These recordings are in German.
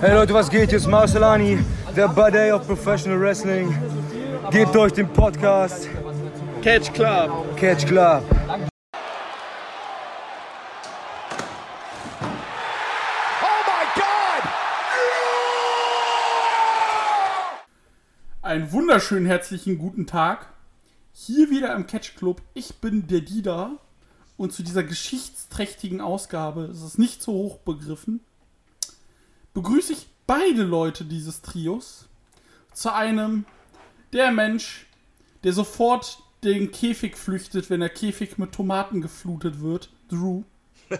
Hey Leute, was geht? Hier ist Marcelani, der Buddy of Professional Wrestling. Gebt euch den Podcast Catch Club. Catch Club. Einen wunderschönen herzlichen guten Tag. Hier wieder im Catch Club. Ich bin der Dida. Und zu dieser geschichtsträchtigen Ausgabe, es ist nicht so hoch begriffen, begrüße ich beide Leute dieses Trios zu einem, der Mensch, der sofort den Käfig flüchtet, wenn der Käfig mit Tomaten geflutet wird, Drew.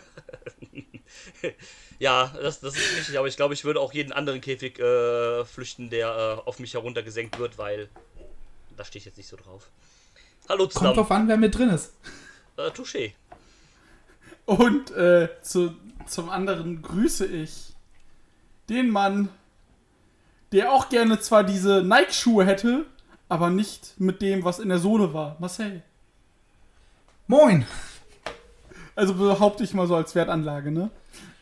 Ja, das, das ist richtig, aber ich glaube, ich würde auch jeden anderen Käfig äh, flüchten, der äh, auf mich heruntergesenkt wird, weil da stehe ich jetzt nicht so drauf. Hallo Kommt zusammen. drauf an, wer mit drin ist. Äh, Touché. Und äh, zu, zum anderen grüße ich den Mann, der auch gerne zwar diese Nike-Schuhe hätte, aber nicht mit dem, was in der Sohle war. Marcel. Moin! Also behaupte ich mal so als Wertanlage, ne?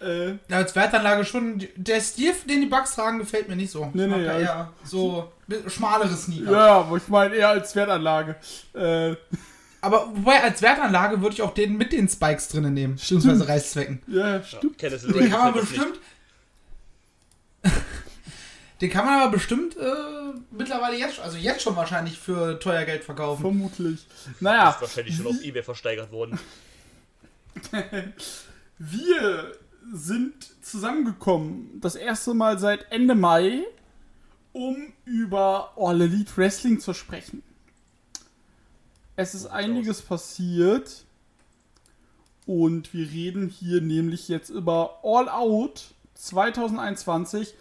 Äh, Ja, als Wertanlage schon. Der Stil, den die Bugs tragen, gefällt mir nicht so. Nee, ich nee, ja, eher so schmalere Sneaker. ja, aber ich meine eher als Wertanlage. Äh, Aber wobei, als Wertanlage würde ich auch den mit den Spikes drinnen nehmen. Beziehungsweise Reißzwecken. ja, stimmt. Den kann man bestimmt. den kann man aber bestimmt äh, mittlerweile jetzt, also jetzt schon wahrscheinlich für teuer Geld verkaufen. Vermutlich. Naja, Ist wahrscheinlich schon auf Ebay versteigert worden. Wir sind zusammengekommen, das erste Mal seit Ende Mai, um über All Elite Wrestling zu sprechen. Es ist einiges passiert und wir reden hier nämlich jetzt über All Out 2021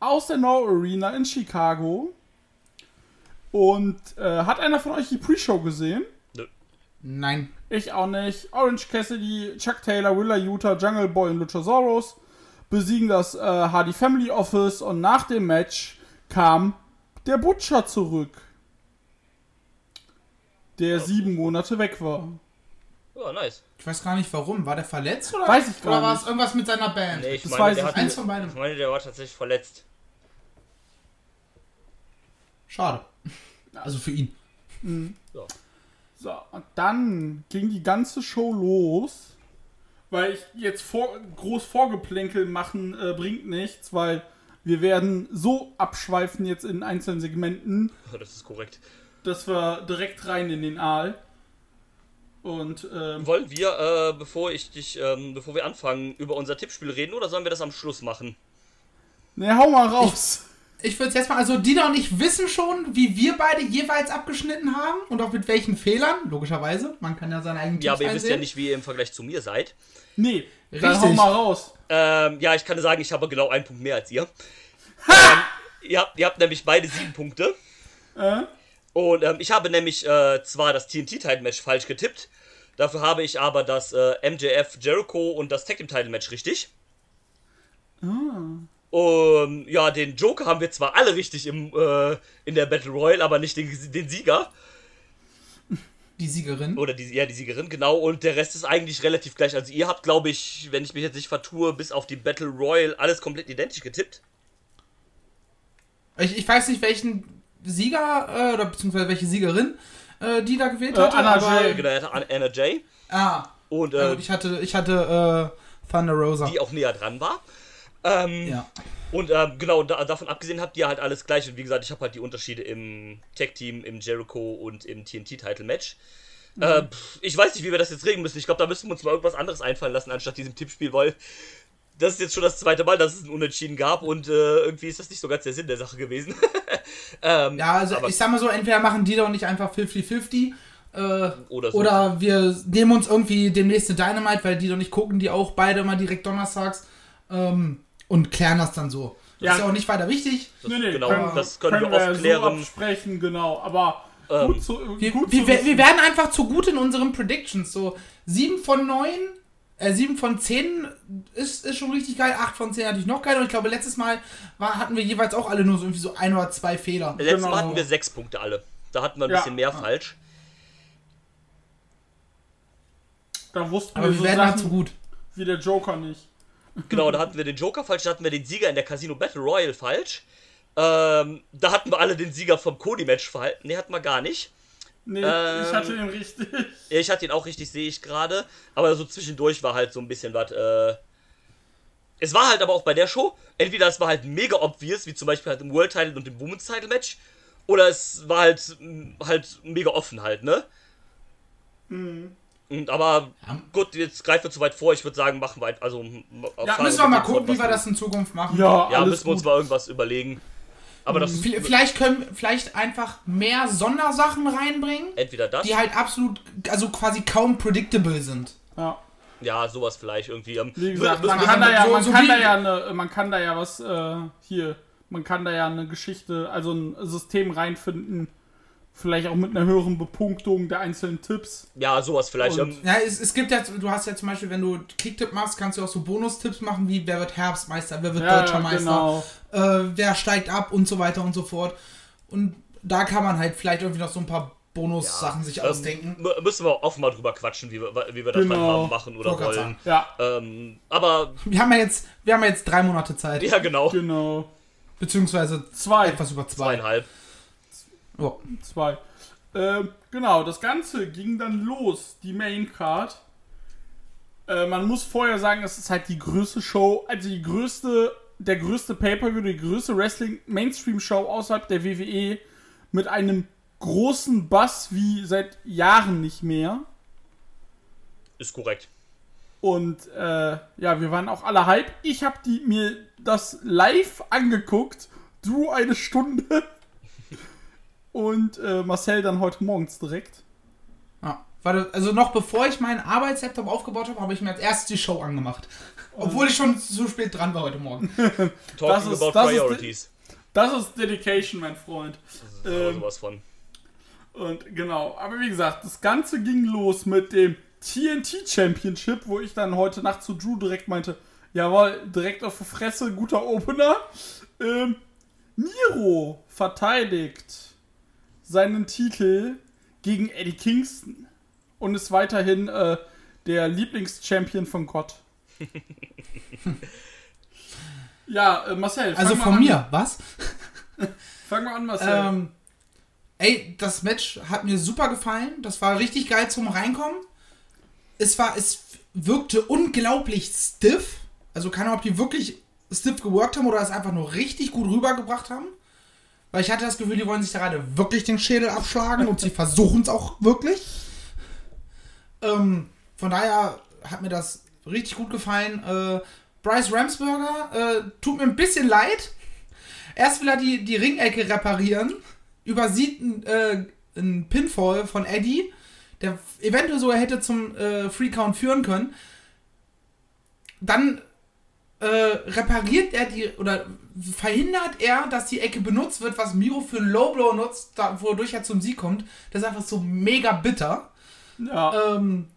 aus der No Arena in Chicago. Und äh, hat einer von euch die Pre-Show gesehen? Nein. Ich auch nicht. Orange Cassidy, Chuck Taylor, Willa Utah, Jungle Boy und Luchasaurus besiegen das äh, Hardy Family Office und nach dem Match kam der Butcher zurück. Der sieben Monate weg war. Ja, nice. Ich weiß gar nicht warum. War der verletzt oder? Weiß ich gar Oder war es irgendwas mit seiner Band? Nee, ich Das meine, weiß der ich hat, Eins von beiden. ich meine, der war tatsächlich verletzt. Schade. Also für ihn. Ja. So, und dann ging die ganze Show los. Weil ich jetzt vor, groß Vorgeplänkel machen äh, bringt nichts, weil wir werden so abschweifen jetzt in einzelnen Segmenten, Das ist korrekt. dass wir direkt rein in den Aal. Und ähm, Wollen wir, äh, bevor ich dich, ähm, bevor wir anfangen, über unser Tippspiel reden oder sollen wir das am Schluss machen? ne, hau mal raus. Ich würde jetzt mal, also Dieter und ich wissen schon, wie wir beide jeweils abgeschnitten haben und auch mit welchen Fehlern, logischerweise. Man kann ja seine eigenen Ja, Tipps aber ihr wisst ja nicht, wie ihr im Vergleich zu mir seid. Nee, dann Richtig. hau mal raus. Ähm, ja, ich kann sagen, ich habe genau einen Punkt mehr als ihr. ähm, ihr, habt, ihr habt nämlich beide sieben Punkte. Äh? Und ähm, ich habe nämlich äh, zwar das TNT-Title-Match falsch getippt, dafür habe ich aber das äh, MJF Jericho und das Tag Team-Title-Match richtig. Und ja, den Joker haben wir zwar alle richtig im, äh, in der Battle Royale, aber nicht den, den Sieger. Die Siegerin. Oder die, ja, die Siegerin, genau. Und der Rest ist eigentlich relativ gleich. Also ihr habt, glaube ich, wenn ich mich jetzt nicht vertue, bis auf die Battle Royale alles komplett identisch getippt. Ich, ich weiß nicht, welchen Sieger äh, oder beziehungsweise welche Siegerin äh, die da gewählt Äh, hatte. Anna aber, Jay. Genau, er Anna Jay. Ah, Und äh, äh, ich hatte, ich hatte äh, Thunder Rosa. die auch näher dran war. Ähm, Ja. Und ähm, genau, da, davon abgesehen habt ihr halt alles gleich. Und wie gesagt, ich habe halt die Unterschiede im Tag-Team, im Jericho und im TNT-Title-Match. Äh, pff, ich weiß nicht, wie wir das jetzt regeln müssen. Ich glaube, da müssen wir uns mal irgendwas anderes einfallen lassen, anstatt diesem Tippspiel, weil das ist jetzt schon das zweite Mal, dass es ein Unentschieden gab und äh, irgendwie ist das nicht so ganz der Sinn der Sache gewesen. ähm, Ja, also aber- ich sag mal so, entweder machen die doch nicht einfach 50-50 äh, Oder so. oder wir nehmen uns irgendwie demnächst eine Dynamite, weil die doch nicht gucken, die auch beide mal direkt donnerstags ähm, und klären das dann so. Das Ja. ist ja auch nicht weiter wichtig. das, Nee, nee, genau, können, das können, wir ja aufklären. so absprechen, genau. Aber Ähm, gut zu, Wir, gut wir, zu wir, wir werden einfach zu gut in unseren Predictions. So 7 von 9, äh, 7 von 10 ist, ist schon richtig geil. 8 von 10 hatte ich noch geil. Und ich glaube, letztes Mal war, hatten wir jeweils auch alle nur so irgendwie so ein oder zwei Fehler. Letztes genau. Mal hatten wir sechs Punkte alle. Da hatten wir ein Ja. bisschen mehr falsch. Da wussten Aber wir wir so werden halt Sachen zu gut. wie der Joker nicht. Genau, da hatten wir den Joker falsch, da hatten wir den Sieger in der Casino Battle Royale falsch. Ähm, da hatten wir alle den Sieger vom Cody-Match verhalten. Nee, hatten wir gar nicht. Nee, Ähm, ich hatte ihn richtig. Ich hatte ihn auch richtig, sehe ich gerade. Aber so zwischendurch war halt so ein bisschen was. Äh es war halt aber auch bei der Show, entweder es war halt mega obvious, wie zum Beispiel halt im World Title und im Women's Title Match, oder es war halt, mh, halt mega offen halt, ne? Und, aber Ja. gut, jetzt greifen wir zu weit vor. Ich würde sagen, machen wir halt, also. Ja, müssen wir mal gucken, wie wir das in Zukunft machen. Ja, Ja, alles müssen wir uns gut. mal irgendwas überlegen. Aber das Vielleicht können vielleicht einfach mehr Sondersachen reinbringen, entweder das, die halt absolut, also quasi kaum predictable sind. Ja. ja, sowas vielleicht irgendwie. Ähm, Wie gesagt, man kann, da ja, so- man, so kann wie- da ja eine, man kann da ja was äh, hier, man kann da ja eine Geschichte, also ein System reinfinden, vielleicht auch mit einer höheren Bepunktung der einzelnen Tipps. ja, sowas vielleicht. Und- Ja, es, es gibt ja, du hast ja zum Beispiel, wenn du Kicktipp machst, kannst du auch so Bonustipps machen, wie wer wird Herbstmeister, wer wird Ja, Deutscher ja, Meister, genau. äh, wer steigt ab und so weiter und so fort. Und da kann man halt vielleicht irgendwie noch so ein paar Bonus-Sachen sich ähm, ausdenken. mü- Müssen wir offen mal drüber quatschen, wie wir, wie wir das Genau. dann haben, machen oder wollen. Ja, Ähm, aber, Wir haben ja jetzt, wir haben ja jetzt drei Monate Zeit, ja, genau. genau. beziehungsweise Zwei. etwas über zwei. Zweieinhalb. Ja. Zwei. Ähm, genau, das Ganze ging dann los, die Main Card. Äh, man muss vorher sagen, es ist halt die größte Show, also die größte, der größte Pay-Per-View, die größte Wrestling-Mainstream-Show außerhalb der WWE mit einem großen Bass wie seit Jahren nicht mehr. Ist korrekt. Und äh, ja, wir waren auch alle hype. Ich habe die mir das live angeguckt. Du eine Stunde. Und äh, Marcel dann heute morgens direkt. Ja. Warte, also noch bevor ich meinen Arbeitslaptop aufgebaut habe, habe ich mir als erstes die Show angemacht. Obwohl ich schon zu spät dran war heute Morgen. Talking ist- about das ist priorities. Das ist Dedication, mein Freund. Das ist aber Ähm, sowas von. Und genau, aber wie gesagt, das Ganze ging los mit dem TNT Championship, wo ich dann heute Nacht zu Drew direkt meinte, jawohl, direkt auf die Fresse, guter Opener. Ähm, Miro verteidigt seinen Titel gegen Eddie Kingston und ist weiterhin äh, der Lieblingschampion von Gott. ja, äh, Marcel, Also von an. mir, was? Fang mal an, Marcel. Ähm, ey, das Match hat mir super gefallen. Das war richtig geil zum Reinkommen. Es war, es wirkte unglaublich stiff. Also keine Ahnung, ob die wirklich stiff geworkt haben oder es einfach nur richtig gut rübergebracht haben. Weil ich hatte das Gefühl, die wollen sich da gerade wirklich den Schädel abschlagen und sie versuchen es auch wirklich. Ähm, von daher hat mir das richtig gut gefallen. Äh, Bryce Ramsberger äh, tut mir ein bisschen leid. Erst will er die, die Ringecke reparieren, übersieht einen, äh, Pinfall von Eddie, der eventuell sogar hätte zum äh, Free Count führen können. Dann äh, repariert er die oder verhindert er, dass die Ecke benutzt wird, was Miro für einen Low Blow nutzt, da, wodurch er zum Sieg kommt. Das ist einfach so mega bitter. ja. Ähm,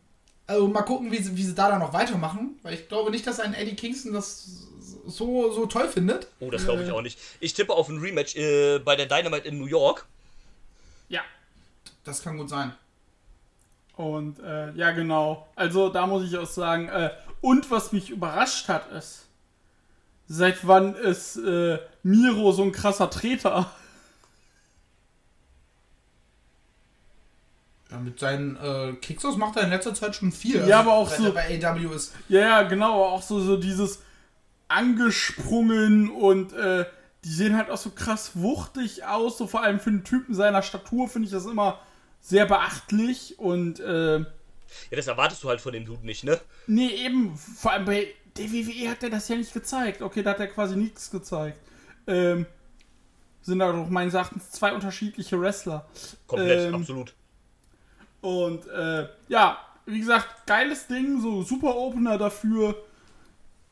also mal gucken, wie sie, wie sie da dann noch weitermachen, weil ich glaube nicht, dass ein Eddie Kingston das so, so toll findet. Oh, das glaube ich äh. auch nicht. Ich tippe auf ein Rematch äh, bei der Dynamite in New York. ja. Das kann gut sein. Und äh, ja, genau. Also da muss ich auch sagen, äh, und was mich überrascht hat, ist, seit wann ist äh, Miro so ein krasser Treter? Ja, mit seinen äh, Kicksos macht er in letzter Zeit schon viel. Ja, aber auch seit so- bei AW ist. Ja, ja, genau, auch so, so dieses angesprungen und äh, die sehen halt auch so krass wuchtig aus, so vor allem für einen Typen seiner Statur finde ich das immer sehr beachtlich und äh, Ja, das erwartest du halt von dem Dude nicht, ne? Nee, eben, vor allem bei der WWE hat er das ja nicht gezeigt. Okay, da hat er quasi nichts gezeigt. Ähm, sind da doch meines Erachtens zwei unterschiedliche Wrestler. Komplett, Ähm, absolut. Und äh, ja, wie gesagt, geiles Ding, so super Opener dafür.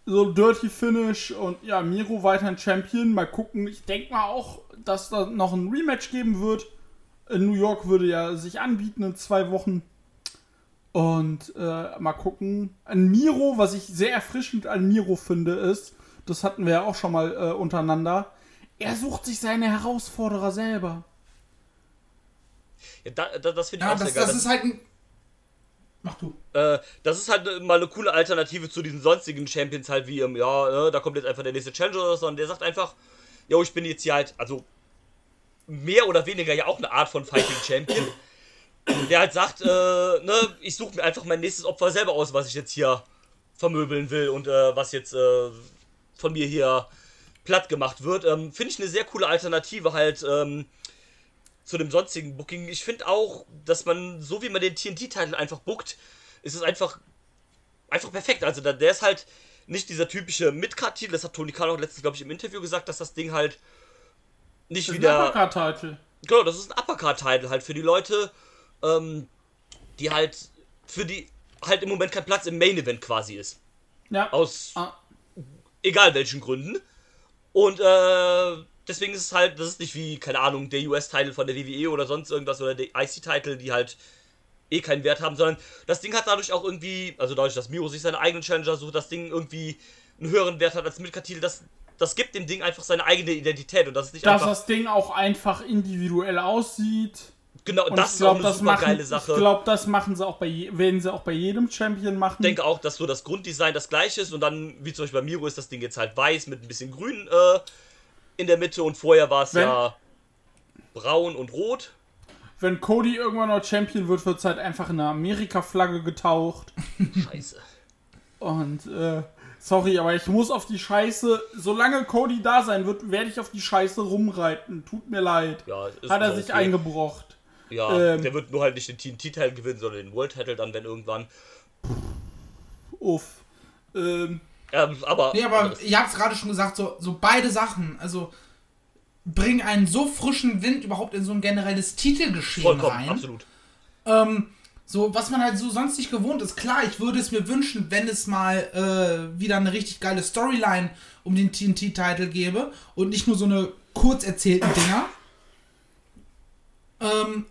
So Dirty Finish und ja, Miro weiterhin Champion. Mal gucken. Ich denke mal auch, dass da noch ein Rematch geben wird. In New York würde ja sich anbieten in zwei Wochen. Und äh, mal gucken. An Miro, was ich sehr erfrischend an Miro finde, ist, das hatten wir ja auch schon mal äh, untereinander, er sucht sich seine Herausforderer selber. Ja, da, da, das finde ich Ja, auch das, sehr geil. das ist halt ein. Mach du. Äh, das ist halt mal eine coole Alternative zu diesen sonstigen Champions halt wie, ähm, ja, ne, da kommt jetzt einfach der nächste Challenger, sondern der sagt einfach, yo, ich bin jetzt hier halt, also mehr oder weniger ja auch eine Art von Fighting Champion. Der halt sagt, äh, ne, ich suche mir einfach mein nächstes Opfer selber aus, was ich jetzt hier vermöbeln will und äh, was jetzt äh, von mir hier platt gemacht wird. Ähm, Finde ich eine sehr coole Alternative halt ähm, zu dem sonstigen Booking. Ich finde auch, dass man, so wie man den TNT-Titel einfach bookt, ist es einfach, einfach perfekt. Also der ist halt nicht dieser typische Midcard-Titel, das hat Tony Khan auch letztens, glaube ich, im Interview gesagt, dass das Ding halt nicht Das ist ein wieder... Uppercard-Titel. Genau, das ist ein Uppercard-Title halt für die Leute, ähm, die halt, für die halt im Moment kein Platz im Main-Event quasi ist. Ja. Aus Ah, egal welchen Gründen. Und äh, deswegen ist es halt, das ist nicht wie, keine Ahnung, der US-Title von der WWE oder sonst irgendwas oder der IC-Title, die halt eh keinen Wert haben, sondern das Ding hat dadurch auch irgendwie, also dadurch, dass Miro sich seine eigenen Challenger sucht, das Ding irgendwie einen höheren Wert hat als Midcard-Titel, das, das gibt dem Ding einfach seine eigene Identität und das ist nicht dass einfach, das Ding auch einfach individuell aussieht. Genau, Und das ich ist auch eine super machen, geile Sache. ich glaube, das machen sie auch bei, je, werden sie auch bei jedem Champion machen. Ich denke auch, dass so das Grunddesign das gleiche ist und dann, wie zum Beispiel bei Miro, ist das Ding jetzt halt weiß mit ein bisschen grün äh, in der Mitte und vorher war es ja braun und rot. Wenn Cody irgendwann noch Champion wird, wird es halt einfach in eine Amerika-Flagge getaucht. Scheiße. Und, äh, sorry, aber ich muss auf die Scheiße, solange Cody da sein wird, werde ich auf die Scheiße rumreiten. Tut mir leid. Ja, Hat er sich okay. eingebrocht. Ja, ähm, der wird nur halt nicht den TNT-Teil gewinnen, sondern den World-Title dann, wenn irgendwann. Uff. Ähm, Ähm, aber. Nee, aber ihr habt es gerade schon gesagt, so, so beide Sachen, also bringen einen so frischen Wind überhaupt in so ein generelles Titelgeschehen vollkommen, rein. absolut. Ähm, so, was man halt so sonst nicht gewohnt ist. Klar, ich würde es mir wünschen, wenn es mal äh, wieder eine richtig geile Storyline um den TNT-Titel gäbe und nicht nur so eine kurz erzählten Dinger. Ähm,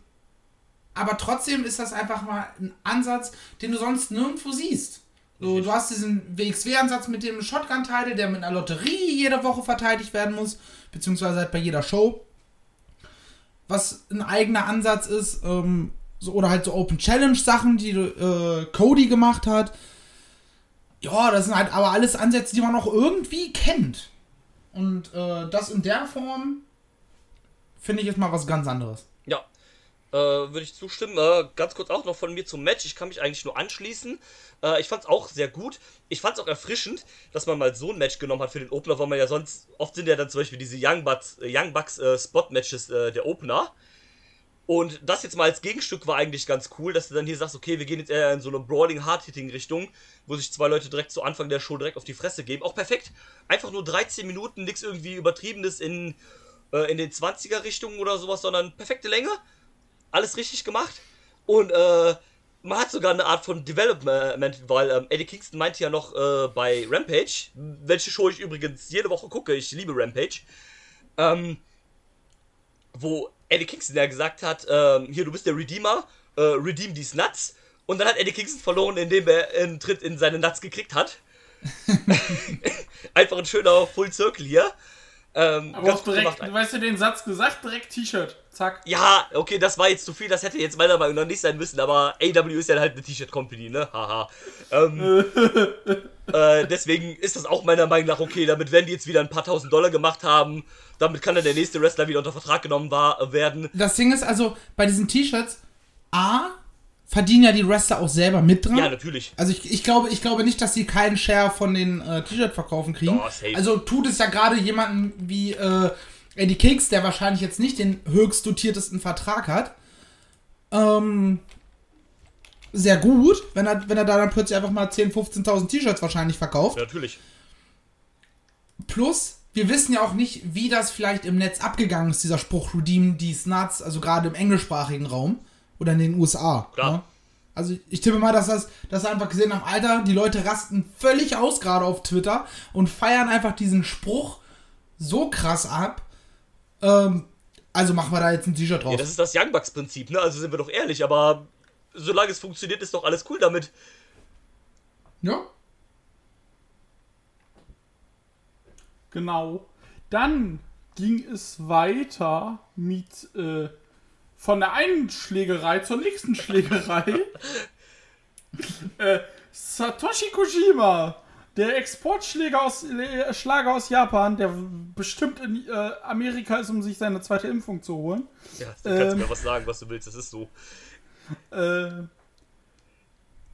aber trotzdem ist das einfach mal ein Ansatz, den du sonst nirgendwo siehst. So, du hast diesen WXW-Ansatz mit dem Shotgun-Title, der mit einer Lotterie jede Woche verteidigt werden muss, beziehungsweise halt bei jeder Show. Was ein eigener Ansatz ist, ähm, so, oder halt so Open Challenge-Sachen, die äh, Cody gemacht hat. Ja, das sind halt aber alles Ansätze, die man auch irgendwie kennt. Und äh, das in der Form finde ich jetzt mal was ganz anderes. Äh, würde ich zustimmen. Äh, ganz kurz auch noch von mir zum Match. Ich kann mich eigentlich nur anschließen. Äh, ich fand es auch sehr gut. Ich fand es auch erfrischend, dass man mal so ein Match genommen hat für den Opener, weil man ja sonst, oft sind ja dann zum Beispiel diese Young Bucks, äh, Young Bucks äh, Spot-Matches äh, der Opener. Und das jetzt mal als Gegenstück war eigentlich ganz cool, dass du dann hier sagst, okay, wir gehen jetzt eher in so eine Brawling Hard-Hitting Richtung, wo sich zwei Leute direkt zu Anfang der Show direkt auf die Fresse geben. Auch perfekt. Einfach nur 13 Minuten, nichts irgendwie übertriebenes in, äh, in den 20er Richtungen oder sowas, sondern perfekte Länge. Alles richtig gemacht. Und äh, man hat sogar eine Art von Development, weil ähm, Eddie Kingston meinte ja noch äh, bei Rampage, welche Show ich übrigens jede Woche gucke, ich liebe Rampage, ähm, wo Eddie Kingston ja gesagt hat, ähm, hier, du bist der Redeemer, äh, redeem these Nuts. Und dann hat Eddie Kingston verloren, indem er einen Tritt in seine Nuts gekriegt hat. Einfach ein schöner Full Circle hier. Ähm, aber ganz auch direkt, gemacht. weißt du den Satz gesagt, direkt T-Shirt. Zack. Ja, okay, das war jetzt zu viel, das hätte jetzt meiner Meinung nach nicht sein müssen, aber AW ist ja halt eine T-Shirt-Company, ne? Haha. Ähm, äh, deswegen ist das auch meiner Meinung nach okay, damit werden die jetzt wieder ein paar tausend Dollar gemacht haben, damit kann dann der nächste Wrestler wieder unter Vertrag genommen war, werden. Das Ding ist also, bei diesen T-Shirts, A, verdienen ja die Wrestler auch selber mit dran. Ja, natürlich. Also ich, ich glaube, ich glaube nicht, dass sie keinen Share von den äh, T-Shirt-Verkaufen kriegen. Doch, safe. also tut es ja gerade jemanden wie äh, Eddie Kicks, der wahrscheinlich jetzt nicht den höchst dotiertesten Vertrag hat. Ähm, sehr gut, wenn er, wenn er da dann plötzlich einfach mal 10.000, 15.000 T-Shirts wahrscheinlich verkauft. Ja, natürlich. Plus, wir wissen ja auch nicht, wie das vielleicht im Netz abgegangen ist, dieser Spruch Redeem these nuts, also gerade im englischsprachigen Raum oder in den USA. Klar. ne? Also ich tippe mal, dass das, dass einfach gesehen haben, Alter, die Leute rasten völlig aus gerade auf Twitter und feiern einfach diesen Spruch so krass ab. Ähm, also machen wir da jetzt ein T-Shirt drauf. Ja, das ist das Young Bucks-Prinzip, ne? Also sind wir doch ehrlich, aber solange es funktioniert, ist doch alles cool damit. ja? Genau. Dann ging es weiter mit äh, von der einen Schlägerei zur nächsten Schlägerei. äh, Satoshi Kojima, der Exportschläger aus, äh, Schlager aus Japan, der bestimmt in äh, Amerika ist, um sich seine zweite Impfung zu holen. Ja, du kannst Ähm. mir was sagen, was du willst, das ist so. Äh,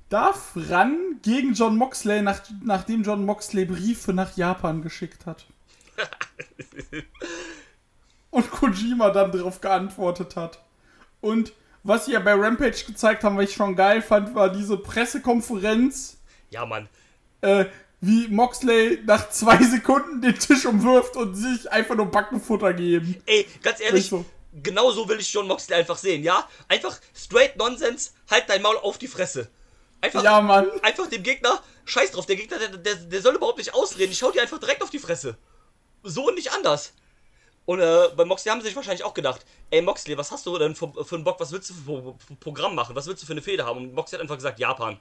darf ran gegen John Moxley, nach, nachdem John Moxley Briefe nach Japan geschickt hat. Und Kojima dann darauf geantwortet hat. Und was sie ja bei Rampage gezeigt haben, was ich schon geil fand, war diese Pressekonferenz, Ja, Mann. äh, wie Moxley nach zwei Sekunden den Tisch umwirft und sich einfach nur Backenfutter geben. Ey, ganz ehrlich, so. genau so will ich John Moxley einfach sehen, ja? Einfach straight Nonsense, halt dein Maul auf die Fresse. Einfach, Ja, Mann. einfach dem Gegner, scheiß drauf, der Gegner, der, der, der soll überhaupt nicht ausreden. Ich schau dir einfach direkt auf die Fresse. So und nicht anders. Und äh, bei Moxley haben sie sich wahrscheinlich auch gedacht, ey Moxley, was hast du denn für, für einen Bock, was willst du für ein Programm machen, was willst du für eine Feder haben? Und Moxley hat einfach gesagt, Japan.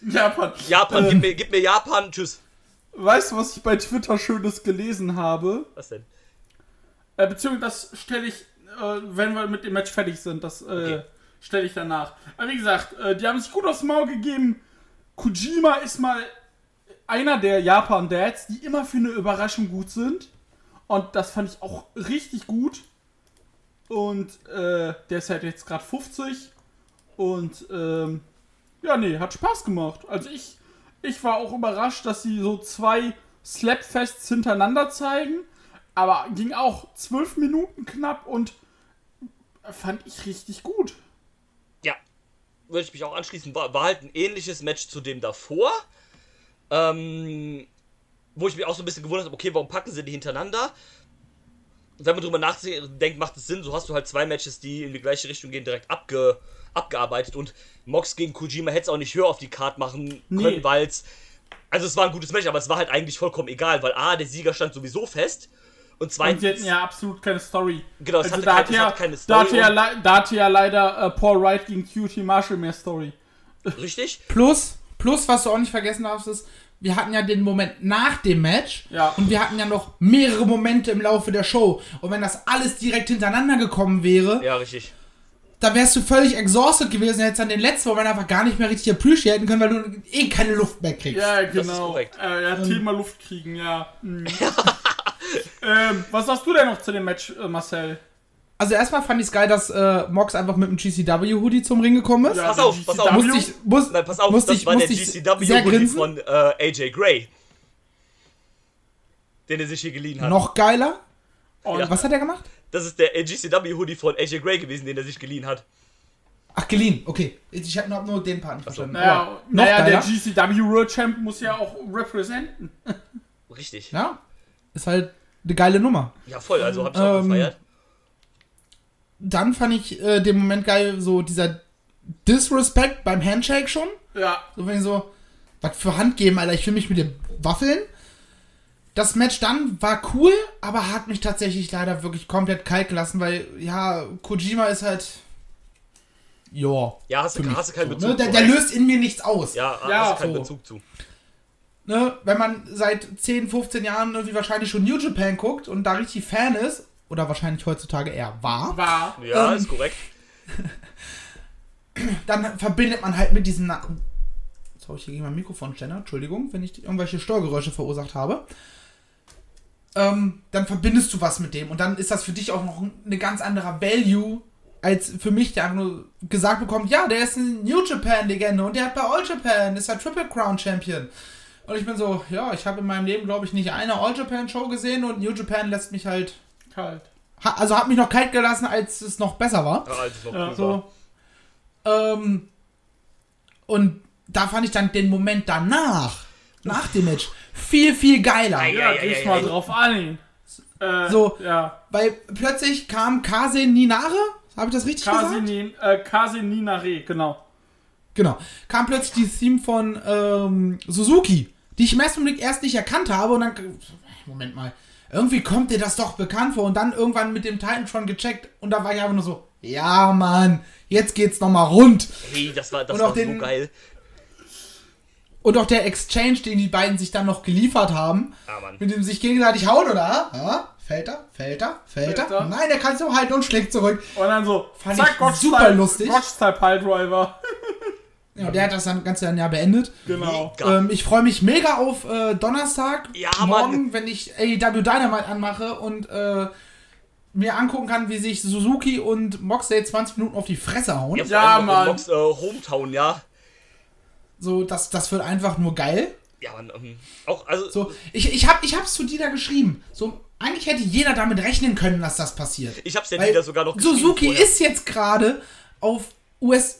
Japan. Japan, Äh, gib, mir, gib mir Japan, tschüss. Weißt du, was ich bei Twitter Schönes gelesen habe? Was denn? Äh, beziehungsweise das stelle ich, äh, wenn wir mit dem Match fertig sind, das äh, Okay. stelle ich danach. Aber wie gesagt, äh, die haben sich gut aufs Maul gegeben. Kojima ist mal einer der Japan-Dads, die immer für eine Überraschung gut sind. Und das fand ich auch richtig gut. Und äh, der ist halt jetzt gerade 50. Und ähm, ja, nee, hat Spaß gemacht. Also ich, ich war auch überrascht, dass sie so zwei Slapfests hintereinander zeigen. Aber ging auch zwölf Minuten knapp und fand ich richtig gut. Ja, würde ich mich auch anschließen. War, war halt ein ähnliches Match zu dem davor. Ähm, wo ich mich auch so ein bisschen gewundert habe, okay, warum packen sie die hintereinander? Wenn man drüber nachdenkt, macht es Sinn. So hast du halt zwei Matches, die in die gleiche Richtung gehen, direkt abge, abgearbeitet. Und Mox gegen Kojima hätte es auch nicht höher auf die Karte machen können, Nee. weil es. Also, es war ein gutes Match, aber es war halt eigentlich vollkommen egal, weil A, der Sieger stand sowieso fest. Und Und zweitens. sie hatten ja absolut keine Story. Genau, es also hatte da, kein- hatte es ja, keine da, Story hatte ja, und- da hatte ja leider äh, Paul Wright gegen QT Marshall mehr Story. Richtig? Plus, plus, was du auch nicht vergessen darfst, ist, wir hatten ja den Moment nach dem Match Ja. und wir hatten ja noch mehrere Momente im Laufe der Show. Und wenn das alles direkt hintereinander gekommen wäre, Ja, richtig. da wärst du völlig exhausted gewesen, hättest dann den letzten Moment einfach gar nicht mehr richtig appreciaten können, weil du eh keine Luft mehr kriegst. Ja, genau. Äh, ja, Thema Luft kriegen, ja. Mhm. ähm, was sagst du denn noch zu dem Match, äh, Marcel? Also erstmal fand ich es geil, dass äh, Mox einfach mit dem GCW-Hoodie zum Ring gekommen ist. Ja, Pass auf, pass auf. Musste ich, muss, Nein, pass auf, musste das ich, war der GCW-Hoodie grinsen. von äh, AJ Gray. Den er sich hier geliehen hat. Noch geiler. Und Ja. Was hat er gemacht? Das ist der äh, GCW-Hoodie von AJ Gray gewesen, den er sich geliehen hat. Ach, geliehen. Okay. Ich habe nur den Part nicht verstanden. Naja, naja der. GCW World Champ muss ja auch representen. Richtig. Ja. Ist halt eine geile Nummer. Ja, voll, also hab ich auch Ähm, gefeiert. Dann fand ich äh, den Moment geil, so dieser Disrespect beim Handshake schon. Ja. So wenn ich so, was für Hand geben, Alter, ich will mich mit dem Waffeln. Das Match dann war cool, aber hat mich tatsächlich leider wirklich komplett kalt gelassen, weil, ja, Kojima ist halt. Ja. Ja, hast du, hast keinen so, Bezug ne? der, zu. der löst in mir nichts aus. ja, Ja, hast du keinen so. Bezug zu. Ne? Wenn man seit 10, 15 Jahren irgendwie wahrscheinlich schon New Japan guckt und da richtig Fan ist, oder wahrscheinlich heutzutage eher war, War. Ja, Ähm, ist korrekt. dann verbindet man halt mit diesen. Na Jetzt hau ich hier gegen mein Mikrofonständer, Entschuldigung, wenn ich irgendwelche Störgeräusche verursacht habe. Ähm, dann verbindest du was mit dem und dann ist das für dich auch noch eine ganz andere Value als für mich, der einfach nur gesagt bekommt, ja, der ist eine New Japan-Legende und der hat bei All Japan, ist der Triple Crown Champion. Und ich bin so, ja, ich habe in meinem Leben, glaube ich, nicht eine All Japan-Show gesehen und New Japan lässt mich halt. Kalt. Ha also hat mich noch kalt gelassen, als es noch besser war. Ja, als es noch Ja, So. Ähm, und da fand ich dann den Moment danach, nach dem Match, viel, viel geiler. Ei, Ja, geh's ei, mal drauf an. Äh, So. Ja. Weil plötzlich kam Kase Ninare, habe ich das richtig Kasi, gesagt? Nin, äh, Kasi Ninare, genau. Genau. Kam plötzlich die Theme von ähm, Suzuki, die ich im ersten Blick erst nicht erkannt habe und dann. Moment mal. Irgendwie kommt dir das doch bekannt vor und dann irgendwann mit dem Titantron gecheckt und da war ich einfach nur so, ja Mann, jetzt geht's nochmal rund. Hey, das war, das Und auch war so den- geil. Und auch der Exchange, den die beiden sich dann noch geliefert haben, Ja, Mann. mit dem sich gegenseitig hauen, oder? Ja? Fällt er? Fällt er? Fällt er? Fällt er? Nein, der kann so halten und schlägt zurück. Und dann so, Fand zack, ich Gotch super Style, lustig. Gotch Style Piledriver. Ja, der hat das dann ganze Jahr beendet. Genau. Ähm, ich freue mich mega auf äh, Donnerstag. Ja, morgen, Mann. wenn ich AEW Dynamite anmache und äh, mir angucken kann, wie sich Suzuki und Moxley 20 Minuten auf die Fresse hauen. Ja, Ja, Mann. Mox, äh, Hometown, ja. So, das, das wird einfach nur geil. Ja, man, ähm, auch, also, So, ich, ich, hab, ich hab's zu dir da geschrieben. So, eigentlich hätte jeder damit rechnen können, dass das passiert. ich hab's ja wieder sogar noch geschrieben Suzuki vorher. ist jetzt gerade auf US,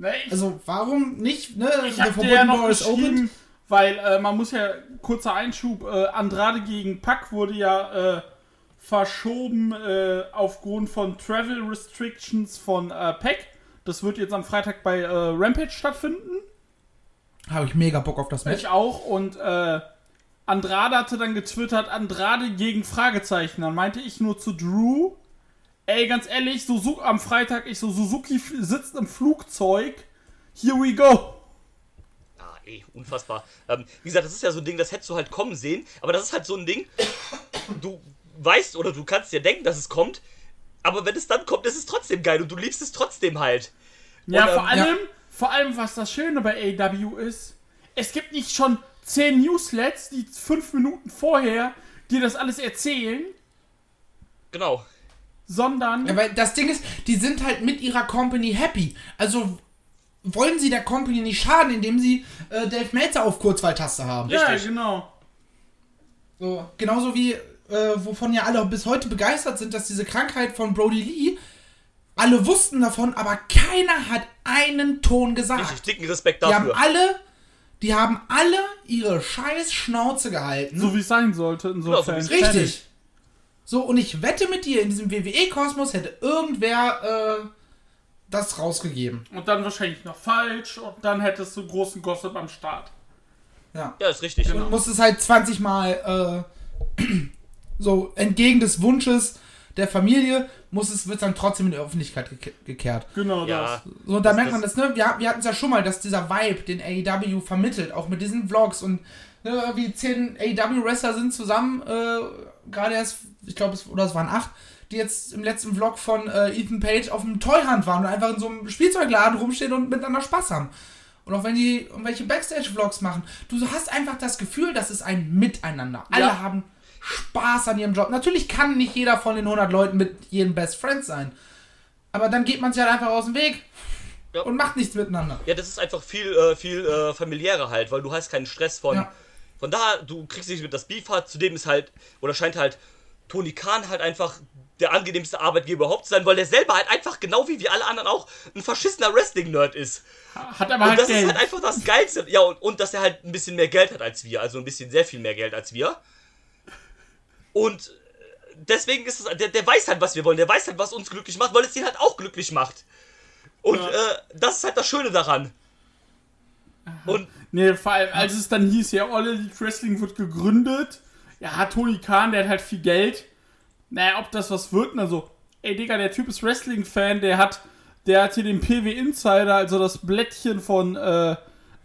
US-Tour. Ne, ich, Also, warum nicht? Ne? ich The hab dir Forbidden ja noch geschrieben, weil äh, man muss ja, kurzer Einschub, äh, Andrade gegen Pack wurde ja äh, verschoben äh, aufgrund von Travel Restrictions von äh, Pack. Das wird jetzt am Freitag bei äh, Rampage stattfinden. Habe ich mega Bock auf das Match. Ich auch. Und Andrade hatte dann getwittert, Andrade gegen Fragezeichen. Dann meinte ich nur zu Drew, ey, ganz ehrlich, Suzuki, am Freitag, ich so, Suzuki sitzt im Flugzeug. Here we go. Ah, ey, unfassbar. Ähm, wie gesagt, das ist ja so ein Ding, das hättest du halt kommen sehen, aber das ist halt so ein Ding, du weißt oder du kannst dir denken, dass es kommt, aber wenn es dann kommt, ist es trotzdem geil und du liebst es trotzdem halt. Ja, Und, vor ähm, allem, vor allem, was das Schöne bei AW ist, es gibt nicht schon 10 Newslets, die fünf Minuten vorher dir das alles erzählen, Genau. Sondern Ja, weil das Ding ist, die sind halt mit ihrer Company happy. Also wollen sie der Company nicht schaden, indem sie äh, Dave Meltzer auf Kurzwahltaste haben. ja, richtig. genau. So, genauso wie, äh, wovon ja alle bis heute begeistert sind, dass diese Krankheit von Brody Lee, alle wussten davon, aber keiner hat einen Ton Richtig gesagt. dicken Respekt Die haben dafür. alle, die haben alle ihre scheiß Schnauze gehalten. So wie es sein sollte, insofern. so Richtig. So, und ich wette mit dir, in diesem WWE-Kosmos hätte irgendwer äh, das rausgegeben. Und dann wahrscheinlich noch falsch und dann hättest du großen Gossip am Start. Ja. Ja, ist richtig. Genau. Und muss es halt 20 Mal äh, so entgegen des Wunsches der Familie, muss es, wird dann trotzdem in die Öffentlichkeit geke- gekehrt. Genau Ja, das. So, und da Das- merkt man das, ne? Wir, wir hatten es ja schon mal, dass dieser Vibe, den AEW vermittelt, auch mit diesen Vlogs und ne, wie zehn AEW-Wrestler sind zusammen, äh, gerade erst, ich glaube, es, oder es waren acht, die jetzt im letzten Vlog von äh, Ethan Page auf dem Toyhunt waren und einfach in so einem Spielzeugladen rumstehen und miteinander Spaß haben. Und auch wenn die irgendwelche Backstage-Vlogs machen, du hast einfach das Gefühl, das ist ein Miteinander. Alle Ja. haben Spaß an ihrem Job. Natürlich kann nicht jeder von den 100 Leuten mit jedem Best Friend sein. Aber dann geht man sich halt einfach aus dem Weg Ja. und macht nichts miteinander. Ja, das ist einfach viel, äh, viel äh, familiärer halt, weil du hast keinen Stress von. Ja. Von da, du kriegst nicht mit das Beef hat, zudem ist halt, oder scheint halt Tony Khan halt einfach der angenehmste Arbeitgeber überhaupt zu sein, weil der selber halt einfach, genau wie wir alle anderen auch, ein verschissener Wrestling-Nerd ist. Hat aber Und halt das ist Geld. halt einfach das Geilste. Ja, und, und dass er halt ein bisschen mehr Geld hat als wir, also ein bisschen sehr viel mehr Geld als wir. Und äh, deswegen ist es, der, der weiß halt, was wir wollen, der weiß halt, was uns glücklich macht, weil es ihn halt auch glücklich macht. Und Ja. äh, das ist halt das Schöne daran. Und Nee, vor allem, als es dann hieß, ja, All Elite Wrestling wird gegründet. Ja, hat Tony Khan, der hat halt viel Geld. Naja, ob das was wird, also, ey, Digga, der Typ ist Wrestling-Fan, der hat, der hat hier den PW Insider, also das Blättchen von, äh,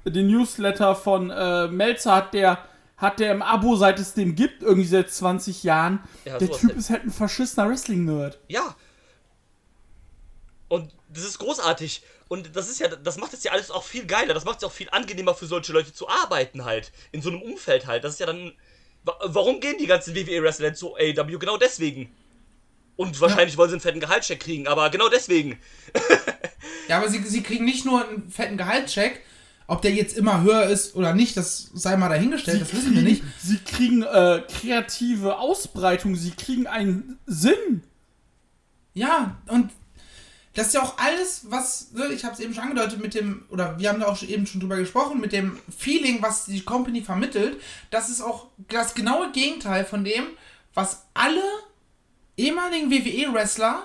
den Newsletter von, äh, Melzer hat der, hat der im Abo, seit es den gibt, irgendwie seit 20 Jahren. Ja, der Typ ist halt ein verschissener Wrestling-Nerd. Ja. Und das ist großartig. Und das ist ja, das macht es ja alles auch viel geiler. Das macht es auch viel angenehmer für solche Leute zu arbeiten halt. In so einem Umfeld halt. Das ist ja dann. wa- Warum gehen die ganzen WWE-Wrestler zu AEW? Genau deswegen. Und wahrscheinlich wollen sie einen fetten Gehaltscheck kriegen, aber genau deswegen. Ja, aber sie, sie kriegen nicht nur einen fetten Gehaltscheck, ob der jetzt immer höher ist oder nicht, das sei mal dahingestellt, das wissen wir nicht. Sie kriegen äh, kreative Ausbreitung, sie kriegen einen Sinn. Ja, und das ist ja auch alles, was, ne, ich habe es eben schon angedeutet mit dem, oder wir haben da auch schon- eben schon drüber gesprochen, mit dem Feeling, was die Company vermittelt, das ist auch das genaue Gegenteil von dem, was alle ehemaligen WWE-Wrestler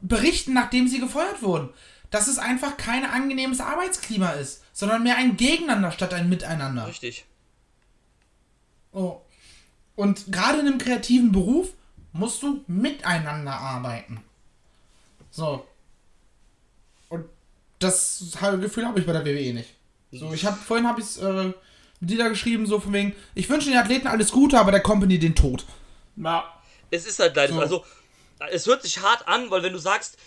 berichten, nachdem sie gefeuert wurden. Dass es einfach kein angenehmes Arbeitsklima ist, sondern mehr ein Gegeneinander statt ein Miteinander. Richtig. Oh. Und gerade in einem kreativen Beruf musst du miteinander arbeiten. So. Und das Gefühl habe ich bei der WWE nicht. So, ich habe vorhin habe ich es äh, mit dir da geschrieben, so von wegen, ich wünsche den Athleten alles Gute, aber der Company den Tod. Ja, Es ist halt leider, So. also, es hört sich hart an, weil wenn du sagst,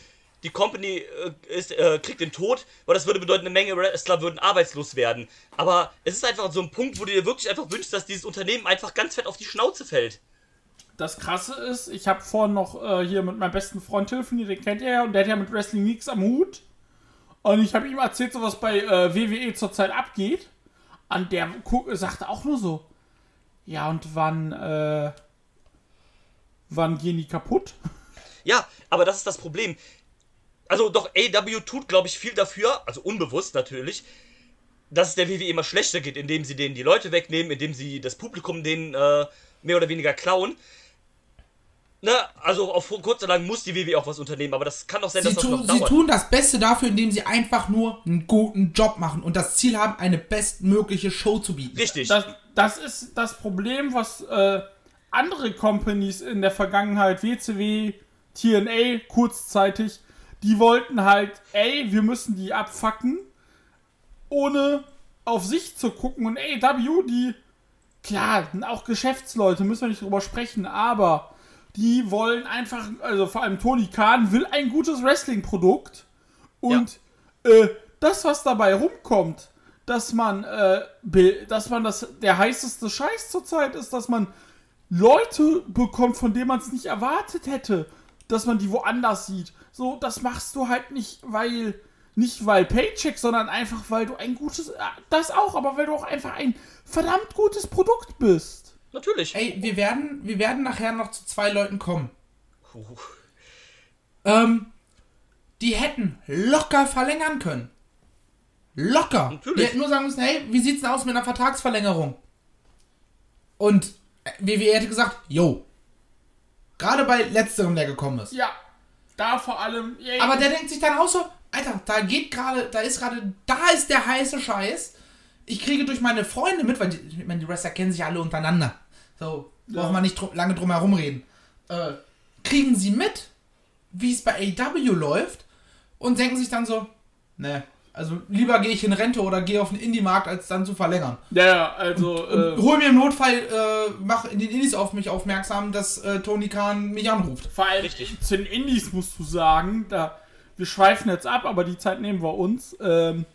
die Company äh, ist, äh, kriegt den Tod, weil das würde bedeuten, eine Menge Wrestler würden arbeitslos werden. Aber es ist einfach so ein Punkt, wo du dir wirklich einfach wünschst, dass dieses Unternehmen einfach ganz fett auf die Schnauze fällt. Das Krasse ist, ich habe vorhin noch äh, hier mit meinem besten Freund telefoniert, den kennt ihr ja, und der hat ja mit Wrestling nichts am Hut. Und ich habe ihm erzählt, so was bei äh, WWE zurzeit abgeht. Und der sagte auch nur so, ja, und wann, äh, wann gehen die kaputt? Ja, aber das ist das Problem. Also doch, AW tut, glaube ich, viel dafür, also unbewusst natürlich, dass es der WWE immer schlechter geht, indem sie denen die Leute wegnehmen, indem sie das Publikum denen äh, mehr oder weniger klauen. Ne, also auf kurz oder lang muss die WWE auch was unternehmen, aber das kann doch sein, Sie, dass das tu, noch sie dauert. tun das Beste dafür, indem sie einfach nur einen guten Job machen und das Ziel haben, eine bestmögliche Show zu bieten. Richtig. Das, das ist das Problem, was äh, andere Companies in der Vergangenheit, WCW, TNA, kurzzeitig, die wollten halt, ey, wir müssen die abfacken, ohne auf sich zu gucken. Und AW, die, klar, sind auch Geschäftsleute, müssen wir nicht drüber sprechen, aber die wollen einfach, also vor allem Tony Khan will ein gutes Wrestling-Produkt und äh, das, was dabei rumkommt, dass man, äh, dass man das, der heißeste Scheiß zurzeit ist, dass man Leute bekommt, von denen man es nicht erwartet hätte, dass man die woanders sieht. So, das machst du halt nicht, weil, nicht weil Paycheck, sondern einfach, weil du ein gutes, äh, das auch, aber weil du auch einfach ein verdammt gutes Produkt bist. Natürlich. Ey, wir werden, wir werden nachher noch zu zwei Leuten kommen. Puh. Ähm, die hätten locker verlängern können. Locker. Natürlich. Die hätten nur sagen müssen, hey, wie sieht's denn aus mit einer Vertragsverlängerung? Und äh, WWE hätte gesagt, yo. Gerade bei letzterem, der gekommen ist. Ja, da vor allem, ey, Aber der denkt sich dann auch so, Alter, da geht gerade, da ist gerade, da ist der heiße Scheiß. Ich kriege durch meine Freunde mit, weil die, meine, die Wrestler kennen sich alle untereinander. So, braucht man nicht drum, lange drum herum reden. Äh, kriegen sie mit, wie es bei AW läuft und denken sich dann so, ne, also lieber gehe ich in Rente oder gehe auf den Indie-Markt, als dann zu verlängern. ja, also, Und äh, hol mir im Notfall, äh, mach in den Indies auf mich aufmerksam, dass äh, Tony Khan mich anruft. Vor allem Richtig. zu den Indies musst du sagen, da wir schweifen jetzt ab, aber die Zeit nehmen wir uns. Ähm,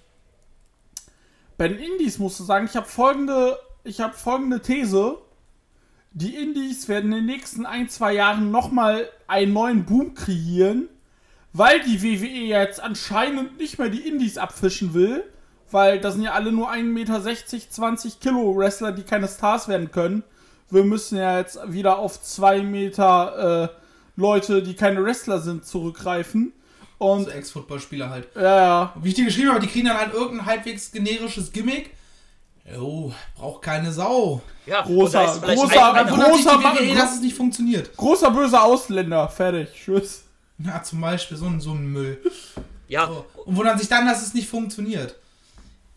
bei den Indies musst du sagen, ich habe folgende, ich habe folgende These. Die Indies werden in den nächsten ein, zwei Jahren nochmal einen neuen Boom kreieren, weil die WWE jetzt anscheinend nicht mehr die Indies abfischen will, weil das sind ja alle nur 1,60 Meter, 20 Kilo Wrestler, die keine Stars werden können. Wir müssen ja jetzt wieder auf 2 Meter äh, Leute, die keine Wrestler sind, zurückgreifen. Und So Ex-Footballspieler halt. ja, ja, Wie ich dir geschrieben habe, die kriegen dann halt irgendein halbwegs generisches Gimmick. Jo, braucht keine Sau. Ja, Großer- großer- ein- großer WWE, dass es nicht funktioniert. großer böser Ausländer, fertig, tschüss. Ja, zum Beispiel so ein, so ein Müll. ja, So. Und wundern sich dann, dass es nicht funktioniert.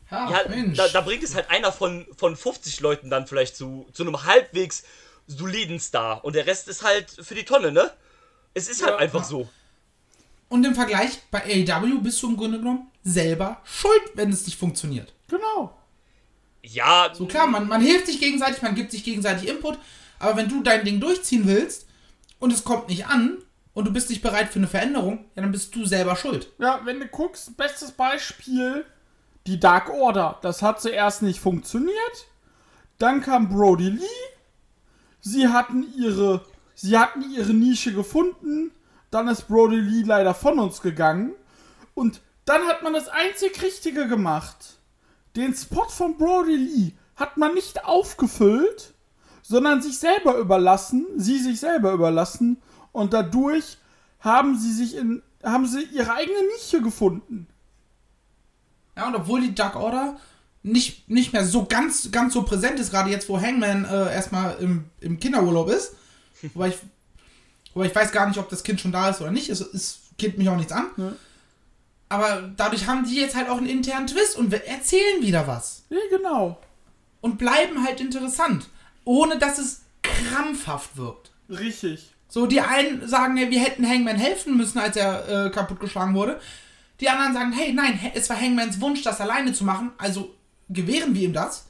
Ja, Ja, Mensch. da, da bringt es halt einer von, von 50 Leuten dann vielleicht zu, zu einem halbwegs soliden Star. Und der Rest ist halt für die Tonne, ne? Es ist halt Ja. einfach so. Und im Vergleich, bei AEW bist du im Grunde genommen selber schuld, wenn es nicht funktioniert. Genau. Ja, So klar, man, man hilft sich gegenseitig, man gibt sich gegenseitig Input, aber wenn du dein Ding durchziehen willst und es kommt nicht an und du bist nicht bereit für eine Veränderung, ja, dann bist du selber schuld. Ja, wenn du guckst, bestes Beispiel, die Dark Order. Das hat zuerst nicht funktioniert. Dann kam Brody Lee. Sie hatten ihre, sie hatten ihre Nische gefunden. Dann ist Brody Lee leider von uns gegangen. Und dann hat man das einzig Richtige gemacht. Den Spot von Brody Lee hat man nicht aufgefüllt, sondern sich selber überlassen, sie sich selber überlassen. Und dadurch haben sie sich in, haben sie ihre eigene Nische gefunden. Ja, und obwohl die Dark Order nicht, nicht mehr so ganz, ganz so präsent ist, gerade jetzt, wo Hangman äh, erstmal im, im Kinderurlaub ist, wobei ich, wobei ich weiß gar nicht, ob das Kind schon da ist oder nicht, es, es geht mich auch nichts an. Ja. Aber dadurch haben die jetzt halt auch einen internen Twist und wir erzählen wieder was. Ja, genau. Und bleiben halt interessant, ohne dass es krampfhaft wirkt. Richtig. So, die einen sagen, ja, wir hätten Hangman helfen müssen, als er äh, kaputtgeschlagen wurde. Die anderen sagen, hey, nein, es war Hangmans Wunsch, das alleine zu machen, also gewähren wir ihm das.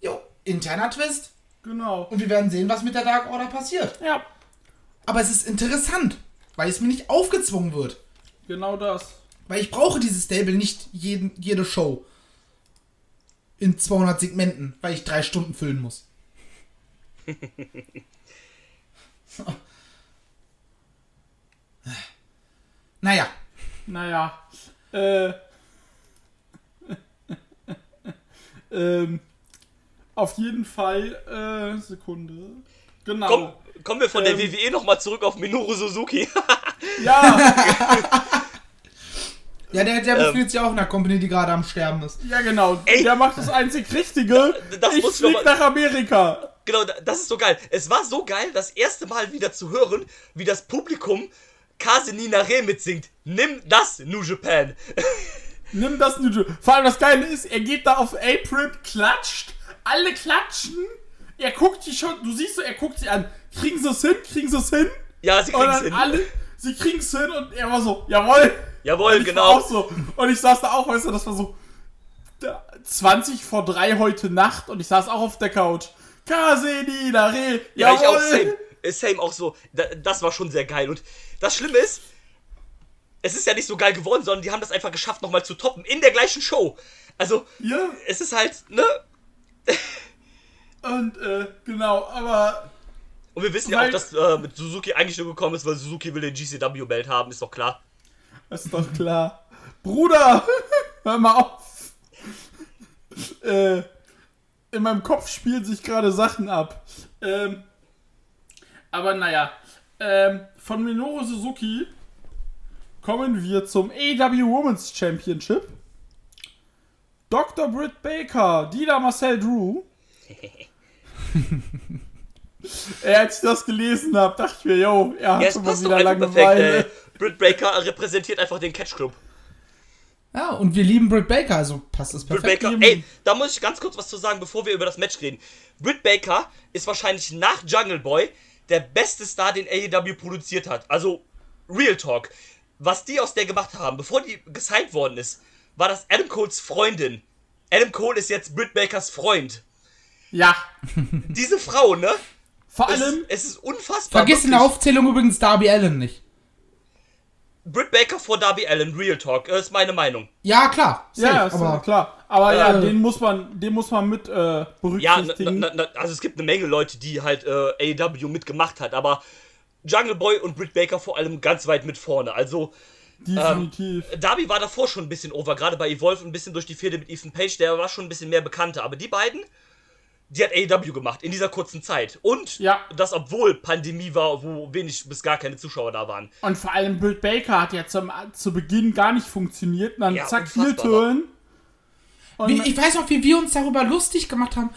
Jo, interner Twist. Genau. Und wir werden sehen, was mit der Dark Order passiert. Ja. Aber es ist interessant, weil es mir nicht aufgezwungen wird. Genau das. Weil ich brauche dieses Stable nicht jeden, jede Show. In 200 Segmenten, weil ich drei Stunden füllen muss. Naja, Naja. Äh. ähm. Auf jeden Fall, äh, Sekunde. Genau. Komm, kommen wir von Ähm. der WWE nochmal zurück auf Minoru Suzuki. Ja, ja, der, der Ähm. befindet sich auch in einer Company, die gerade am Sterben ist. ja, genau. Ey. Der macht das einzig Richtige. Das ich flieg nach Amerika. genau, da- das ist so geil. Es war so geil, das erste Mal wieder zu hören, wie das Publikum Kasenina Re mitsingt. Nimm das, New Japan. Nimm das New Vor allem das Geile ist, er geht da auf Apron, klatscht, alle klatschen. Er guckt die schon, du siehst so, er guckt sie an. Kriegen sie es hin? Kriegen sie es hin? Ja, sie kriegen's dann hin. alle, sie kriegen es hin und er war so, jawohl. Jawohl, Und ich genau. Auch so. Und ich saß da auch, weißt du, das war so da- 20 vor 3 heute Nacht und ich saß auch auf der Couch. Kaseni, Re, Ja, jawohl. ich auch, same. Same auch so. Da, das war schon sehr geil. Und das Schlimme ist, es ist ja nicht so geil geworden, sondern die haben das einfach geschafft, nochmal zu toppen. In der gleichen Show. Also, Ja, es ist halt, ne? und äh, genau, aber Und wir wissen ja auch, dass äh, mit Suzuki eigentlich nur gekommen ist, weil Suzuki will den GCW-Belt haben, ist doch klar. ist doch klar. Bruder, hör mal auf. Äh, in meinem Kopf spielen sich gerade Sachen ab. Ähm, aber naja, ähm, von Minoru Suzuki kommen wir zum AW Women's Championship. Dr. Britt Baker, Dida Marcel Drew. Ey, als ich das gelesen habe, dachte ich mir, yo, er hat Ja, es schon mal wieder einfach perfekt. Langeweile. Britt Baker repräsentiert einfach den Catch Club. Ja, und wir lieben Britt Baker, also passt es Britt perfekt. Baker, eben. ey, da muss ich ganz kurz was zu sagen, bevor wir über das Match reden. Britt Baker ist wahrscheinlich nach Jungle Boy der beste Star, den AEW produziert hat. Also, Real Talk. Was die aus der gemacht haben, bevor die gesigned worden ist, war das Adam Coles Freundin. Adam Cole ist jetzt Britt Bakers Freund. Ja, Diese Frau, ne? Vor Es, allem, es ist unfassbar. Vergiss in der wirklich. Aufzählung übrigens Darby Allen nicht. Britt Baker vor Darby Allen, Real Talk, äh, ist meine Meinung. Ja, klar. Ja, safe, ist aber ja klar. Aber ja, Äh, den muss man, den muss man mit äh, Ja, na, berücksichtigen. na, na, also es gibt eine Menge Leute, die halt äh, AEW mitgemacht hat, aber Jungle Boy und Britt Baker vor allem ganz weit mit vorne. Also Definitiv. Darby war davor schon ein bisschen over, gerade bei Evolve ein bisschen durch die Fehde mit Ethan Page, der war schon ein bisschen mehr bekannter. Aber die beiden, die hat AEW gemacht in dieser kurzen Zeit. Und Ja. das, obwohl Pandemie war, wo wenig bis gar keine Zuschauer da waren. Und vor allem Britt Baker hat ja zum, zu Beginn gar nicht funktioniert. Und dann Ja, zack, hier Turn. Ich weiß noch, wie wir uns darüber lustig gemacht haben.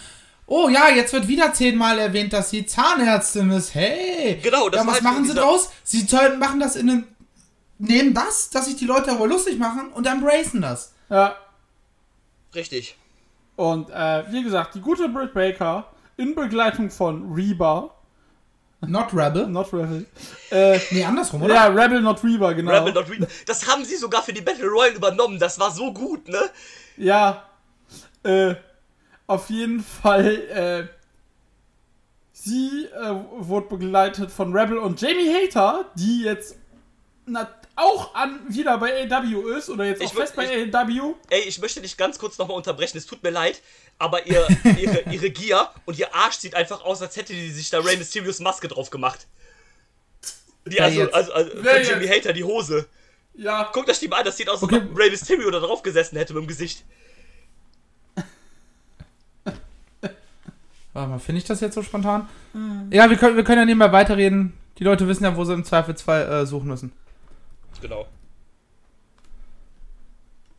Oh ja, jetzt wird wieder zehnmal erwähnt, dass sie Zahnärztin ist. Hey! Genau, das ja, was halt machen sie draus? Sie machen das in einem. Nehmen das, dass sich die Leute darüber lustig machen und embracen das. ja, Richtig. Und äh, wie gesagt, die gute Britt Baker in Begleitung von Reba, Not Rebel. not Rebel. Äh, Nee, andersrum, oder? ja, Rebel, not Reba, genau. Rebel Not Reaper. Das haben sie sogar für die Battle Royale übernommen. Das war so gut, ne? Ja, äh, auf jeden Fall, äh, sie äh, wurde begleitet von Rebel und Jamie Hater, die jetzt na, auch an, wieder bei AW ist oder jetzt Ich auch würd- fest bei AW. Ey, ich möchte dich ganz kurz nochmal unterbrechen. Es tut mir leid, aber ihr, ihre, ihre Gier und ihr Arsch sieht einfach aus, als hätte die sich da Rey Mysterios Maske drauf gemacht. Die, also, jetzt? also, also Wer von Jimmy jetzt? Hater, die Hose. Ja, Guckt euch die mal an, das sieht aus, als Okay. ob Rey Mysterio da drauf gesessen hätte mit dem Gesicht. Warte mal, finde ich das jetzt so spontan? Ja, wir können, wir können ja nebenbei weiterreden. Die Leute wissen ja, wo sie im Zweifelsfall äh, suchen müssen. Genau.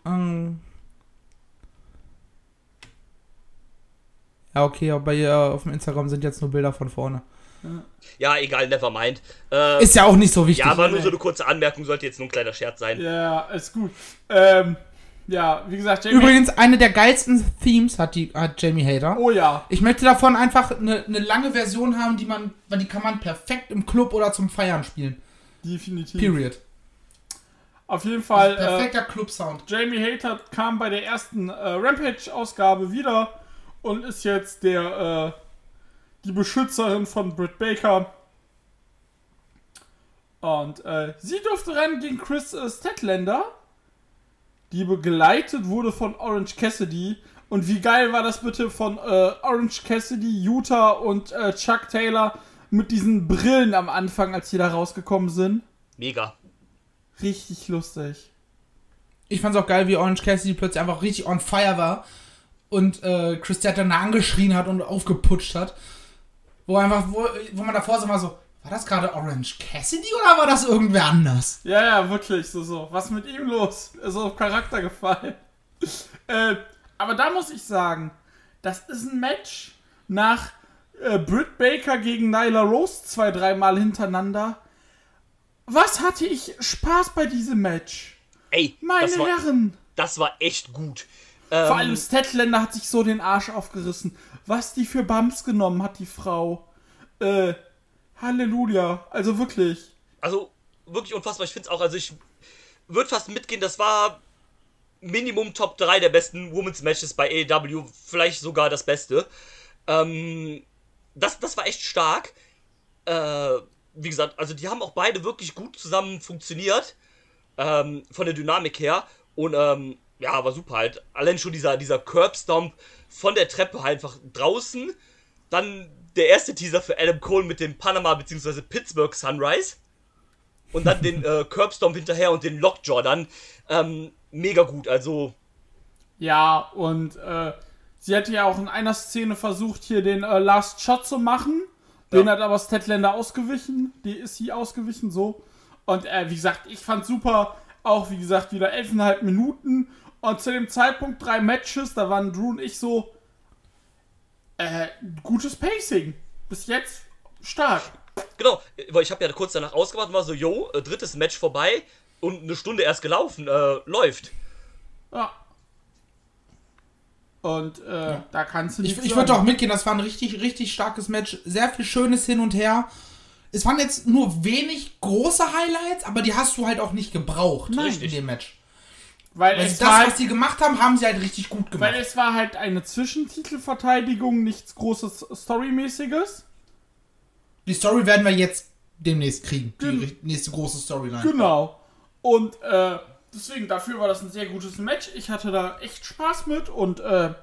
Ähm. Ja, okay, aber bei ihr auf dem Instagram sind jetzt nur Bilder von vorne. Ja, egal, never mind. Äh, Ist ja auch nicht so wichtig. ja, war nur so eine kurze Anmerkung, sollte jetzt nur ein kleiner Scherz sein. ja, ist gut. Ähm, ja, wie gesagt, Jamie Übrigens, eine der geilsten Themes hat, die, hat Jamie Hater. Oh ja, Ich möchte davon einfach eine, eine lange Version haben, die man, weil die kann man perfekt im Club oder zum Feiern spielen. definitiv. Period. Auf jeden Fall, äh, Perfekter Club-Sound. Jamie Hater kam bei der ersten äh, Rampage-Ausgabe wieder und ist jetzt der äh, die Beschützerin von Britt Baker. Und äh, sie durfte ran gegen Chris äh, Statlander, die begleitet wurde von Orange Cassidy. Und wie geil war das bitte von äh, Orange Cassidy, Utah und äh, Chuck Taylor mit diesen Brillen am Anfang, als die da rausgekommen sind? Mega. Richtig lustig. Ich fand's auch geil, wie Orange Cassidy plötzlich einfach richtig on fire war und äh, Chris dann angeschrien hat und aufgeputscht hat. Wo einfach, wo, wo man davor so war so, war das gerade Orange Cassidy oder war das irgendwer anders? Ja, ja, wirklich, so, so. Was mit ihm los? Er ist auf Charakter gefallen. äh, aber da muss ich sagen, das ist ein Match nach äh, Britt Baker gegen Nyla Rose zwei, dreimal hintereinander. Was hatte ich Spaß bei diesem Match? Ey, Meine das war, Herren! das war echt gut. Vor Ähm, allem Statlander hat sich so den Arsch aufgerissen. Was die für Bumps genommen hat, die Frau. Äh, Halleluja. Also wirklich. Also wirklich unfassbar. Ich finde es auch, also ich würde fast mitgehen, das war Minimum Top 3 der besten Women's Matches bei AEW, vielleicht sogar das Beste. Ähm, das, das war echt stark. Äh, wie gesagt, also die haben auch beide wirklich gut zusammen funktioniert. Ähm, von der Dynamik her. Und ähm, ja, war super halt. Allein schon dieser, dieser Curb-Stomp von der Treppe halt einfach draußen. Dann der erste Teaser für Adam Cole mit dem Panama bzw. Pittsburgh Sunrise. Und dann den äh, Curbstomp hinterher und den Lockjaw dann. Ähm, mega gut, also Ja, und äh, sie hatte ja auch in einer Szene versucht, hier den äh, Last Shot zu machen. Den Ja. hat aber Statlander ausgewichen. Die ist sie ausgewichen, so. Und äh, wie gesagt, ich fand super. Auch wie gesagt, wieder 11,5 Minuten. Und zu dem Zeitpunkt drei Matches. Da waren Drew und ich so. Äh, gutes Pacing. Bis jetzt stark. genau, weil ich habe ja kurz danach ausgemacht und war so, yo, äh, drittes Match vorbei und eine Stunde erst gelaufen, äh, läuft. Ja. Und äh, da kannst du Ich, nichts ich würde auch mitgehen, das war ein richtig, richtig starkes Match. Sehr viel Schönes hin und her. Es waren jetzt nur wenig große Highlights, aber die hast du halt auch nicht gebraucht Nein. in dem Match. Weil Weil es das, war was halt, sie gemacht haben, haben sie halt richtig gut gemacht. weil es war halt eine Zwischentitelverteidigung, nichts großes Storymäßiges. Die Story werden wir jetzt demnächst kriegen. Die Gen- nächste große Storyline. Genau. Und äh, deswegen, dafür war das ein sehr gutes Match. Ich hatte da echt Spaß mit und äh,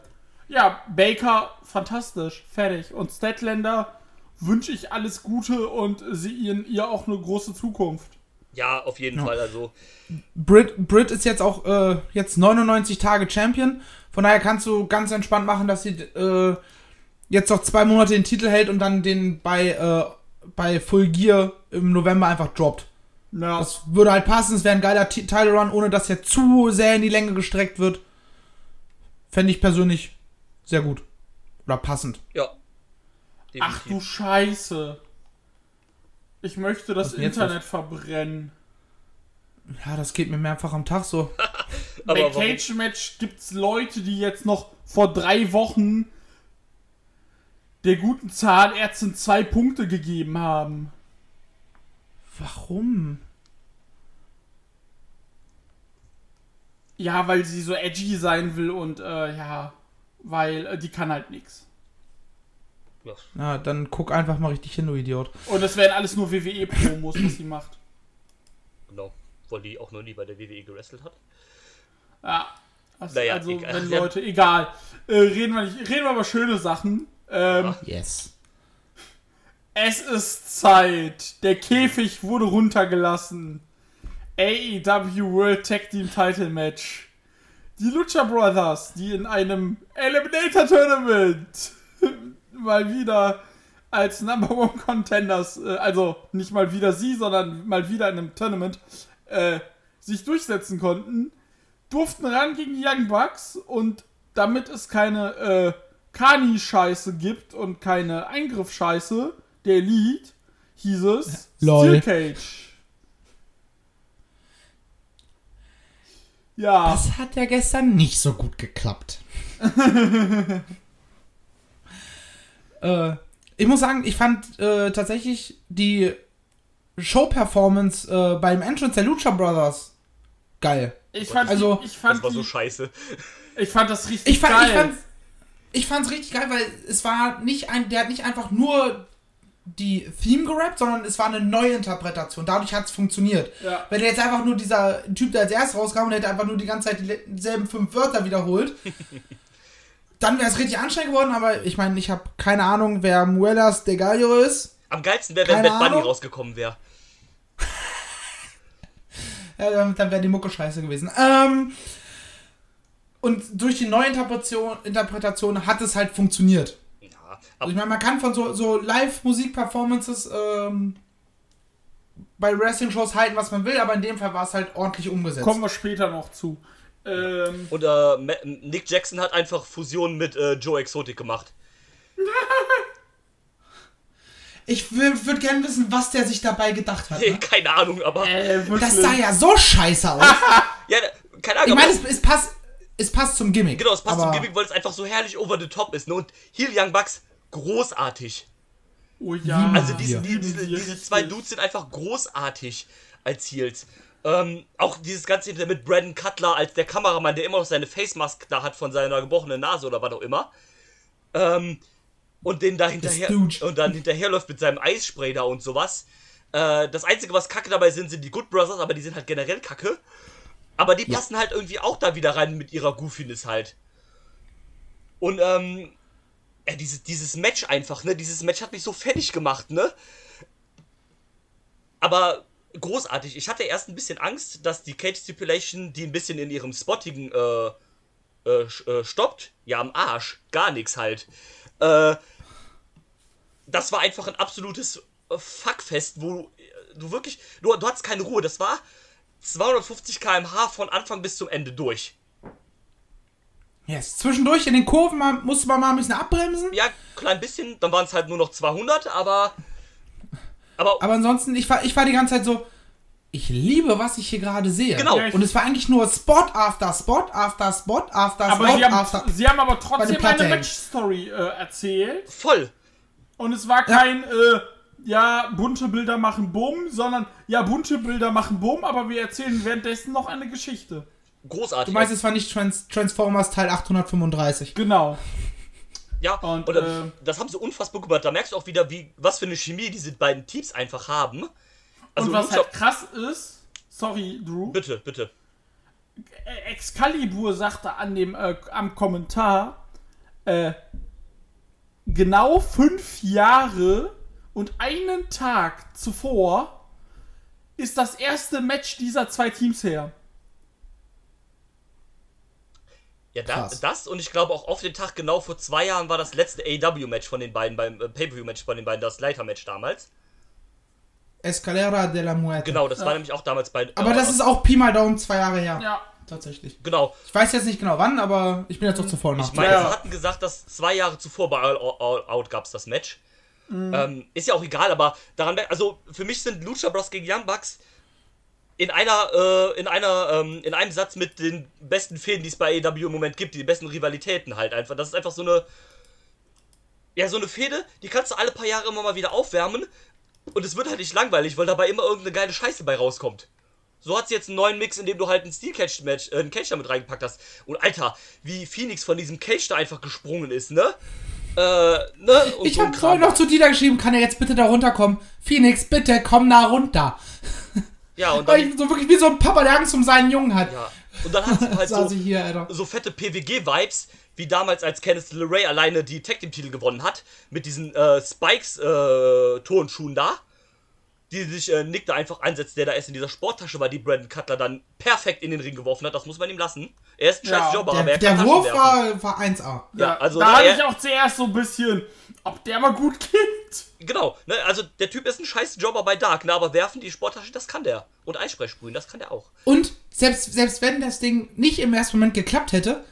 ja, Baker, fantastisch, fertig. Und Statlander wünsche ich alles Gute und sie ihr, ihr auch eine große Zukunft. Ja, auf jeden Fall, also. Brit, Brit ist jetzt auch äh, jetzt 99 Tage Champion. Von daher kannst du ganz entspannt machen, dass sie äh, jetzt noch zwei Monate den Titel hält und dann den bei, äh, bei Full Gear im November einfach droppt. Ja, Das würde halt passen. Es wäre ein geiler Ti- Title Run, ohne dass er zu sehr in die Länge gestreckt wird. Fände ich persönlich sehr gut. Oder passend. Ja. ach du Definitiv. Scheiße. Ich möchte das Was Internet verbrennen. Ja, das geht mir mehrfach am Tag so. Aber Bei? Cage Match gibt's Leute, die jetzt noch vor drei Wochen der guten Zahnärztin zwei Punkte gegeben haben. Warum? Ja, weil sie so edgy sein will und äh, ja, weil äh, die kann halt nix. Ja, Na, dann guck einfach mal richtig hin, du Idiot. Und das wären alles nur WWE-Promos, was sie macht. genau. Weil die auch noch nie bei der WWE gewrestelt hat. Ja. Das, Naja, also, egal. wenn. Leute, egal. Äh, reden, wir nicht, reden wir über schöne Sachen. Ähm. Yes. Es ist Zeit. Der Käfig wurde runtergelassen. AEW World Tag Team Title Match. Die Lucha Brothers, die in einem Eliminator Tournament mal wieder als Number One Contenders, äh, also nicht mal wieder sie, sondern mal wieder in einem Tournament, äh, sich durchsetzen konnten, durften ran gegen die Young Bucks und damit es keine äh, Kani-Scheiße gibt und keine Eingriff-Scheiße der Elite, hieß es Lol. Steel Cage. Ja, Das hat ja gestern nicht so gut geklappt. äh, ich muss sagen, ich fand äh, tatsächlich die Show-Performance äh, beim Entrance der Lucha Brothers geil. ich fand, also, die, ich, fand Das war so scheiße. ich fand das richtig Ich fand, geil. ich fand, ich fand's richtig geil, weil es war nicht ein, der hat nicht einfach nur die Theme gerappt, sondern es war eine Neuinterpretation. Dadurch hat es funktioniert. Ja. Wenn jetzt einfach nur dieser Typ, der als erst rauskam und hätte einfach nur die ganze Zeit dieselben fünf Wörter wiederholt, dann wäre es richtig anstrengend geworden. Aber ich meine, ich habe keine Ahnung, wer Muelas de Gallo ist. Am geilsten wäre, wenn Bad Bunny rausgekommen wäre. Ja, dann, dann wäre die Mucke scheiße gewesen. Ähm, und durch die Neuinterpretation Interpretation hat es halt funktioniert. Ja, Also aber ich meine, man kann von so, so Live-Musik-Performances ähm, bei Wrestling-Shows halten, was man will, aber in dem Fall war es halt ordentlich umgesetzt. Kommen wir später noch zu. Ähm, und äh, Nick Jackson hat einfach Fusion mit äh, Joe Exotic gemacht. Ich würde gerne wissen, was der sich dabei gedacht hat. Ne? Keine Ahnung, aber. äh. Das sah ja so scheiße aus. Ja, keine Ahnung. Ich meine, es, es, passt, es passt zum Gimmick. Genau, es passt zum Gimmick, weil es einfach so herrlich over the top ist. Ne? Und Heel Young Bucks, großartig. oh ja. Also diese, diese, diese zwei Dudes sind einfach großartig als Heels. Ähm, auch dieses ganze mit Brandon Cutler als der Kameramann, der immer noch seine Face Mask da hat von seiner gebrochenen Nase oder was auch immer. Ähm, und den da hinterher und dann hinterherläuft mit seinem Eisspray da und sowas. Äh, das einzige, was kacke dabei sind, sind die Good Brothers, aber die sind halt generell kacke. Aber die passen halt irgendwie auch da wieder rein mit ihrer Goofiness halt. Und ähm, ja, dieses, dieses Match einfach, ne? Dieses Match hat mich so fertig gemacht, ne? Aber großartig. Ich hatte erst ein bisschen Angst, dass die Cage Stipulation die ein bisschen in ihrem Spottigen äh, äh, äh, stoppt. Ja, am Arsch. Gar nichts halt. Äh, das war einfach ein absolutes äh, Fuckfest, wo äh, du wirklich. Du, du hattest keine Ruhe. Das war 250 km/h von Anfang bis zum Ende durch. Yes. Zwischendurch in den Kurven mal, musste man mal ein bisschen abbremsen. Ja, klein bisschen. Dann waren es halt nur noch 200, aber. Aber. Aber ansonsten, ich war, ich war die ganze Zeit so, ich liebe, was ich hier gerade sehe. Genau. Ja, Und es war eigentlich nur Spot after Spot after Spot after aber Spot sie haben, after. sie haben aber trotzdem eine. Match-Story äh, erzählt. voll. Und es war kein, äh, ja, bunte Bilder machen Bumm, sondern, ja, bunte Bilder machen Bumm, aber wir erzählen währenddessen noch eine Geschichte. Großartig. Du meinst, es war nicht Trans Transformers Teil 835. Genau. Ja, Und, und, äh, das haben sie unfassbar gut gemacht. Da merkst du auch wieder, wie, was für eine Chemie diese beiden Teams einfach haben. Also Und was halt krass ist, sorry, Drew, Bitte, bitte. äh, Excalibur sagte an dem, äh, am Kommentar, äh, genau fünf Jahre und einen Tag zuvor ist das erste Match dieser zwei Teams her. Ja, da, das und ich glaube auch auf den Tag genau vor zwei Jahren war das letzte AW-Match von den beiden beim äh, Pay-Per-View-Match von den beiden, das Leiter-Match damals. Escalera de la Muerte. Genau, das war nämlich auch damals bei. Aber äh, das ist auch Pi mal Daumen zwei Jahre her. Ja. Tatsächlich. Genau. Ich weiß jetzt nicht genau wann, aber ich bin jetzt auch zu voll nach. Ich meine, Ja. sie hatten gesagt, dass zwei Jahre zuvor bei All, All, All Out gab es das Match. Ähm, ist ja auch egal, aber daran, also für mich sind Lucha Bros gegen Young Bucks in einer, äh, in einer, ähm, in einem Satz mit den besten Fäden, die es bei AEW im Moment gibt, die besten Rivalitäten halt einfach. Das ist einfach so eine, ja, so eine Fehde, die kannst du alle paar Jahre immer mal wieder aufwärmen und es wird halt nicht langweilig, weil dabei immer irgendeine geile Scheiße bei rauskommt. So hat sie jetzt einen neuen Mix, in dem du halt ein Steel Cage Match, äh, einen Cage da mit reingepackt hast. Und Alter, wie Phoenix von diesem Cage da einfach gesprungen ist, ne? Äh, ne? Und Ich so habe vorhin noch zu Dieter geschrieben, kann er jetzt bitte da runterkommen? Phoenix, bitte komm da runter. Ja, und Weil dann, ich so wirklich wie so ein Papa, der Angst um seinen Jungen hat. ja. Und dann hat sie halt so, hier, so fette PWG-Vibes, wie damals, als Kenneth LeRae alleine die Tag Team-Titel gewonnen hat, mit diesen äh, Spikes-Turnschuhen da, die sich äh, Nick da einfach einsetzt, der da erst in dieser Sporttasche war, die Brandon Cutler dann perfekt in den Ring geworfen hat. Das muss man ihm lassen. Er ist ein Ja, scheiß Jobber, aber Der, er der kann Wurf war, war 1A. Ja, also da da hatte er- ich auch zuerst so ein bisschen, ob der mal gut klingt. Genau, ne, also der Typ ist ein scheiß Jobber bei Dark, ne, aber werfen die Sporttasche, das kann der. Und Eisspray sprühen, das kann der auch. Und selbst, selbst wenn das Ding nicht im ersten Moment geklappt hätte,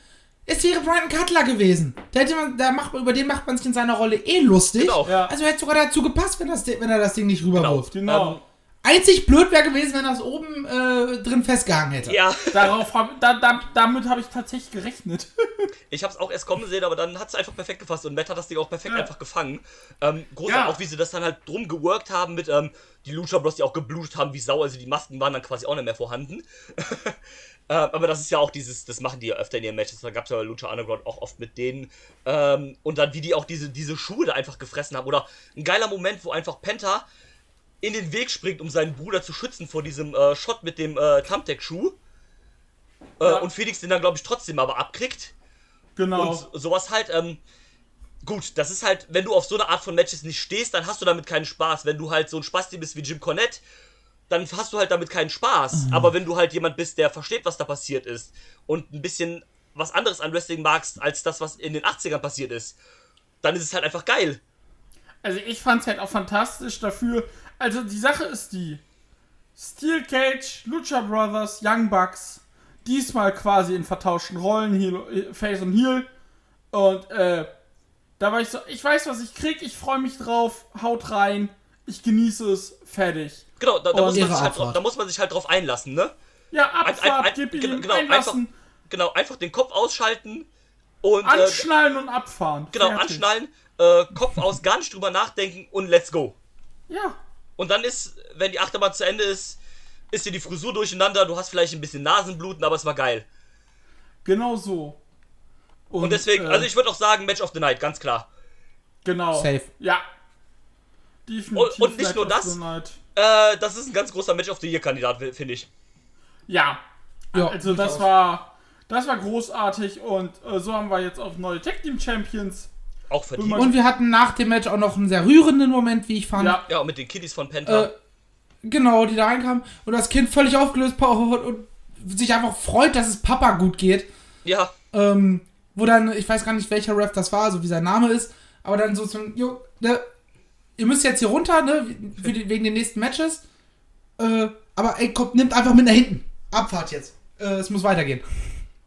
es wäre Brian Cutler gewesen. Da hätte man, da macht, über den macht man sich in seiner Rolle eh lustig. Genau. Ja. Also hätte sogar dazu gepasst, wenn, das, wenn er das Ding nicht rüberwirft. Genau. Ähm, Einzig blöd wäre gewesen, wenn das oben äh, drin festgehangen hätte. Ja, Darauf hab, da, da, damit habe ich tatsächlich gerechnet. ich hab's auch erst kommen sehen, aber dann hat's einfach perfekt gefasst und Matt hat das Ding auch perfekt Ja. einfach gefangen. Ähm, großartig Ja. auch, wie sie das dann halt drum geworkt haben mit, ähm, die Lucha Bros, die auch geblutet haben wie Sau, also die Masken waren dann quasi auch nicht mehr vorhanden. äh, aber das ist ja auch dieses, das machen die ja öfter in ihren Matches, da gab's ja bei Lucha Underground auch oft mit denen. Ähm, und dann, wie die auch diese, diese Schuhe da einfach gefressen haben. Oder ein geiler Moment, wo einfach Penta in den Weg springt, um seinen Bruder zu schützen vor diesem äh, Shot mit dem äh, Thumbtack-Schuh. Äh, Ja. Und Felix den dann, glaube ich, trotzdem aber abkriegt. Genau. Und so- sowas halt, ähm, gut, das ist halt, wenn du auf so eine Art von Matches nicht stehst, dann hast du damit keinen Spaß. Wenn du halt so ein Spasti bist wie Jim Cornette, dann hast du halt damit keinen Spaß. Aber wenn du halt jemand bist, der versteht, was da passiert ist und ein bisschen was anderes an Wrestling magst, als das, was in den 80ern passiert ist, dann ist es halt einfach geil. Also ich fand's halt auch fantastisch dafür. Also die Sache ist die. Steel Cage, Lucha Brothers, Young Bucks, diesmal quasi in vertauschten Rollen, Heel, Face und Heel. Und äh, da war ich so, ich weiß, was ich krieg, ich freue mich drauf, haut rein, ich genieße es, fertig. Genau, da, da, Und muss, man halt drauf, Abfahrt. da muss man sich halt drauf einlassen, ne? Ja, Ein- ein- Abfahrt, ein- gib genau, ihm genau, einlassen, Genau, einfach den Kopf ausschalten und äh, anschnallen und abfahren. genau, Fertig. anschnallen, äh, Kopf aus, gar nicht drüber nachdenken und let's go. Ja, Und dann ist, wenn die Achterbahn zu Ende ist, ist dir die Frisur durcheinander, du hast vielleicht ein bisschen Nasenbluten, aber es war geil. genau so. Und deswegen, äh, also ich würde auch sagen, Match of the Night, ganz klar. Genau. Safe. Ja. Definitiv. Und- und nicht nur das. Äh, das ist ein ganz großer Match of the Year Kandidat, finde ich. Ja. Ja, also das war das war großartig und äh, so haben wir jetzt auch neue Tag Team Champions. Auch verdient. Und wir hatten nach dem Match auch noch einen sehr rührenden Moment, wie ich fand. Ja. ja, mit den Kiddies von Penta. Äh, genau, die da reinkamen und das Kind völlig aufgelöst und, und sich einfach freut, dass es Papa gut geht. ja, Ähm, wo dann, ich weiß gar nicht, welcher Ref das war, so wie sein Name ist, aber dann so zum, jo, ne, ihr müsst jetzt hier runter, ne, für die, wegen den nächsten Matches. Äh, aber ey, kommt, nimmt einfach mit nach hinten. Abfahrt jetzt. Äh, es muss weitergehen.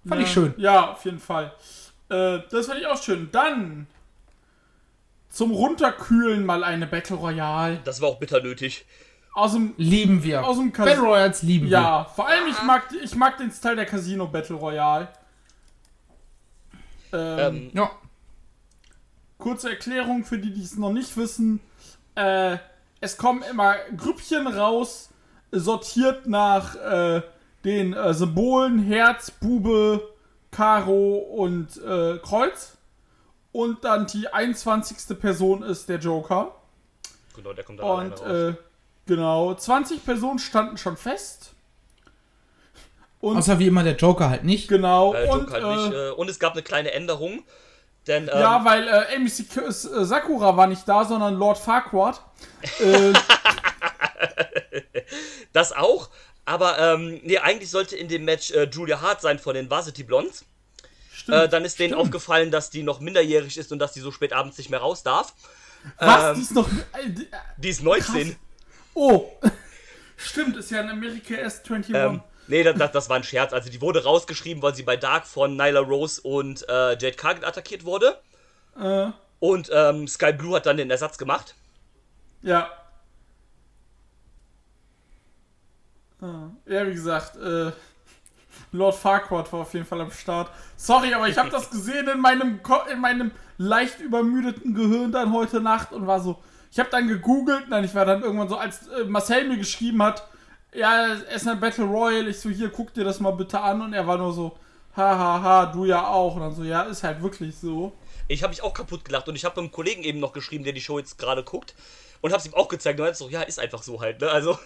Fand ich Ja. schön. Ja, auf jeden Fall. Äh, das fand ich auch schön. Dann zum Runterkühlen mal eine Battle Royale. das war auch bitter nötig. Aus dem Lieben wir. Aus dem Kas- Battle Royals lieben wir. ja, vor allem ich mag ich mag den Style der Casino Battle Royale. Ähm, Ähm, Ja. Kurze Erklärung für die, die es noch nicht wissen. Äh, es kommen immer Grüppchen raus, sortiert nach äh, den äh, Symbolen Herz, Bube, Karo und äh, Kreuz. Und dann die 21. Person ist der Joker. genau, der kommt da alleine Und raus. äh, genau, 20 Personen standen schon fest. Und Außer wie immer der Joker halt nicht. genau, Äh, und, halt äh, nicht. Äh, und es gab eine kleine Änderung. Denn, ähm, Ja, weil äh, Amy Sik- äh, Sakura war nicht da, sondern Lord Farquaad. äh, das auch. Aber, ähm, nee, eigentlich sollte in dem Match äh, Julia Hart sein von den Varsity Blondes. stimmt. Äh, dann ist denen aufgefallen, dass die noch minderjährig ist und dass die so spät abends nicht mehr raus darf. Was? ähm, die ist noch. Äh, die, ist 19. oh! Stimmt, ist ja in Amerika erst 21. Ähm, nee, das, das, war ein Scherz. Also die wurde rausgeschrieben, weil sie bei Dark von Nyla Rose und äh, Jade Cargill attackiert wurde. äh, Und ähm, Sky Blue hat dann den Ersatz gemacht. ja. Ah, Ja, wie gesagt, äh, Lord Farquaad war auf jeden Fall am Start. Sorry, aber ich habe das gesehen in meinem, Ko in meinem leicht übermüdeten Gehirn dann heute Nacht und war so. Ich habe dann gegoogelt, nein, ich war dann irgendwann so, als äh, Marcel mir geschrieben hat, ja, es ist eine Battle Royale, ich so, hier, guck dir das mal bitte an und er war nur so, hahaha, ha, ha, du ja auch. Und dann so, ja, ist halt wirklich so. Ich habe mich auch kaputt gelacht und ich habe einem Kollegen eben noch geschrieben, der die Show jetzt gerade guckt. Und hab's ihm auch gezeigt. Und er hat so, ja, ist einfach so halt, ne? Also,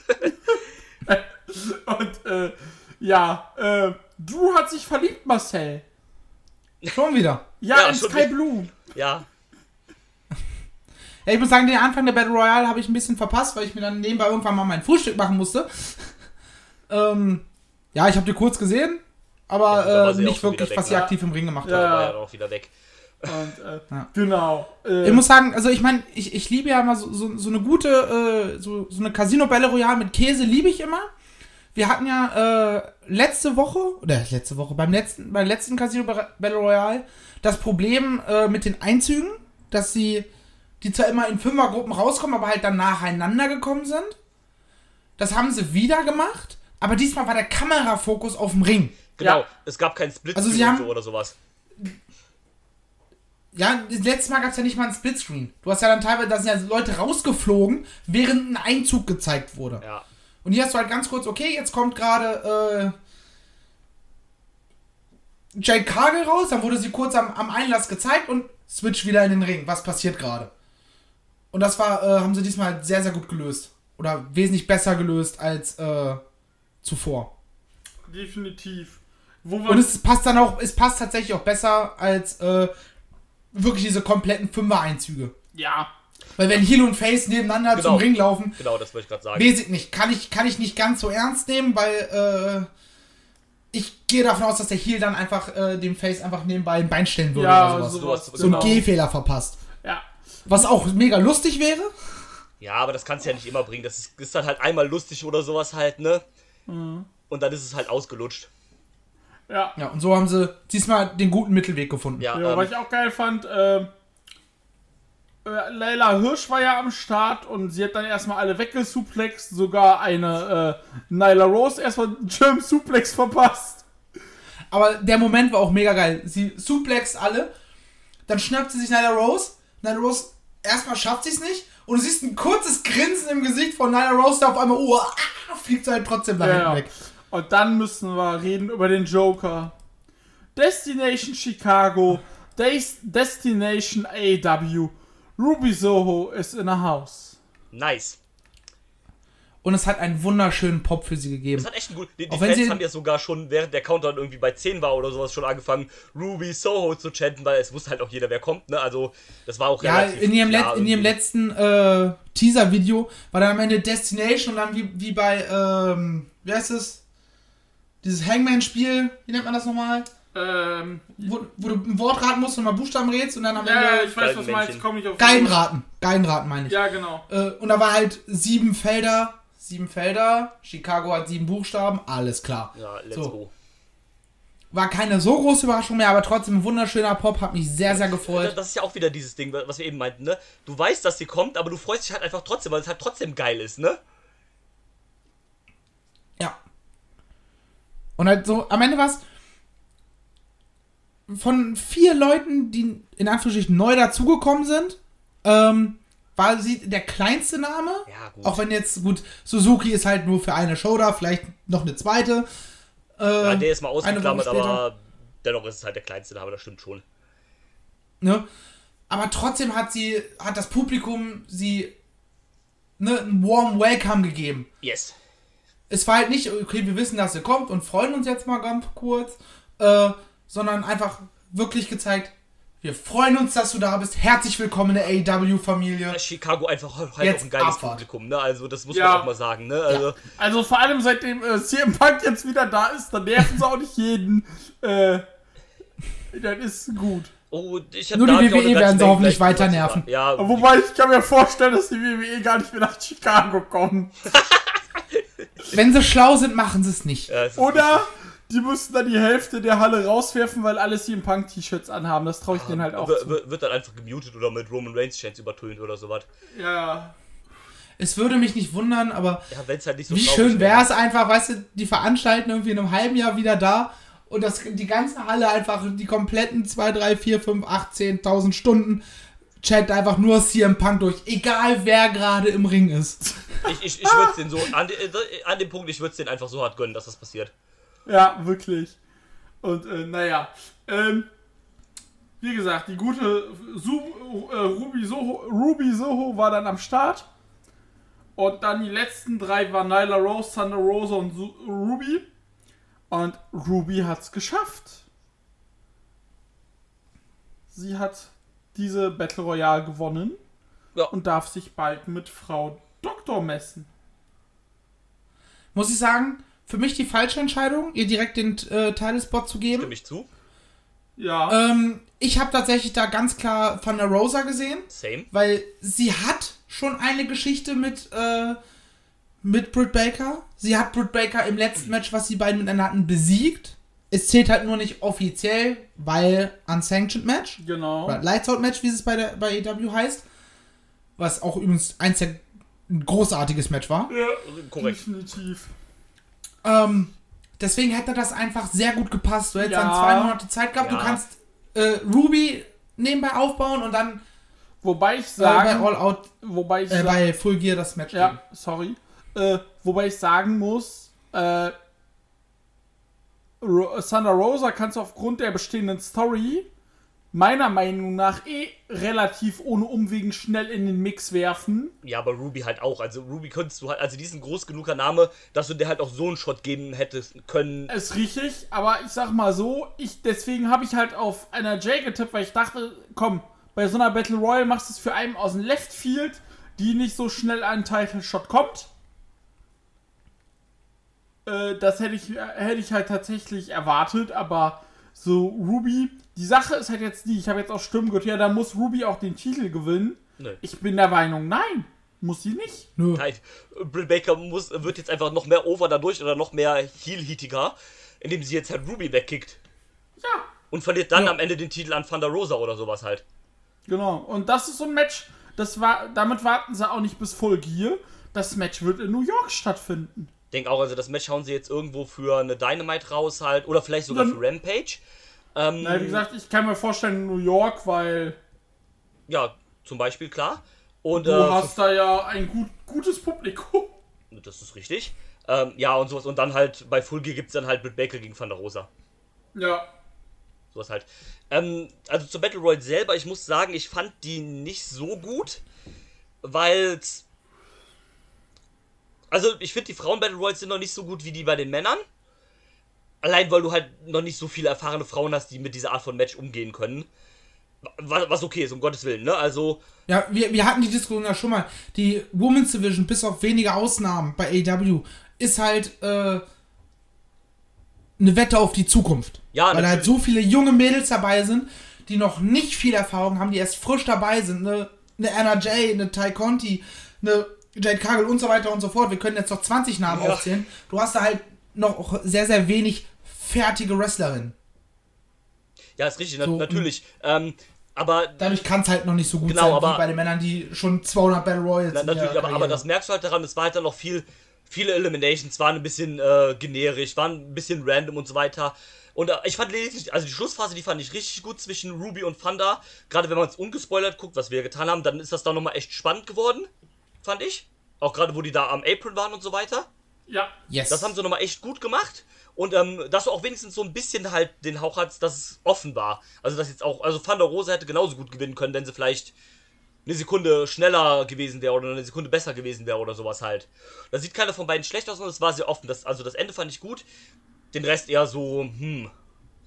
Und äh, ja, äh, Drew hat sich verliebt, Marcel. Schon wieder. Ja, Ja, in Sky. Blue. ja. Ja, ich muss sagen, den Anfang der Battle Royale habe ich ein bisschen verpasst, weil ich mir dann nebenbei irgendwann mal mein Frühstück machen musste. ähm, ja, ich habe die kurz gesehen, aber Ja, äh, nicht wirklich, weg, was sie ne? aktiv im Ring gemacht Ja. hat. Da war dann auch wieder weg. Und, äh, Ja. genau. Äh, Ich muss sagen, also ich meine, ich, ich liebe ja immer so, so, so eine gute, äh, so, so eine Casino Battle Royale mit Käse liebe ich immer. Wir hatten ja äh, letzte Woche, oder letzte Woche, beim letzten, beim letzten Casino Battle Royale das Problem äh, mit den Einzügen, dass sie, die zwar immer in Fünfergruppen rauskommen, aber halt dann nacheinander gekommen sind. das haben sie wieder gemacht, aber diesmal war der Kamerafokus auf dem Ring. Genau, Ja. es gab keinen Split Also sie haben- so oder sowas. Ja, das letzte Mal gab es ja nicht mal einen Splitscreen. Du hast ja dann teilweise, da sind ja Leute rausgeflogen, während ein Einzug gezeigt wurde. Ja. Und hier hast du halt ganz kurz, okay, jetzt kommt gerade äh, Jade Cargill raus, dann wurde sie kurz am, am Einlass gezeigt und switch wieder in den Ring. Was passiert gerade? Und das war, äh, haben sie diesmal sehr, sehr gut gelöst. Oder wesentlich besser gelöst als äh, zuvor. Definitiv. Und es passt dann auch, es passt tatsächlich auch besser als äh, wirklich diese kompletten Fünfer-Einzüge. ja, Weil wenn Heel und Face nebeneinander Genau. zum Ring laufen, Genau, das wollte ich gerade sagen. Weiß ich nicht. Kann ich, kann ich nicht ganz so ernst nehmen, weil äh, ich gehe davon aus, dass der Heel dann einfach äh, dem Face einfach nebenbei ein Bein stellen würde ja, oder sowas. sowas. So einen genau. Gehfehler verpasst. Ja, Was auch mega lustig wäre. Ja, aber das kannst du ja nicht immer bringen. Das ist, ist dann halt einmal lustig oder sowas halt, ne? Mhm. Und dann ist es halt ausgelutscht. ja. Ja, und so haben sie diesmal den guten Mittelweg gefunden. Ja, Ja, ähm, was ich auch geil fand, ähm, äh, Leila Hirsch war ja am Start und sie hat dann erstmal alle weggesuplext, sogar eine äh, Nyla Rose erstmal einen German Suplex verpasst. Aber der Moment war auch mega geil. Sie suplext alle, dann schnappt sie sich Nyla Rose. Nyla Rose, erstmal schafft sie es nicht. Und du siehst ein kurzes Grinsen im Gesicht von Nyla Rose, der auf einmal, oh, ah, fliegt sie halt trotzdem nach hinten Ja. weg. Und dann müssen wir reden über den Joker. Destination Chicago, Des Destination AEW, Ruby Soho ist in a house. nice. Und es hat einen wunderschönen Pop für sie gegeben. Das hat echt einen gut. Die, die Fans sie- haben ja sogar schon, während der Countdown irgendwie bei 10 war oder sowas, schon angefangen, Ruby Soho zu chanten, weil es wusste halt auch jeder, wer kommt, ne? Also, das war auch Ja, relativ in ihrem, klar in ihrem letzten äh, Teaser-Video war dann am Ende Destination und dann wie, wie bei, ähm, wie heißt es? Dieses Hangman-Spiel, wie nennt man das nochmal? Ähm, Wo, wo du ein Wort raten musst und mal Buchstaben rätst und dann am ja, Ende. ich weiß, was du meinst, komm ich auf. Geigenraten. Geigenraten meine ich. Ja, genau. Äh, und da war halt sieben Felder. Sieben Felder. Chicago hat sieben Buchstaben. Alles klar. Ja, let's So. go. War keine so große Überraschung mehr, aber trotzdem ein wunderschöner Pop. Hat mich sehr, sehr gefreut. das ist ja auch wieder dieses Ding, was wir eben meinten, ne? Du weißt, dass sie kommt, aber du freust dich halt einfach trotzdem, weil es halt trotzdem geil ist, ne? Ja. Und halt so, am Ende war es von vier Leuten, die in Anführungsstrichen neu dazugekommen sind, ähm, war sie der kleinste Name. Ja. Auch wenn jetzt, gut, Suzuki ist halt nur für eine Show da, vielleicht noch eine zweite. Äh, ja, der ist mal ausgeklammert, aber dennoch ist es halt der kleinste Name, das stimmt schon. Ne? Aber trotzdem hat sie, hat das Publikum sie ne, einen warm Welcome gegeben. Yes. es war halt nicht, okay, wir wissen, dass ihr kommt und freuen uns jetzt mal ganz kurz, äh, sondern einfach wirklich gezeigt, wir freuen uns, dass du da bist. Herzlich willkommen in der AEW-Familie. Chicago einfach halt Jetzt auch ein geiles Abfahrt. Publikum, ne? Also, das muss Ja. man auch mal sagen, ne? Also, Also vor allem seitdem äh, CM Punk jetzt wieder da ist, dann nerven sie auch nicht jeden. Äh, das ist gut. oh, ich hab Nur die WWE werden sie hoffentlich weiter nerven. Ja, Wobei ich kann mir vorstellen, dass die WWE gar nicht mehr nach Chicago kommen. Wenn sie schlau sind, machen sie es nicht. ja, Oder die müssten dann die Hälfte der Halle rauswerfen, weil alle CM Punk T-Shirts anhaben. Das traue ich denen halt auch w- zu. wird dann einfach gemutet oder mit Roman Reigns Chance übertönt oder sowas. Ja. Es würde mich nicht wundern, aber Ja, wenn es halt nicht so wie schön wäre. es einfach, weißt du, die veranstalten irgendwie in einem halben Jahr wieder da und das, die ganze Halle einfach die kompletten 2, 3, 4, 5, 8, 10.000 Stunden chat einfach nur CM Punk durch, egal wer gerade im Ring ist. Ich, ich, ich würde es den so, an, de- äh, an dem Punkt, ich würde es den einfach so hart gönnen, dass das passiert. Ja, wirklich. Und äh, naja. Ähm, wie gesagt, die gute Su äh, Ruby, Soho, Ruby Soho war dann am Start. Und dann die letzten drei waren Nyla Rose, Thunder Rosa und Su Ruby. Und Ruby hat's geschafft. Sie hat diese Battle Royale gewonnen Ja. und darf sich bald mit Frau Doktor messen. Muss ich sagen, für mich die falsche Entscheidung, ihr direkt den äh, Title-Spot zu geben. Stimme ich zu? Ja. Ähm, ich habe tatsächlich da ganz klar Thunder Rosa gesehen, Same. weil sie hat schon eine Geschichte mit, äh, mit Britt Baker. Sie hat Britt Baker im letzten Match, was sie beiden miteinander hatten, besiegt. Es zählt halt nur nicht offiziell, weil Unsanctioned Match. genau. Oder Lights Out Match, wie es bei, der, bei AW heißt. Was auch übrigens eins der ein großartiges Match war. Ja, Korrekt. definitiv. Ähm, deswegen hätte das einfach sehr gut gepasst. Du hättest Ja. dann zwei Monate Zeit gehabt. Ja. Du kannst äh, Ruby nebenbei aufbauen und dann Wobei ich äh, bei sagen, All Out, wobei ich äh, bei Full Gear das Match geben. ja, sorry, äh, wobei ich sagen muss, äh, Ro Thunder Rosa kannst du aufgrund der bestehenden Story meiner Meinung nach eh relativ ohne Umwegen schnell in den Mix werfen. Ja, aber Ruby halt auch. Also Ruby könntest du halt, also diesen groß genuger Name, dass du dir halt auch so einen Shot geben hättest können. Ist richtig, aber ich sag mal so, ich deswegen habe ich halt auf einer J getippt, weil ich dachte, komm, bei so einer Battle Royale machst du es für einen aus dem Left Field, die nicht so schnell an einen Title Shot kommt. Äh, das hätte ich, hätte ich halt tatsächlich erwartet, aber so Ruby, die Sache ist halt jetzt die, ich habe jetzt auch Stimmen gehört, ja, da muss Ruby auch den Titel gewinnen. Nö. Ich bin der Meinung, nein, muss sie nicht. Nö. Nein, Britt Baker muss, wird jetzt einfach noch mehr over dadurch oder noch mehr heel-heatiger, indem sie jetzt halt Ruby wegkickt. Ja, Und verliert dann Ja. am Ende den Titel an Thunder Rosa oder sowas halt. Genau, und das ist so ein Match, das war, damit warten sie auch nicht bis Full Gear. Das Match wird in New York stattfinden. Denk auch, also das Match hauen sie jetzt irgendwo für eine Dynamite raus halt, oder vielleicht sogar Dann- für Rampage. Ähm, Na, wie gesagt, ich kann mir vorstellen, New York, weil ja, zum Beispiel, klar. Und du äh, hast da ja ein gut, gutes Publikum. das ist richtig. Ähm, ja, und sowas. Und dann halt bei Full Gear gibt es dann halt Britt Baker gegen Thunder Rosa. Ja, Sowas halt. Ähm, also zur Battle Royale selber, ich muss sagen, ich fand die nicht so gut, weil also ich finde die Frauen Battle Royals sind noch nicht so gut wie die bei den Männern. Allein weil du halt noch nicht so viele erfahrene Frauen hast, die mit dieser Art von Match umgehen können. Was, okay ist, um Gottes Willen, ne? Also, Ja, wir, wir hatten die Diskussion ja schon mal. Die Women's Division, bis auf wenige Ausnahmen bei AW, ist halt äh, eine Wette auf die Zukunft. Ja, Weil halt natürlich. so viele junge Mädels dabei sind, die noch nicht viel Erfahrung haben, die erst frisch dabei sind. Eine, eine Anna Jay, eine Ty Conti, eine Jade Cargill und so weiter und so fort. Wir können jetzt noch 20 Namen Ja. aufzählen. Du hast da halt noch sehr, sehr wenig fertige Wrestlerinnen. ja, ist richtig, So, natürlich. Ähm, aber Dadurch kann es halt noch nicht so gut Genau, sein aber- wie bei den Männern, die schon 200 Battle Royals Na, natürlich, aber, aber das merkst du halt daran, es war halt dann noch viel, viele Eliminations, waren ein bisschen äh, generisch, waren ein bisschen random und so weiter. Und äh, ich fand lediglich, also die Schlussphase, die fand ich richtig gut zwischen Ruby und Thunder. Gerade wenn man es ungespoilert guckt, was wir getan haben, dann ist das da nochmal echt spannend geworden, fand ich. Auch gerade, wo die da am Apron waren und so weiter. Ja. Yes. Das haben sie nochmal echt gut gemacht. Und ähm, dass du auch wenigstens so ein bisschen halt den Hauch hattest, dass es offen war. Also, dass jetzt auch, also Thunder Rosa hätte genauso gut gewinnen können, wenn sie vielleicht eine Sekunde schneller gewesen wäre oder eine Sekunde besser gewesen wäre oder sowas halt. Da sieht keiner von beiden schlecht aus und es war sehr offen. Das, also, das Ende fand ich gut. Den Rest eher so, hm.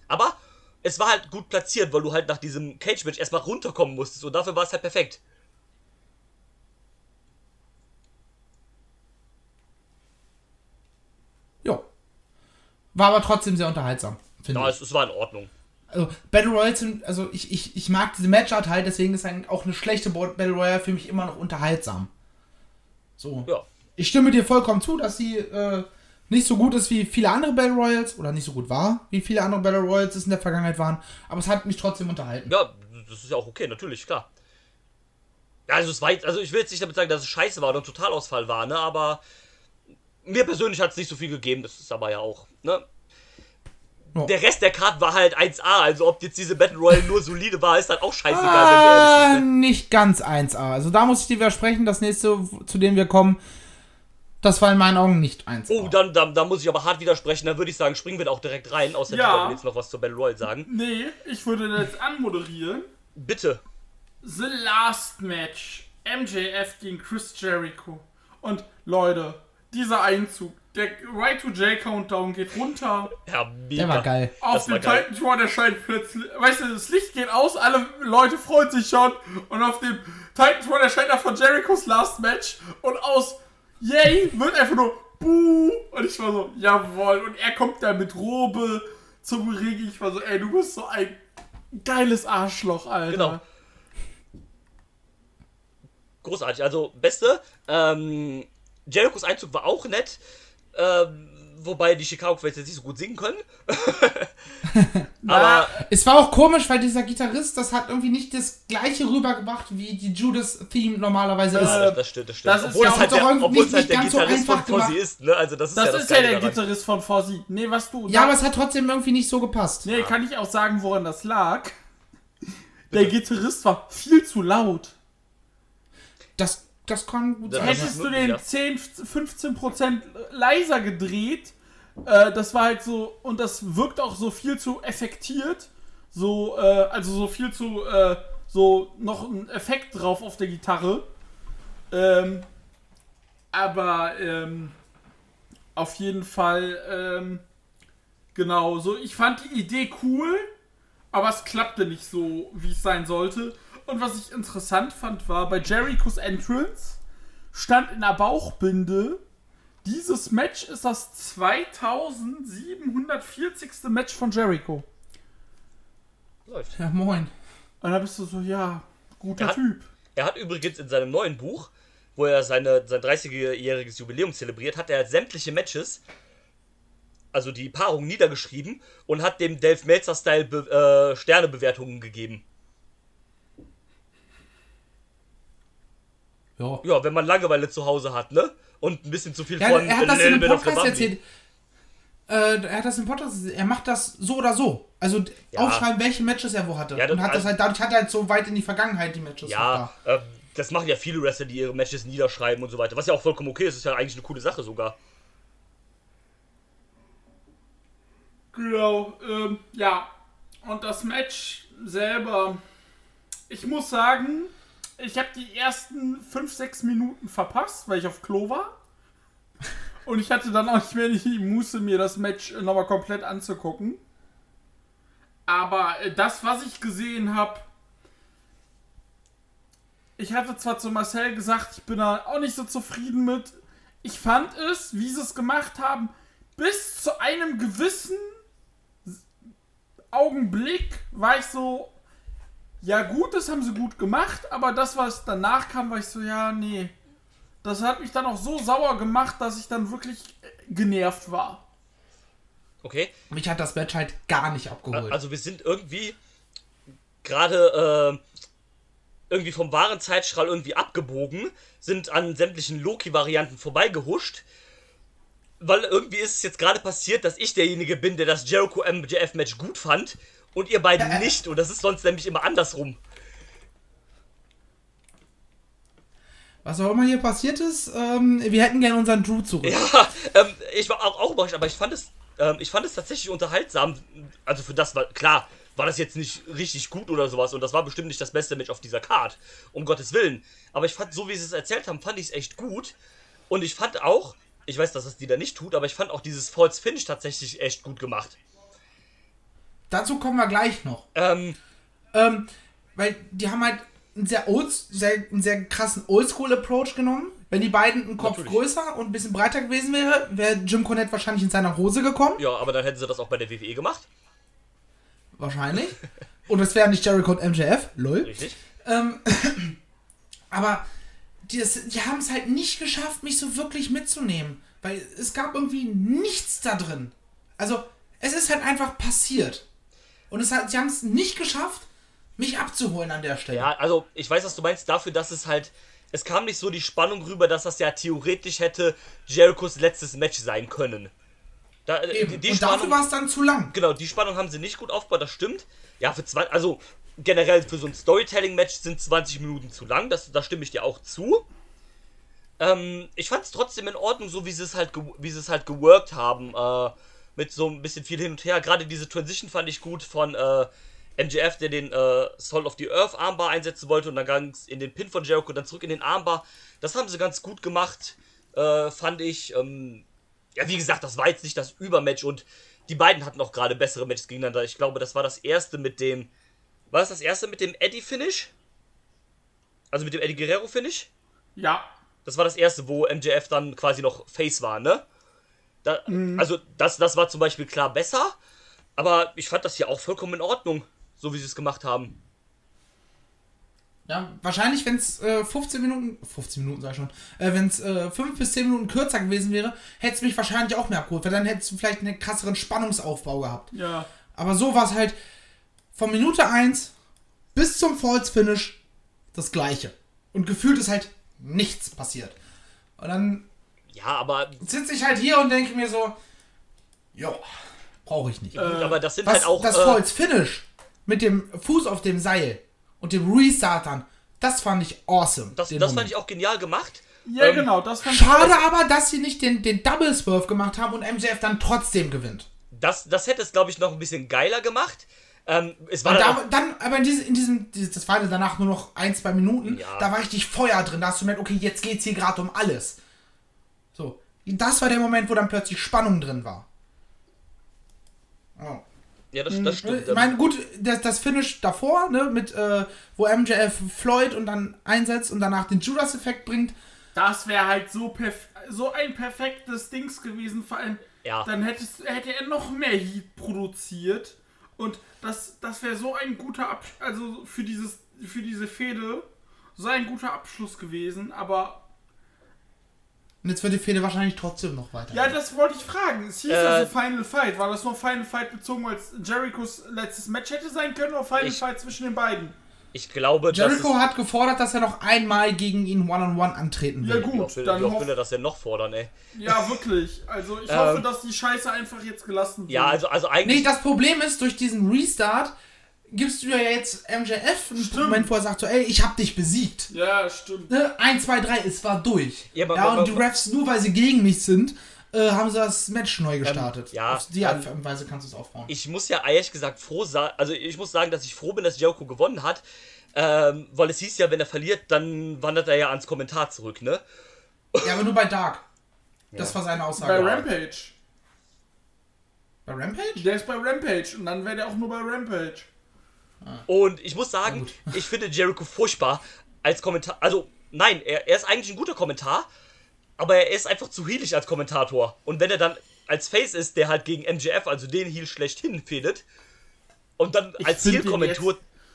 Aber es war halt gut platziert, weil du halt nach diesem Cage-Match erstmal runterkommen musstest und dafür war es halt perfekt. Jo. War aber trotzdem sehr unterhaltsam, finde Ja, ich. es, es war in Ordnung. Also, Battle Royals sind, also ich, ich, ich mag diese Matchart halt, deswegen ist eigentlich auch eine schlechte Battle Royale für mich immer noch unterhaltsam. So. Ja. Ich stimme dir vollkommen zu, dass sie äh, nicht so gut ist wie viele andere Battle Royals, oder nicht so gut war, wie viele andere Battle Royals es in der Vergangenheit waren, aber es hat mich trotzdem unterhalten. Ja, das ist ja auch okay, natürlich, klar. Ja, also es war also ich will jetzt nicht damit sagen, dass es scheiße war oder ein Totalausfall war, ne, aber mir persönlich hat es nicht so viel gegeben, das ist aber ja auch, ne. Ja. Der Rest der Card war halt 1A, also ob jetzt diese Battle Royale nur solide war, ist halt auch scheißegal, wenn wir Ah, sind. Ne? nicht ganz 1A. Also da muss ich dir widersprechen, das nächste, zu dem wir kommen, das war in meinen Augen nicht 1A. Oh, dann, dann, dann muss ich aber hart widersprechen, dann würde ich sagen, springen wir da auch direkt rein, außer Ja. wollen jetzt noch was zur Battle Royale sagen. Nee, ich würde jetzt anmoderieren. Bitte. The Last Match. MJF gegen Chris Jericho. Und Leute, dieser Einzug, der Right to J Countdown geht runter. Ja, mega. Der war geil. Auf dem. Titan Tor erscheint plötzlich, weißt du, das Licht geht aus, alle Leute freuen sich schon. Und auf dem Titan Tor erscheint er von Jerichos Last Match. Und aus Yay wird einfach nur Buh. Und ich war so, jawohl. Und er kommt da mit Robe zum Ring. Ich war so, ey, du bist so ein geiles Arschloch, Alter. Genau. Großartig. Also, beste. Ähm, Jerichos Einzug war auch nett. Ähm, wobei die Chicago Fans jetzt nicht so gut singen können. Na, Aber Es war auch komisch, weil dieser Gitarrist, das hat irgendwie nicht das gleiche rübergebracht, wie die Judas-Theme normalerweise ist. ja, das stimmt, das stimmt. das ist obwohl ja es auch halt doch der, irgendwie obwohl es halt nicht der ganz so Gitarrist von. Fozzy ist, ne? Also das ist das ja das ist ja der daran. Gitarrist von Fozzy. Nee, was du. Ja, aber es hat trotzdem irgendwie nicht so gepasst. Nee, kann ich auch sagen, woran das lag. Der Gitarrist war viel zu laut. Das, das kann gut sein. Hättest du den ja. 10, 15 Prozent leiser gedreht, äh, das war halt so, und das wirkt auch so viel zu effektiert, so, äh, also so viel zu, äh, so noch ein Effekt drauf auf der Gitarre. Ähm, aber, ähm, auf jeden Fall, ähm, genau, so, ich fand die Idee cool, aber es klappte nicht so, wie es sein sollte. Und was ich interessant fand, war, bei Jerichos Entrance stand in der Bauchbinde, dieses Match ist das 2740. Match von Jericho. Läuft. Ja, moin. Und da bist du so, ja, guter Ja. Typ. Er hat übrigens in seinem neuen Buch, wo er seine, sein 30-jähriges Jubiläum zelebriert, hat er sämtliche Matches, also die Paarung niedergeschrieben und hat dem Dave Meltzer-Style be äh, Sternebewertungen gegeben. Ja. Ja, wenn man Langeweile zu Hause hat, ne? Und ein bisschen zu viel Ja, von er hat das in einem Podcast erzählt. Äh, er hat das im Podcast erzählt. Er macht das so oder so. Also Ja. aufschreiben, welche Matches er wo hatte. Ja, das- und hat das also- halt, dadurch hat er halt so weit in die Vergangenheit die Matches Ja, da. äh, das machen ja viele Wrestler, die ihre Matches niederschreiben und so weiter. Was ja auch vollkommen okay ist, ist ja eigentlich eine coole Sache sogar. Genau, ähm, ja. Und das Match selber, ich muss sagen, ich habe die ersten 5, 6 Minuten verpasst, weil ich auf Klo war. Und ich hatte dann auch nicht mehr die Muße, mir das Match nochmal komplett anzugucken. Aber äh, das, was ich gesehen habe, ich hatte zwar zu Marcel gesagt, ich bin da auch nicht so zufrieden mit. Ich fand es, wie sie es gemacht haben, bis zu einem gewissen Augenblick war ich so, ja gut, das haben sie gut gemacht, aber das, was danach kam, war ich so, ja, nee. Das hat mich dann auch so sauer gemacht, dass ich dann wirklich äh, genervt war. Okay? Mich hat das Match halt gar nicht abgeholt. Also wir sind irgendwie gerade äh, irgendwie vom wahren Zeitstrahl irgendwie abgebogen, sind an sämtlichen Loki-Varianten vorbeigehuscht. Weil irgendwie ist es jetzt gerade passiert, dass ich derjenige bin, der das Jericho MJF Match gut fand und ihr beiden nicht. Und das ist sonst nämlich immer andersrum. Was auch immer hier passiert ist, ähm, wir hätten gerne unseren Drew zurück. Ja, ähm, ich war auch, auch überrascht, aber ich fand es, ähm, ich fand es tatsächlich unterhaltsam. Also für das war klar, war das jetzt nicht richtig gut oder sowas und das war bestimmt nicht das beste Match auf dieser Card, um Gottes Willen. Aber ich fand, so wie sie es erzählt haben, fand ich es echt gut. Und ich fand auch, ich weiß, dass das die da nicht tut, aber ich fand auch dieses False Finish tatsächlich echt gut gemacht. Dazu kommen wir gleich noch. Ähm, Ähm, weil die haben halt einen sehr, old, sehr, einen sehr krassen Oldschool-Approach genommen. Wenn die beiden einen Kopf Natürlich. größer und ein bisschen breiter gewesen wäre, wäre Jim Cornette wahrscheinlich in seiner Hose gekommen. ja, aber dann hätten sie das auch bei der WWE gemacht. Wahrscheinlich. Und es wären nicht Jericho und MJF. Lol. Richtig. Ähm, aber die, das- die haben es halt nicht geschafft, mich so wirklich mitzunehmen. Weil es gab irgendwie nichts da drin. Also, es ist halt einfach passiert. Und es hat, sie haben es nicht geschafft, mich abzuholen an der Stelle. Ja, also ich weiß, was du meinst, dafür, dass es halt. Es kam nicht so die Spannung rüber, dass das ja theoretisch hätte Jerichos letztes Match sein können. Da, äh, Eben. die, die und dafür Spannung, war es dann zu lang. genau, die Spannung haben sie nicht gut aufgebaut, das stimmt. Ja, für zwei, also generell für so ein Storytelling-Match sind 20 Minuten zu lang, das, da stimme ich dir auch zu. Ähm, ich fand es trotzdem in Ordnung, so wie sie es halt, wie sie es halt geworkt haben, äh, mit so ein bisschen viel hin und her. Gerade diese Transition fand ich gut von äh, MJF, der den äh, Soul of the Earth Armbar einsetzen wollte und dann ging es in den Pin von Jericho, dann zurück in den Armbar. Das haben sie ganz gut gemacht, äh, fand ich. Ähm, ja, wie gesagt, das war jetzt nicht das Übermatch und die beiden hatten auch gerade bessere Matches gegeneinander. Ich glaube, das war das erste mit dem. War das das erste mit dem Eddie-Finish? Also mit dem Eddie Guerrero-Finish? Ja, Das war das erste, wo MJF dann quasi noch Face war, ne? Da, Also, das, das war zum Beispiel klar besser, aber ich fand das hier auch vollkommen in Ordnung, so wie sie es gemacht haben. Ja, wahrscheinlich, wenn es äh, 15 Minuten, 15 Minuten sag ich schon, äh, wenn es äh, 5 bis 10 Minuten kürzer gewesen wäre, hätte es mich wahrscheinlich auch mehr abgeholt, weil dann hättest du vielleicht einen krasseren Spannungsaufbau gehabt. Ja. Aber so war es halt von Minute 1 bis zum False Finish das gleiche. Und gefühlt ist halt nichts passiert. Und dann Ja, aber, sitze ich halt hier und denke mir so, ja, brauche ich nicht. gut, aber das sind Was, halt auch. das äh, False Finish mit dem Fuß auf dem Seil und dem Restartern, das fand ich awesome. das, das fand ich auch genial gemacht. Ja, Ähm, genau, das fand Schade aber, dass sie nicht den, den Double Swerve gemacht haben und MJF dann trotzdem gewinnt. Das, das hätte es, glaube ich, noch ein bisschen geiler gemacht. Ähm, es war Und dann da, dann, aber in, diese, in diesem, dieses- das war danach nur noch ein, zwei Minuten, Ja. da war richtig Feuer drin. Da hast du gemerkt, okay, jetzt geht's hier gerade um alles. So. Das war der Moment, wo dann plötzlich Spannung drin war. Oh. ja, das, das stimmt. Ich meine, gut, das, das Finish davor, ne, mit, äh, wo MJF Floyd und dann einsetzt und danach den Judas-Effekt bringt. Das wäre halt so, perf so ein perfektes Dings gewesen, vor allem, Ja. dann hättest, hätte er noch mehr Heat produziert und das, das wäre so ein guter Abschluss, also für, dieses, für diese Fehde, so ein guter Abschluss gewesen, aber Und jetzt wird die Fehde wahrscheinlich trotzdem noch weiter. ja, das wollte ich fragen. Es hieß Äh, also Final Fight. War das nur Final Fight bezogen, als Jerichos letztes Match hätte sein können oder Final Ich- Fight zwischen den beiden? ich glaube, Jericho hat gefordert, dass er noch einmal gegen ihn One-on-One antreten Ja will. gut, wie oft will, dann hoff, will er das denn noch fordern, ey? Ja, wirklich. Also ich Ähm, hoffe, dass die Scheiße einfach jetzt gelassen wird. Ja, also, also Nee, eigentlich. das Problem ist, durch diesen Restart gibst du ja jetzt MJF einen Stimmt. Moment, wo er sagt so, ey, ich hab dich besiegt. Ja, stimmt. Ne? 1, 2, 3, es war durch. Ja, Ja, aber- aber- und die Refs, nur weil sie gegen mich sind, äh, haben sie das Match neu gestartet. Ähm, ja, Auf die Art ähm, und Weise kannst du es aufbauen. ich muss ja ehrlich gesagt froh sein, also ich muss sagen, dass ich froh bin, dass Jericho gewonnen hat, ähm, weil es hieß ja, wenn er verliert, dann wandert er ja ans Kommentar zurück, ne? ja, aber nur bei Dark. Das war seine Bei Aussage. Rampage. Bei Rampage? Der ist bei Rampage und dann wäre der auch nur bei Rampage. Und ich muss sagen, ich finde Jericho furchtbar als Kommentar. Also, nein, er, er ist eigentlich ein guter Kommentar, aber er ist einfach zu heelig als Kommentator. Und wenn er dann als Face ist, der halt gegen MJF, also den Heel schlechthin fehlt, und dann Ich als jetzt-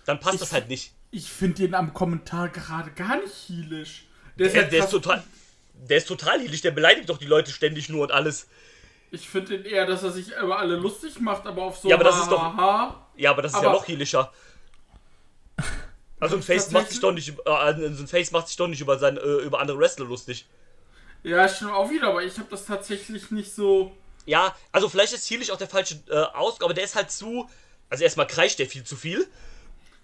dann passt das halt nicht. Ich finde den am Kommentar gerade gar nicht heelisch. Der ist, Der, halt der ist fast- total. Der ist total heelig, der beleidigt doch die Leute ständig nur und alles. Ich finde ihn eher, dass er sich über alle lustig macht, aber auf so Ja, aber das ist doch-. Ja, aber das ist Aber- ja noch heelischer. Also ein Face macht sich doch nicht, über- äh, so ein Face macht sich doch nicht über seine, äh, über andere Wrestler lustig. Ja, stimmt auch wieder, aber ich habe das tatsächlich nicht so. Ja, also vielleicht ist Heelish auch der falsche äh, Ausdruck, aber der ist halt zu. Also erstmal kreischt der viel zu viel.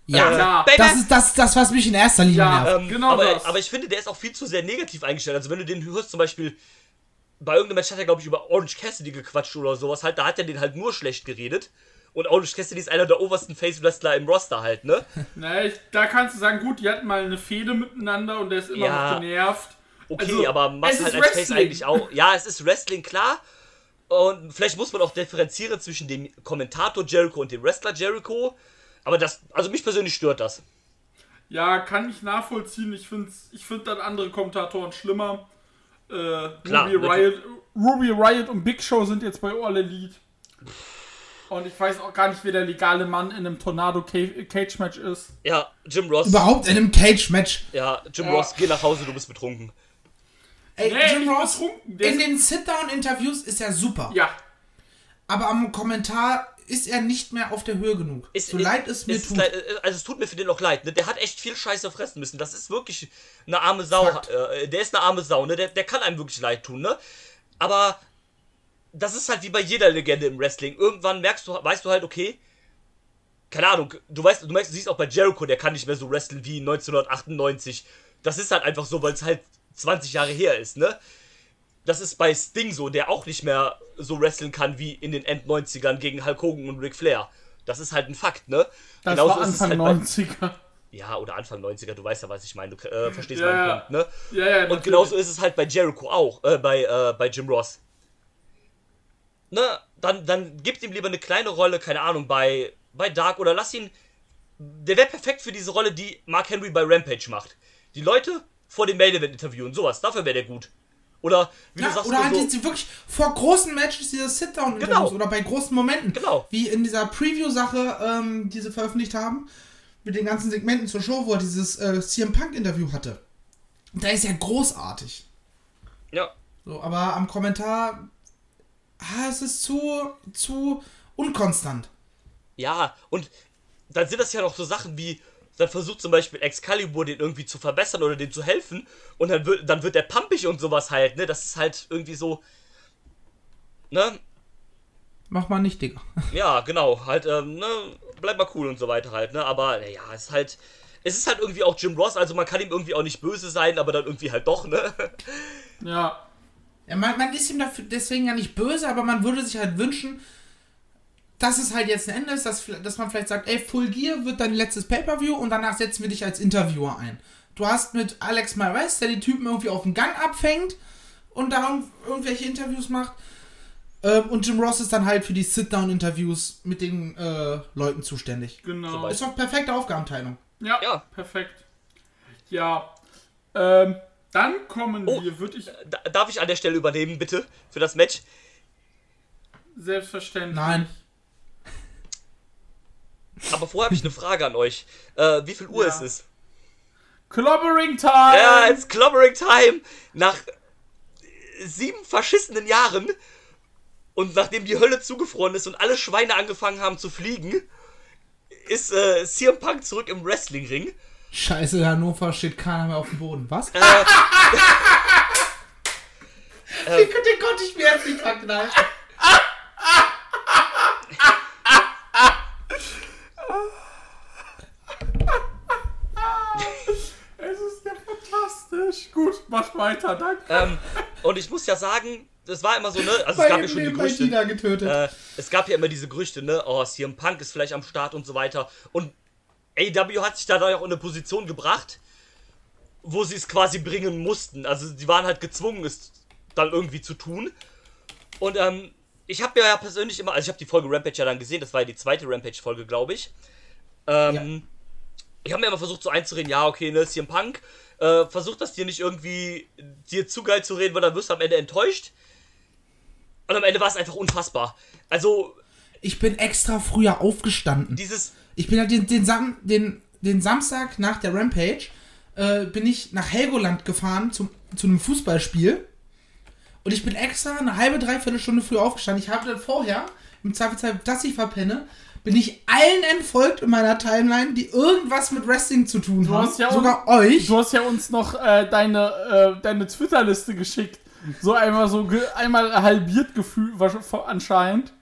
Ja, Äh, Ja. Das ist das, das, was mich in erster Linie Ja, nervt. ähm, genau aber, das. aber ich finde, der ist auch viel zu sehr negativ eingestellt. Also wenn du den hörst, zum Beispiel bei irgendeinem Match hat er, glaube ich, über Orange Cassidy gequatscht oder sowas halt, da hat er den halt nur schlecht geredet. Und Orange Cassidy ist einer der obersten Face-Wrestler im Roster halt, ne? Na, ich, da kannst du sagen, gut, die hatten mal eine Fehde miteinander und der ist immer Ja. noch genervt. Okay, Also, aber machst halt als Face Wrestling. eigentlich auch. Ja, es ist Wrestling, klar. Und vielleicht muss man auch differenzieren zwischen dem Kommentator Jericho und dem Wrestler Jericho. Aber das, also mich persönlich stört das. Ja, kann ich nachvollziehen. Ich finde ich find dann andere Kommentatoren schlimmer. Äh, Klar, Ruby, Riot, Ruby Riot und Big Show sind jetzt bei All Elite. Und ich weiß auch gar nicht, wer der legale Mann in einem Tornado Ca- Cage Match ist. Ja, Jim Ross. Überhaupt in einem Cage-Match. Ja, Jim Ja. Ross, geh nach Hause, du bist betrunken. Ey, Nee, Jim Ross, in den Sit-Down-Interviews ist er super. Ja, Aber am Kommentar ist er nicht mehr auf der Höhe genug. Ist- so leid es mir ist tut. leid- äh, also es tut mir für den auch leid, ne? Der hat echt viel Scheiße fressen müssen. Das ist wirklich eine arme Sau. Fakt. Äh, der ist eine arme Sau, ne? Der, der kann einem wirklich leid tun, ne? Aber das ist halt wie bei jeder Legende im Wrestling. Irgendwann merkst du, weißt du halt, okay, keine Ahnung, du weißt, du merkst, du siehst auch bei Jericho, der kann nicht mehr so wresteln wie 1998. Das ist halt einfach so, weil es halt 20 Jahre her ist, ne? Das ist bei Sting so, der auch nicht mehr so wresteln kann wie in den End-90ern gegen Hulk Hogan und Ric Flair. Das ist halt ein Fakt, ne? das Genauso war ist es Anfang halt bei- 90er. ja, oder Anfang 90er, du weißt ja, was ich meine, du äh, verstehst Ja, meinen. Punkt, ne? Ja, ja, Und natürlich. genauso ist es halt bei Jericho auch, äh, bei, äh, bei Jim Ross. Ne, dann, dann gibt ihm lieber eine kleine Rolle, keine Ahnung, bei, bei Dark oder lass ihn. Der wäre perfekt für diese Rolle, die Mark Henry bei Rampage macht. Die Leute vor dem Main Event interviewen, sowas, dafür wäre der gut. Oder wie Ja, du sagst, oder halt so, die wirklich vor großen Matches diese Sit-Down-Interviews Genau. oder bei großen Momenten. Genau. Wie in dieser Preview-Sache, ähm, die sie veröffentlicht haben. mit den ganzen Segmenten zur Show, wo er dieses äh, CM Punk-Interview hatte. Da ist er großartig. Ja. So, aber am Kommentar, ah, es ist zu, zu unkonstant. Ja, und dann sind das ja noch so Sachen wie, dann versucht zum Beispiel Excalibur den irgendwie zu verbessern oder dem zu helfen und dann wird, dann wird der pumpig und sowas halt, ne? Das ist halt irgendwie so, ne? Mach mal nicht, Digga. Ja, genau, halt, ähm, ne? Bleib mal cool und so weiter halt, ne? Aber, ja, es ist halt, es ist halt irgendwie auch Jim Ross, also man kann ihm irgendwie auch nicht böse sein, aber dann irgendwie halt doch, ne? Ja. Ja, man, man ist ihm dafür deswegen ja nicht böse, aber man würde sich halt wünschen, dass es halt jetzt ein Ende ist, dass, dass man vielleicht sagt, ey, Full Gear wird dein letztes Pay-Per-View und danach setzen wir dich als Interviewer ein. Du hast mit Alex Mares, der die Typen irgendwie auf dem Gang abfängt und da irg- irgendwelche Interviews macht. Ähm, und Jim Ross ist dann halt für die Sit-Down-Interviews mit den äh, Leuten zuständig. Genau. Ist doch perfekte Aufgabenteilung. Ja, Ja. perfekt. Ja. Ähm, dann kommen Oh. wir, würde ich Da, darf ich an der Stelle übernehmen, bitte, für das Match? selbstverständlich. Nein. Aber vorher habe ich eine Frage an euch. Äh, wie viel Uhr Ja. ist es? Clobbering Time! Ja, it's clobbering time. Nach sieben verschissenen Jahren und nachdem die Hölle zugefroren ist und alle Schweine angefangen haben zu fliegen, ist äh, CM Punk zurück im Wrestlingring. Scheiße, Hannover steht keiner mehr auf dem Boden. Was? Äh, den, den konnte ich mir jetzt nicht verknallen. Es ist ja fantastisch. Gut, mach weiter, danke. ähm, und ich muss ja sagen, das war immer so, ne? Also es gab ja schon die Gerüchte. Äh, es gab ja immer diese Gerüchte, ne? Oh, CM Punk ist vielleicht am Start und so weiter. Und AW hat sich da auch in eine Position gebracht, wo sie es quasi bringen mussten. Also sie waren halt gezwungen, es dann irgendwie zu tun. Und ähm, ich habe ja persönlich immer, also ich habe die Folge Rampage ja dann gesehen, das war ja die zweite Rampage-Folge, glaube ich. Ähm, Ich habe mir immer versucht so einzureden, ja, okay, ne, CM Punk, äh, versuch das dir nicht irgendwie dir zu geil zu reden, weil dann wirst du am Ende enttäuscht. Und am Ende war es einfach unfassbar. Also, Ich bin extra früher aufgestanden. dieses. Ich bin halt den, den, Sam, den, den Samstag nach der Rampage äh, bin ich nach Helgoland gefahren zum, zu einem Fußballspiel. Und ich bin extra eine halbe, dreiviertel Stunde früher aufgestanden. Ich habe dann vorher, im Zweifelsfall, dass ich verpenne, bin ich allen entfolgt in meiner Timeline, die irgendwas mit Wrestling zu tun haben. hast ja Sogar euch. Du hast ja uns noch äh, deine, äh, deine Twitter-Liste geschickt. So einmal so ge einmal halbiert gefühlt anscheinend.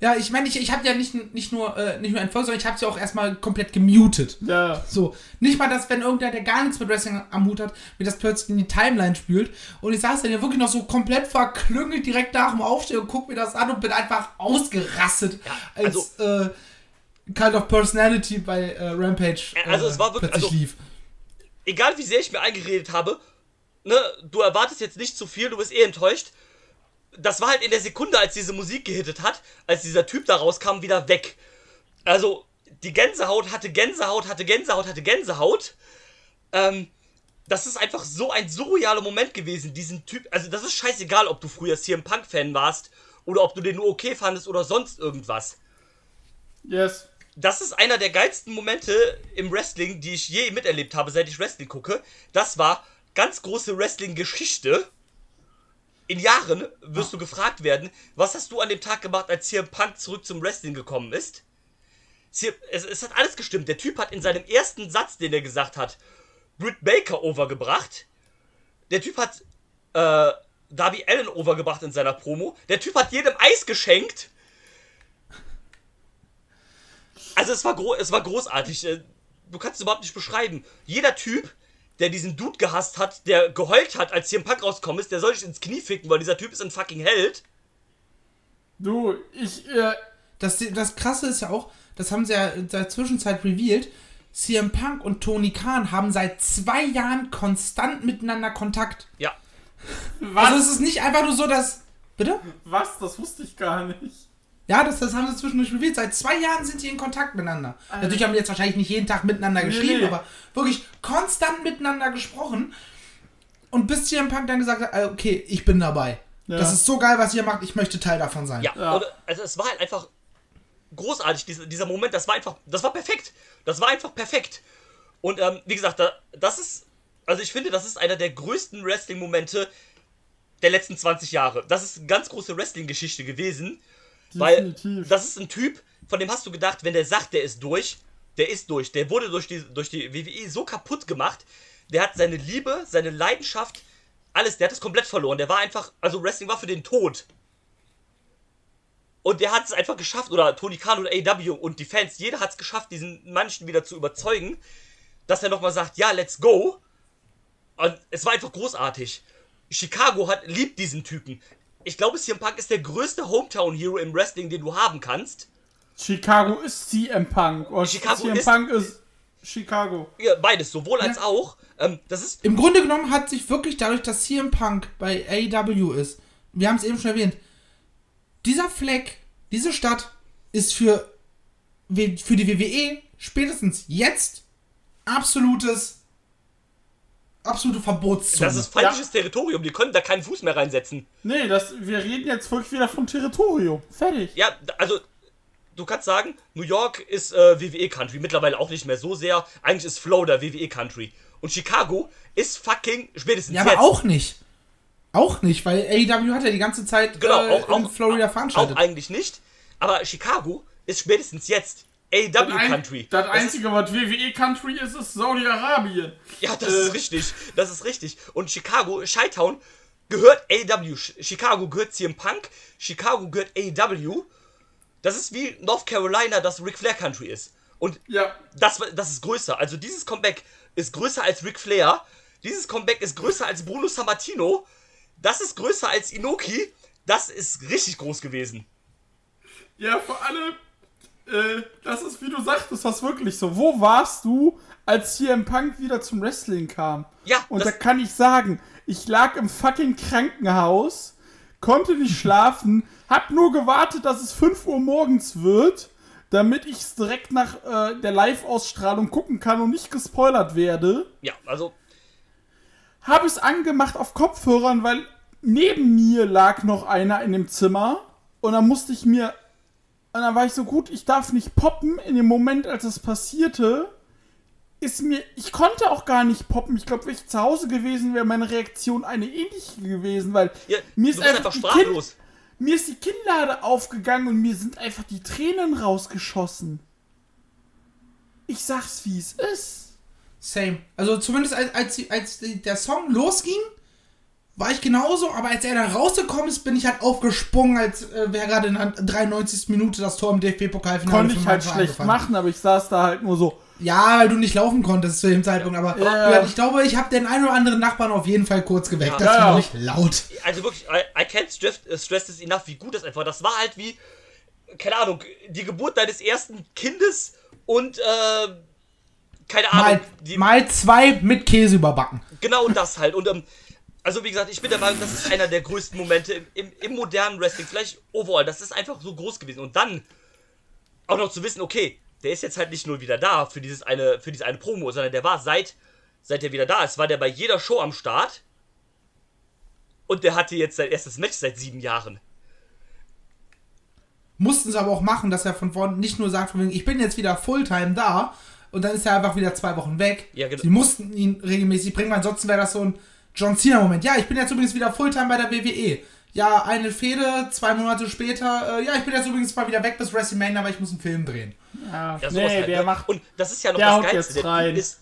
Ja, ich meine, ich, ich habe ja nicht, nicht nur äh, nicht nur entfolgt, sondern ich habe sie auch erstmal komplett gemutet. Ja. So, nicht mal, dass wenn irgendwer, der gar nichts mit Wrestling am Hut hat, mir das plötzlich in die Timeline spült. Und ich saß dann ja wirklich noch so komplett verklüngelt direkt nach dem Aufstehen und guck mir das an und bin einfach ausgerastet, Ja, also- als äh, Cult of Personality bei äh, Rampage äh, Also es war wirklich- also- lief. Egal wie sehr ich mir eingeredet habe, ne, du erwartest jetzt nicht zu viel, du bist eh enttäuscht. Das war halt in der Sekunde, als diese Musik gehittet hat, als dieser Typ da rauskam, wieder weg. Also, die Gänsehaut hatte Gänsehaut, hatte Gänsehaut, hatte Gänsehaut. Ähm, das ist einfach so ein surrealer Moment gewesen, diesen Typ. Also, das ist scheißegal, ob du früher CM Punk-Fan warst oder ob du den nur okay fandest oder sonst irgendwas. Yes. Das ist einer der geilsten Momente im Wrestling, die ich je miterlebt habe, seit ich Wrestling gucke. Das war ganz große Wrestling-Geschichte. In Jahren wirst du gefragt werden, was hast du an dem Tag gemacht, als CM Punk zurück zum Wrestling gekommen ist? Es, es hat alles gestimmt. Der Typ hat in seinem ersten Satz, den er gesagt hat, Britt Baker overgebracht. Der Typ hat äh, Darby Allen overgebracht in seiner Promo. Der Typ hat jedem Eis geschenkt. Also es war, es war großartig. Äh, Du kannst es überhaupt nicht beschreiben. Jeder Typ, der diesen Dude gehasst hat, der geheult hat, als hier ein Pack rausgekommen ist, der soll sich ins Knie ficken, weil dieser Typ ist ein fucking Held. Du, ich, äh, Das, das Krasse ist ja auch, das haben sie ja in der Zwischenzeit revealed, CM Punk und Tony Khan haben seit zwei Jahren konstant miteinander Kontakt. Ja. was? Also es ist nicht einfach nur so, dass... Bitte? was? Das wusste ich gar nicht. Ja, das, das haben sie zwischendurch revealed. Seit zwei Jahren sind die in Kontakt miteinander. Natürlich haben die jetzt wahrscheinlich nicht jeden Tag miteinander geschrieben, nee. aber wirklich konstant miteinander gesprochen. Und bis CM Punk dann gesagt hat, äh, okay, ich bin dabei. Ja. Das ist so geil, was ihr macht, ich möchte Teil davon sein. Ja, Ja. Also es war halt einfach großartig, dieser, dieser Moment, das war einfach, das war perfekt. Das war einfach perfekt. Und ähm, wie gesagt, da, das ist, also ich finde, das ist einer der größten Wrestling-Momente der letzten 20 Jahre. Das ist eine ganz große Wrestling-Geschichte gewesen. Weil Definitiv. das ist ein Typ, von dem hast du gedacht, wenn der sagt, der ist durch, der ist durch. Der wurde durch die, durch die WWE so kaputt gemacht. Der hat seine Liebe, seine Leidenschaft, alles, der hat es komplett verloren. Der war einfach, also Wrestling war für den Tod. Und der hat es einfach geschafft, oder Tony Khan oder AW und die Fans, jeder hat es geschafft, diesen Menschen wieder zu überzeugen, dass er nochmal sagt, ja, let's go. Und es war einfach großartig. Chicago hat, liebt diesen Typen. Ich glaube, CM Punk ist der größte Hometown-Hero im Wrestling, den du haben kannst. Chicago ist CM Punk. Und Chicago CM ist- Punk ist Chicago. Ja, beides, sowohl als auch. Ähm, das ist, Im Grunde genommen hat sich wirklich dadurch, dass CM Punk bei AEW ist, wir haben es eben schon erwähnt, dieser Fleck, diese Stadt ist für, für die WWE spätestens jetzt absolutes, absolute Verbotszone. das ist feindliches Territorium, die können da keinen Fuß mehr reinsetzen. Nee, das, wir reden jetzt wirklich wieder vom Territorium. Fertig. Ja, also, du kannst sagen, New York ist äh, WWE-Country, mittlerweile auch nicht mehr so sehr. Eigentlich ist Florida WWE-Country. Und Chicago ist fucking spätestens ja, jetzt. aber auch nicht. Auch nicht, weil AEW hat ja die ganze Zeit Genau, äh, auch, auch, in Florida auch veranstaltet. eigentlich nicht. Aber Chicago ist spätestens jetzt AW-Country. Das ist- Einzige, was WWE Country ist, ist Saudi-Arabien. Ja, das Äh. ist richtig. Das ist richtig. Und Chicago, Chi-Town, gehört AW. Ch- Chicago gehört CM Punk. Chicago gehört AW. Das ist wie North Carolina, das Ric Flair Country ist. Und Ja. das, das ist größer. Also dieses Comeback ist größer als Ric Flair. Dieses Comeback ist größer als Bruno Sammartino. Das ist größer als Inoki. Das ist richtig groß gewesen. Ja, vor allem, äh, das ist, wie du sagtest, das wirklich so. Wo warst du, als CM Punk wieder zum Wrestling kam? Ja, Und da kann ich sagen, ich lag im fucking Krankenhaus, konnte nicht schlafen, hab nur gewartet, dass es 5 Uhr morgens wird, damit ich es direkt nach äh, der Live-Ausstrahlung gucken kann und nicht gespoilert werde. Ja, also Habe es angemacht auf Kopfhörern, weil neben mir lag noch einer in dem Zimmer und dann musste ich mir und dann war ich so gut, ich darf nicht poppen. In dem Moment, als es passierte, ist mir, ich konnte auch gar nicht poppen. Ich glaube, wenn ich zu Hause gewesen wäre, meine Reaktion eine ähnliche gewesen, weil ja, mir ist einfach, einfach. Kind, mir ist die Kinnlade aufgegangen und mir sind einfach die Tränen rausgeschossen. Ich sag's, wie es ist. Same. Also zumindest als, als, als der Song losging, war ich genauso, aber als er dann rausgekommen ist, bin ich halt aufgesprungen, als äh, wäre gerade in der 93. Minute das Tor im DFB-Pokalfinale Konnte für ich halt schlecht machen, aber ich saß da halt nur so. Ja, weil du nicht laufen konntest zu dem Zeitpunkt, aber Ja. ja, ich glaube, ich habe den einen oder anderen Nachbarn auf jeden Fall kurz geweckt. Ja. das Ja, war ja. nicht laut. Also wirklich, I, I can't stress, äh, stress this enough, wie gut das einfach war. Das war halt wie, keine Ahnung, die Geburt deines ersten Kindes und, äh, keine Ahnung, Mal, die, mal zwei mit Käse überbacken. genau das halt. Und, ähm, also wie gesagt, ich bin der Meinung, das ist einer der größten Momente im, im, im modernen Wrestling, vielleicht overall. Das ist einfach so groß gewesen. Und dann auch noch zu wissen, okay, der ist jetzt halt nicht nur wieder da für dieses eine, für diese eine Promo, sondern der war seit, seit er wieder da ist, war der bei jeder Show am Start. Und der hatte jetzt sein erstes Match seit sieben Jahren. Mussten sie aber auch machen, dass er von vorne nicht nur sagt, von wegen, ich bin jetzt wieder Fulltime da und dann ist er einfach wieder zwei Wochen weg. Ja, genau. Sie mussten ihn regelmäßig bringen, weil ansonsten wäre das so ein John Cena-Moment. Ja, ich bin jetzt übrigens wieder Fulltime bei der WWE. Ja, eine Fehde, zwei Monate später, äh, ja, ich bin jetzt übrigens mal wieder weg bis WrestleMania, aber ich muss einen Film drehen. Ja, Ja, sowas nee, halt, der ne? macht. Und das ist ja noch der das haut Geilste. jetzt der rein. Typ ist.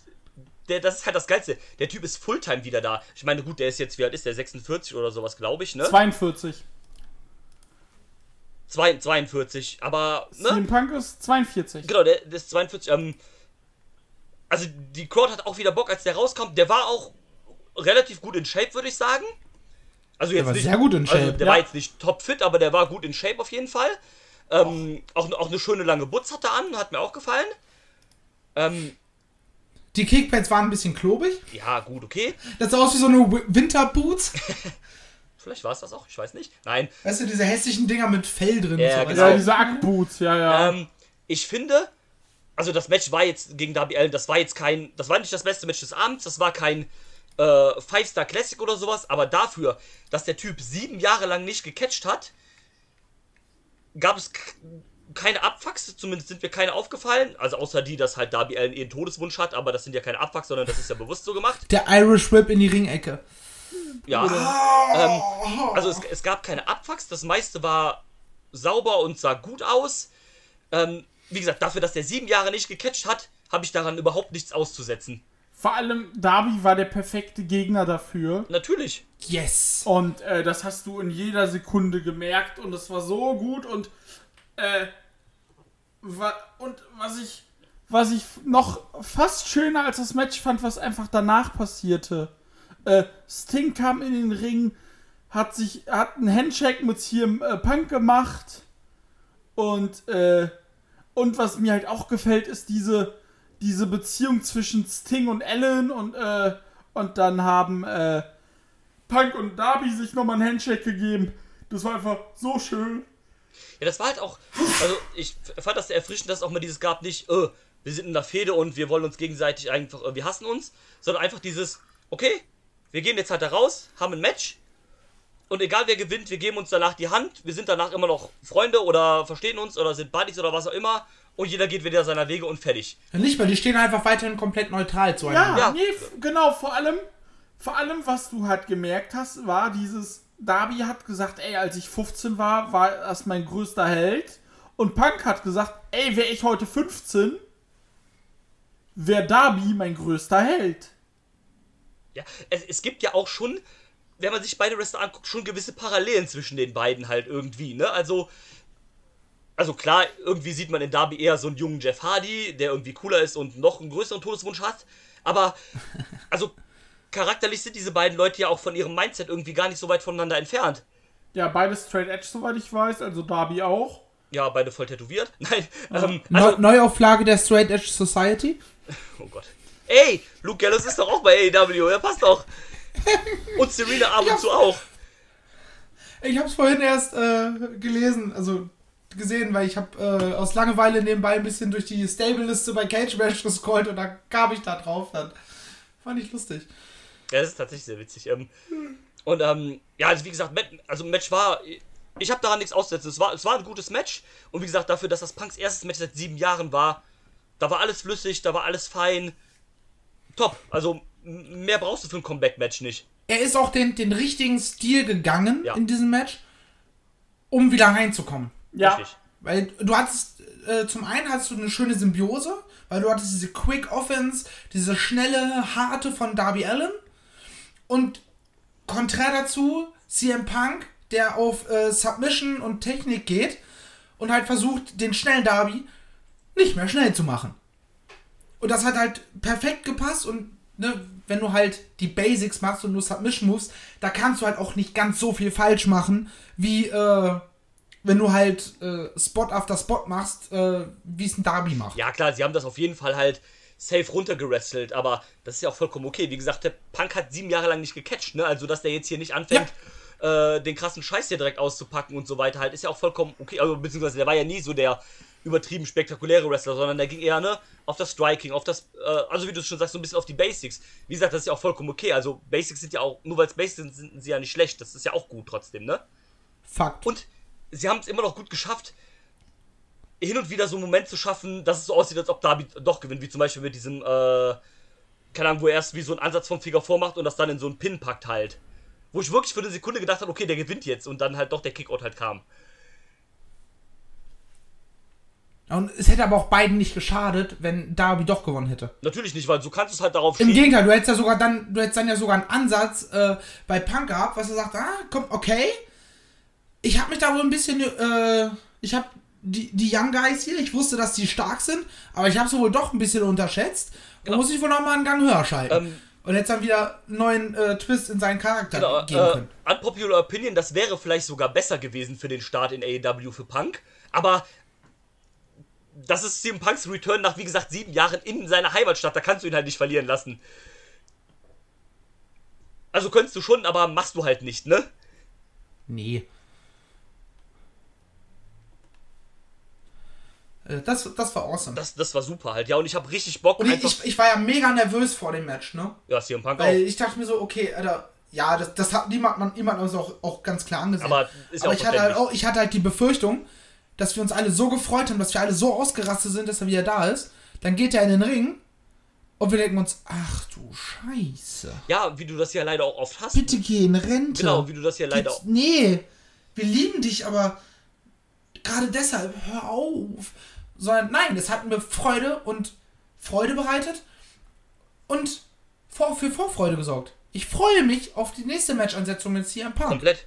Der, das ist halt das Geilste. Der Typ ist Fulltime wieder da. Ich meine, gut, der ist jetzt, wie alt ist der? 46 oder sowas, glaube ich, ne? 42. Zwei, 42. Aber, ne? CM Punk ist 42. Genau, der, der ist 42. Ähm, also, die Crowd hat auch wieder Bock, als der rauskam. Der war auch relativ gut in Shape, würde ich sagen. Also jetzt war nicht, sehr gut in Also, Shape, der ja. war jetzt nicht topfit, aber der war gut in Shape auf jeden Fall. Ähm, auch, auch eine schöne lange Butz hat er an, hat mir auch gefallen. Ähm, Die Kickpads waren ein bisschen klobig. ja, gut, okay. Das sah aus wie so eine Wi- Winterboots. Vielleicht war es das auch, ich weiß nicht. Nein. Weißt du, diese hässlichen Dinger mit Fell drin. Ja, und so, genau. Ja, diese Ackboots, ja, ja. Ähm, ich finde, also das Match war jetzt gegen Darby Allen, das war jetzt kein, das war nicht das beste Match des Abends, das war kein äh, Five-Star Classic oder sowas, aber dafür, dass der Typ sieben Jahre lang nicht gecatcht hat, gab es keine Abfucks, zumindest sind mir keine aufgefallen. Also außer die, dass halt Darby Allen ihren Todeswunsch hat, aber das sind ja keine Abfucks, sondern das ist ja bewusst so gemacht. Der Irish Whip in die Ringecke. Ja. Ähm, also es, es gab keine Abfucks, das meiste war sauber und sah gut aus. Ähm, wie gesagt, dafür, dass der sieben Jahre nicht gecatcht hat, habe ich daran überhaupt nichts auszusetzen. Vor allem Darby war der perfekte Gegner dafür. Natürlich. Yes. Und äh, das hast du in jeder Sekunde gemerkt und es war so gut und äh, wa und was ich was ich noch fast schöner als das Match fand, was einfach danach passierte. Äh, Sting kam in den Ring, hat sich hat einen Handshake mit CM äh, Punk gemacht und äh, und was mir halt auch gefällt, ist diese diese Beziehung zwischen Sting und Ellen und äh, und dann haben äh, Punk und Darby sich nochmal einen Handshake gegeben. Das war einfach so schön. Ja, das war halt auch. Also, ich fand das sehr erfrischend, dass es auch mal dieses gab, nicht, äh, wir sind in der Fehde und wir wollen uns gegenseitig einfach, äh, wir hassen uns, sondern einfach dieses, okay, wir gehen jetzt halt da raus, haben ein Match und egal wer gewinnt, wir geben uns danach die Hand, wir sind danach immer noch Freunde oder verstehen uns oder sind Buddies oder was auch immer und jeder geht wieder seiner Wege und fertig. Ja, nicht mehr, die stehen einfach weiterhin komplett neutral Ja, zueinander. Ja. nee, f- genau, vor allem, vor allem, was du halt gemerkt hast, war dieses, Darby hat gesagt, ey, als ich 15 war, war das mein größter Held. Und Punk hat gesagt, ey, wäre ich heute 15, wäre Darby mein größter Held. Ja, es, es gibt ja auch schon, wenn man sich beide Wrestler anguckt, schon gewisse Parallelen zwischen den beiden halt irgendwie, ne? Also, also klar, irgendwie sieht man in Darby eher so einen jungen Jeff Hardy, der irgendwie cooler ist und noch einen größeren Todeswunsch hat. Aber, also, charakterlich sind diese beiden Leute ja auch von ihrem Mindset irgendwie gar nicht so weit voneinander entfernt. Ja, beide Straight Edge, soweit ich weiß, also Darby auch. Ja, beide voll tätowiert. Nein, ähm, Neu also, Neuauflage der Straight Edge Society. oh Gott. Ey, Luke Gallows ist doch auch bei AEW, der passt doch. Und Serena ab und zu auch. Ich habe es vorhin erst äh, gelesen, also gesehen, weil ich habe äh, aus Langeweile nebenbei ein bisschen durch die Stable-Liste bei Cage Match gescrollt und da kam ich da drauf dann. Fand ich lustig. Ja, das ist tatsächlich sehr witzig. Ähm, und ähm, ja, also wie gesagt, Mat- also Match war. Ich habe daran nichts auszusetzen. Es war, es war ein gutes Match. Und wie gesagt, dafür, dass das Punks erstes Match seit sieben Jahren war, da war alles flüssig, da war alles fein. Top. Also mehr brauchst du für ein Comeback-Match nicht. Er ist auch den, den richtigen Stil gegangen Ja. in diesem Match, um wieder reinzukommen. Ja, Richtig. Weil du hattest, äh, zum einen hattest du eine schöne Symbiose, weil du hattest diese Quick Offense, diese schnelle, harte von Darby Allen. Und konträr dazu CM Punk, der auf äh, Submission und Technik geht und halt versucht, den schnellen Darby nicht mehr schnell zu machen. Und das hat halt perfekt gepasst und ne, wenn du halt die Basics machst und nur Submission Moves, da kannst du halt auch nicht ganz so viel falsch machen, wie äh, wenn du halt äh, Spot after Spot machst, äh, wie es ein Darby macht. Ja, klar, sie haben das auf jeden Fall halt safe runtergerestelt, aber das ist ja auch vollkommen okay. Wie gesagt, der Punk hat sieben Jahre lang nicht gecatcht, ne? Also, dass der jetzt hier nicht anfängt, äh, den krassen Scheiß hier direkt auszupacken und so weiter, halt, ist ja auch vollkommen okay. Also, beziehungsweise, der war ja nie so der übertrieben spektakuläre Wrestler, sondern der ging eher, ne, auf das Striking, auf das, äh, also wie du schon sagst, so ein bisschen auf die Basics. Wie gesagt, das ist ja auch vollkommen okay. Also, Basics sind ja auch, nur weil es Basics sind, sind sie ja nicht schlecht. Das ist ja auch gut trotzdem, ne? Fakt. Und sie haben es immer noch gut geschafft, hin und wieder so einen Moment zu schaffen, dass es so aussieht, als ob Darby doch gewinnt, wie zum Beispiel mit diesem, äh, keine Ahnung, wo er erst wie so einen Ansatz vom Finger vormacht und das dann in so einen Pin packt halt. Wo ich wirklich für eine Sekunde gedacht habe, okay, der gewinnt jetzt und dann halt doch der Kickout halt kam. Und es hätte aber auch beiden nicht geschadet, wenn Darby doch gewonnen hätte. Natürlich nicht, weil so kannst du es halt darauf Im schieben. Gegenteil, du hättest ja sogar dann, du hättest dann ja sogar einen Ansatz äh, bei Punk gehabt, was er sagt, ah, komm, okay. Ich habe mich da wohl ein bisschen, äh, ich habe die, die Young Guys hier, ich wusste, dass die stark sind, aber ich habe sie wohl doch ein bisschen unterschätzt. Und Genau. muss ich wohl noch mal einen Gang höher schalten. Ähm, und jetzt dann wieder einen neuen äh, Twist in seinen Charakter Genau, geben äh, können. unpopular Opinion, das wäre vielleicht sogar besser gewesen für den Start in AEW für Punk, aber das ist CM Punks Return nach, wie gesagt, sieben Jahren in seiner Heimatstadt, da kannst du ihn halt nicht verlieren lassen. Also könntest du schon, aber machst du halt nicht, ne? Nee. Das, das war awesome. Das, das war super halt, ja, und ich habe richtig Bock und ich, ich, ich war ja mega nervös vor dem Match, ne? ja, CM Punk Weil auch. ich dachte mir so, okay, Alter, ja, das, das hat niemand, man, niemand uns auch, auch ganz klar angesehen. Aber ist ja Aber auch ich hatte halt auch, ich hatte halt die Befürchtung, dass wir uns alle so gefreut haben, dass wir alle so ausgerastet sind, dass er wieder da ist. Dann geht er in den Ring und wir denken uns, ach du Scheiße. Ja, wie du das ja leider auch oft hast. Bitte geh in Rente. Genau, wie du das ja leider Geht- auch. Nee, wir lieben dich, aber gerade deshalb, hör auf. Sondern nein, es hat mir Freude und Freude bereitet und vor, für Vorfreude gesorgt. Ich freue mich auf die nächste Match-Ansetzung mit CM Punk. Komplett.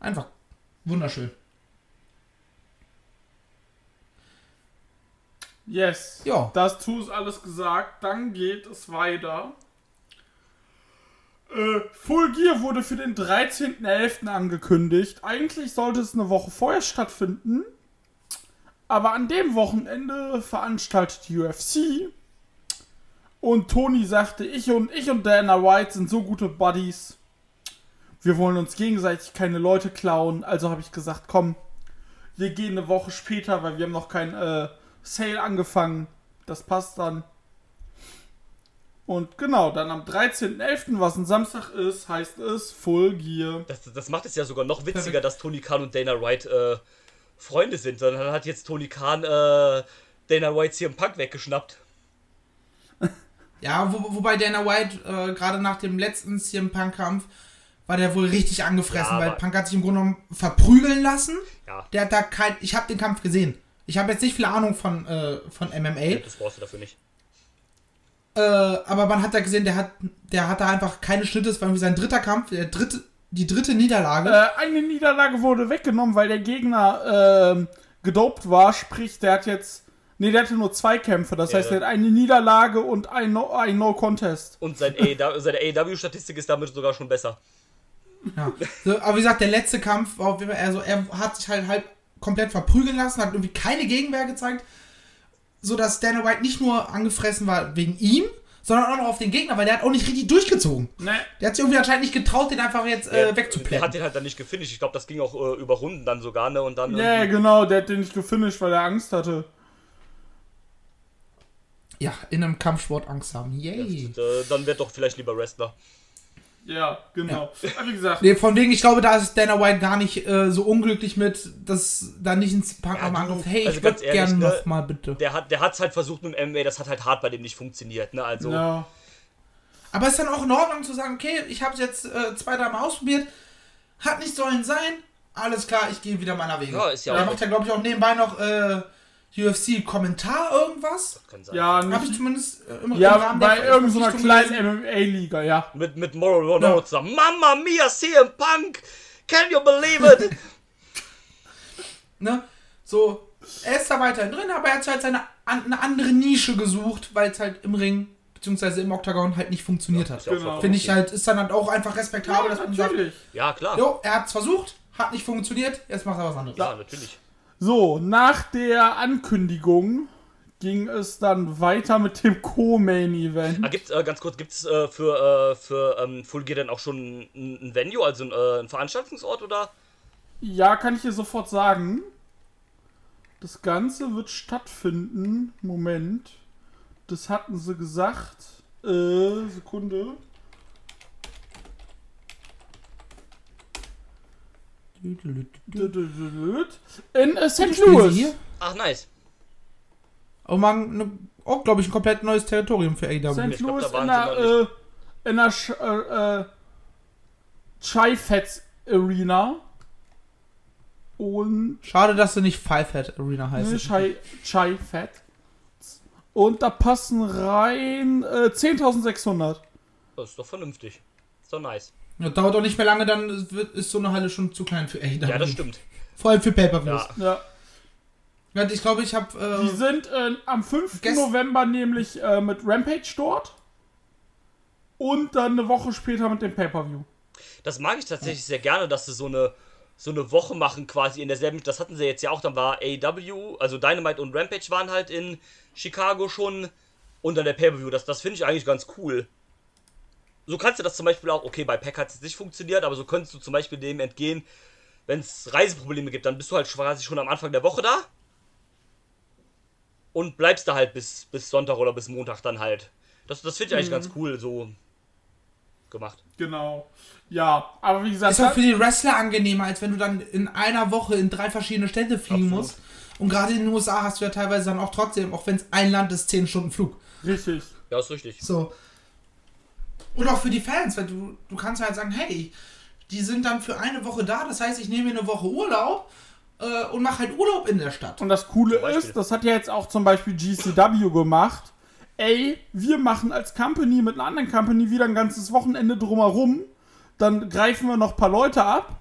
Einfach wunderschön. Yes. Ja. Das tu ist alles gesagt. Dann geht es weiter. Äh, Full Gear wurde für den 13.11. angekündigt. Eigentlich sollte es eine Woche vorher stattfinden. Aber an dem Wochenende veranstaltet die UFC. Und Tony sagte, ich und ich und Dana White sind so gute Buddies. Wir wollen uns gegenseitig keine Leute klauen. Also habe ich gesagt, komm, wir gehen eine Woche später, weil wir haben noch kein äh, Sale angefangen. Das passt dann. Und genau, dann am 13.11., was ein Samstag ist, heißt es Full Gear. Das, das macht es ja sogar noch witziger, dass Tony Khan und Dana White äh, Freunde sind. Dann hat jetzt Tony Khan äh, Dana White CM Punk weggeschnappt. Ja, wo, wobei Dana White äh, gerade nach dem letzten CM Punk-Kampf war der wohl richtig angefressen, Ja, weil Punk hat sich im Grunde genommen verprügeln lassen. Ja, Der hat da kein. Ich habe den Kampf gesehen. Ich habe jetzt nicht viel Ahnung von, äh, von MMA. das brauchst du dafür nicht. Äh, aber man hat da gesehen, der hat, der hat da einfach keine Schnitte. Es war irgendwie sein dritter Kampf, der dritte, die dritte Niederlage. Äh, eine Niederlage wurde weggenommen, weil der Gegner ähm, gedopt war. Sprich, der hat jetzt. Nee, der hatte nur zwei Kämpfe. Das Ja, heißt, er hat eine Niederlage und ein No, ein no Contest. Und sein seine AEW-Statistik ist damit sogar schon besser. Ja. So, aber wie gesagt, der letzte Kampf war auf jeden Fall, also er hat sich halt, halt komplett verprügeln lassen, hat irgendwie keine Gegenwehr gezeigt, so dass Dana White nicht nur angefressen war wegen ihm, sondern auch noch auf den Gegner, weil der hat auch nicht richtig durchgezogen. Ne, Der hat sich irgendwie anscheinend nicht getraut, den einfach jetzt Der- äh, Der wegzuplätten. hat den halt dann nicht gefinisht. Ich glaube, das ging auch äh, über Runden dann sogar, ne? Und dann. ja, irgendwie- genau, der hat den nicht gefinisht, weil er Angst hatte. Ja, in einem Kampfsport Angst haben. Yay. äh, dann wird doch vielleicht lieber Wrestler. Ja, genau. Aber wie gesagt, Nee, von wegen, ich glaube, da ist Dana White gar nicht äh, so unglücklich mit, dass da nicht ins Punk Ja, du, anruft, hey, also ich würde gerne ne, nochmal bitte. Der hat der hat's halt versucht mit dem MMA, das hat halt hart bei dem nicht funktioniert, ne? Also. ja. Aber ist dann auch in Ordnung zu sagen, okay, ich habe es jetzt äh, zwei, drei Mal ausprobiert, hat nicht sollen sein, alles klar, ich gehe wieder meiner Wege. Ja, ist ja Er auch- macht ja, glaube ich, auch nebenbei noch äh, UFC-Kommentar irgendwas. Kann sein. Ja, Habe ich zumindest äh, im, im ja Rahmen der bei irgendeiner Verpflichtung kleinen. MMA-Liga, ja. Mit, mit Moral Ronaldo Ja. zusammen. Mama mia, CM Punk! Can you believe it? Ne? So, er ist da weiterhin drin, aber er hat halt seine an, eine andere Nische gesucht, weil es halt im Ring beziehungsweise im Oktagon halt nicht funktioniert hat. Ja Genau. Finde ich halt, ist dann halt auch einfach respektabel, dass man sagt, natürlich. Ja, klar. jo, er hat es versucht, hat nicht funktioniert, jetzt macht er was anderes. Ja, natürlich. So, nach der Ankündigung ging es dann weiter mit dem Co-Main-Event. Ah, gibt's, äh, ganz kurz, gibt es äh, für, äh, für ähm, Full Gear denn auch schon ein, ein Venue, also ein, äh, ein Veranstaltungsort oder? Ja, kann ich dir sofort sagen. Das Ganze wird stattfinden. Moment. Das hatten sie gesagt. Äh, Sekunde. In äh, St. Louis. Ach, nice. Aber man, ne, auch, glaube ich, ein komplett neues Territorium für AEW. St. Glaub, Louis waren in der, äh, in der Sch äh, äh, Chai-Fets Arena. Und Schade, dass sie nicht Five Head Arena heißt. Ne, Chai, Chai Fat. Und da passen rein äh, 10.600. Das ist doch vernünftig. Ist doch nice. Ja, dauert doch nicht mehr lange, dann wird, ist so eine Halle schon zu klein für AEW. Ja, das stimmt. Vor allem für Pay-Per-Views. Ja. Ja. Ja. Ich glaube, ich habe. Die Äh, sind äh, am 5. Gest- November nämlich äh, mit Rampage dort. Und dann eine Woche später mit dem Pay-Per-View. Das mag ich tatsächlich sehr gerne, dass sie so eine, so eine Woche machen quasi in derselben. Das hatten sie jetzt ja auch. Dann war AEW, also Dynamite und Rampage waren halt in Chicago schon. Und dann der Pay-Per-View. Das, das finde ich eigentlich ganz cool. So kannst du das zum Beispiel auch, okay, bei Pack hat es nicht funktioniert, aber so könntest du zum Beispiel dem entgehen, wenn es Reiseprobleme gibt, dann bist du halt quasi schon am Anfang der Woche da. Und bleibst da halt bis, bis Sonntag oder bis Montag dann halt. Das, das finde ich eigentlich ganz cool, so gemacht. Genau. Ja, aber wie gesagt, Ist auch für die Wrestler angenehmer, als wenn du dann in einer Woche in drei verschiedene Städte fliegen Absolut. musst. Und gerade in den USA hast du ja teilweise dann auch trotzdem, auch wenn es ein Land ist, 10 Stunden Flug. richtig. Ja, ist richtig. So. Und auch für die Fans, weil du, du kannst halt sagen, hey, die sind dann für eine Woche da, das heißt, ich nehme mir eine Woche Urlaub äh, und mache halt Urlaub in der Stadt. Und das Coole ist, das hat ja jetzt auch zum Beispiel GCW gemacht. Ey, wir machen als Company mit einer anderen Company wieder ein ganzes Wochenende drumherum. Dann greifen wir noch ein paar Leute ab.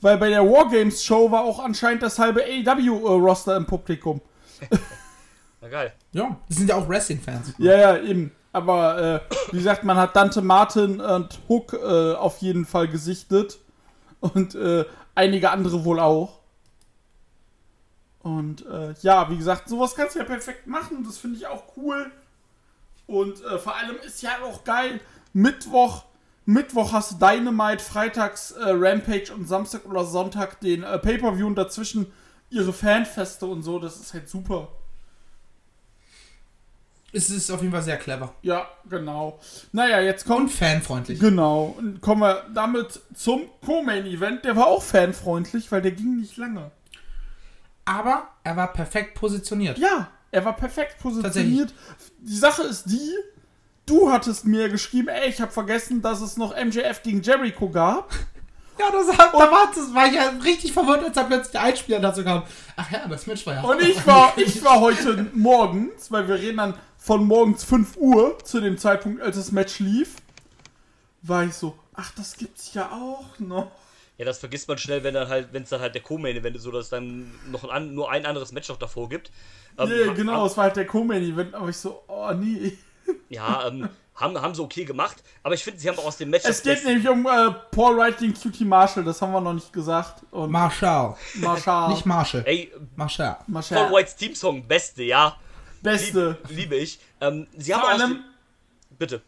Weil bei der Wargames Show war auch anscheinend das halbe AW-Roster im Publikum. Na geil. Ja, das sind ja auch Wrestling-Fans. Ja, ja, eben. Aber äh, wie gesagt, man hat Dante Martin und Hook äh, auf jeden Fall gesichtet. Und äh, einige andere wohl auch. Und äh, ja, wie gesagt, sowas kannst du ja perfekt machen. Das finde ich auch cool. Und äh, vor allem ist ja auch geil. Mittwoch, Mittwoch hast du Dynamite, freitags äh, Rampage und Samstag oder Sonntag den äh, Pay-Per-View und dazwischen ihre Fanfeste und so. Das ist halt super. Es ist auf jeden Fall sehr clever. Ja, genau. Naja, jetzt kommt Und fanfreundlich. Genau. Und kommen wir damit zum Co-Main-Event. Der war auch fanfreundlich, weil der ging nicht lange. Aber er war perfekt positioniert. Ja, er war perfekt positioniert. Die Sache ist die, du hattest mir geschrieben, ey, ich habe vergessen, dass es noch MJF gegen Jericho gab. Ja, das, da war, das war ich ja richtig verwirrt, als da plötzlich der Einspieler dazu kam. Ach ja, das Match war ja. Und ich war, ich war heute morgens, weil wir reden dann von morgens 5 Uhr zu dem Zeitpunkt, als das Match lief, war ich so, ach, das gibt's ja auch noch. Ja, das vergisst man schnell, wenn dann halt, wenn es dann halt der Co-Main-Event ist, so dass es dann noch ein, an- nur ein anderes Match noch davor gibt. Ähm, Nee, genau, ha- es war halt der Co-Main-Event, aber ich so, oh nee. Ja, ähm, haben, haben sie okay gemacht, aber ich finde, sie haben aus dem Match. Es geht nämlich um äh, Paul Wright gegen Cutie Marshall, das haben wir noch nicht gesagt. Und Marshall. Marshall. Nicht Marshall. Ey, Marshall. Paul Marshall. Whites Teamsong, beste, ja. Beste. Lieb, liebe ich. Ähm, sie haben Vor aus allem, Bitte.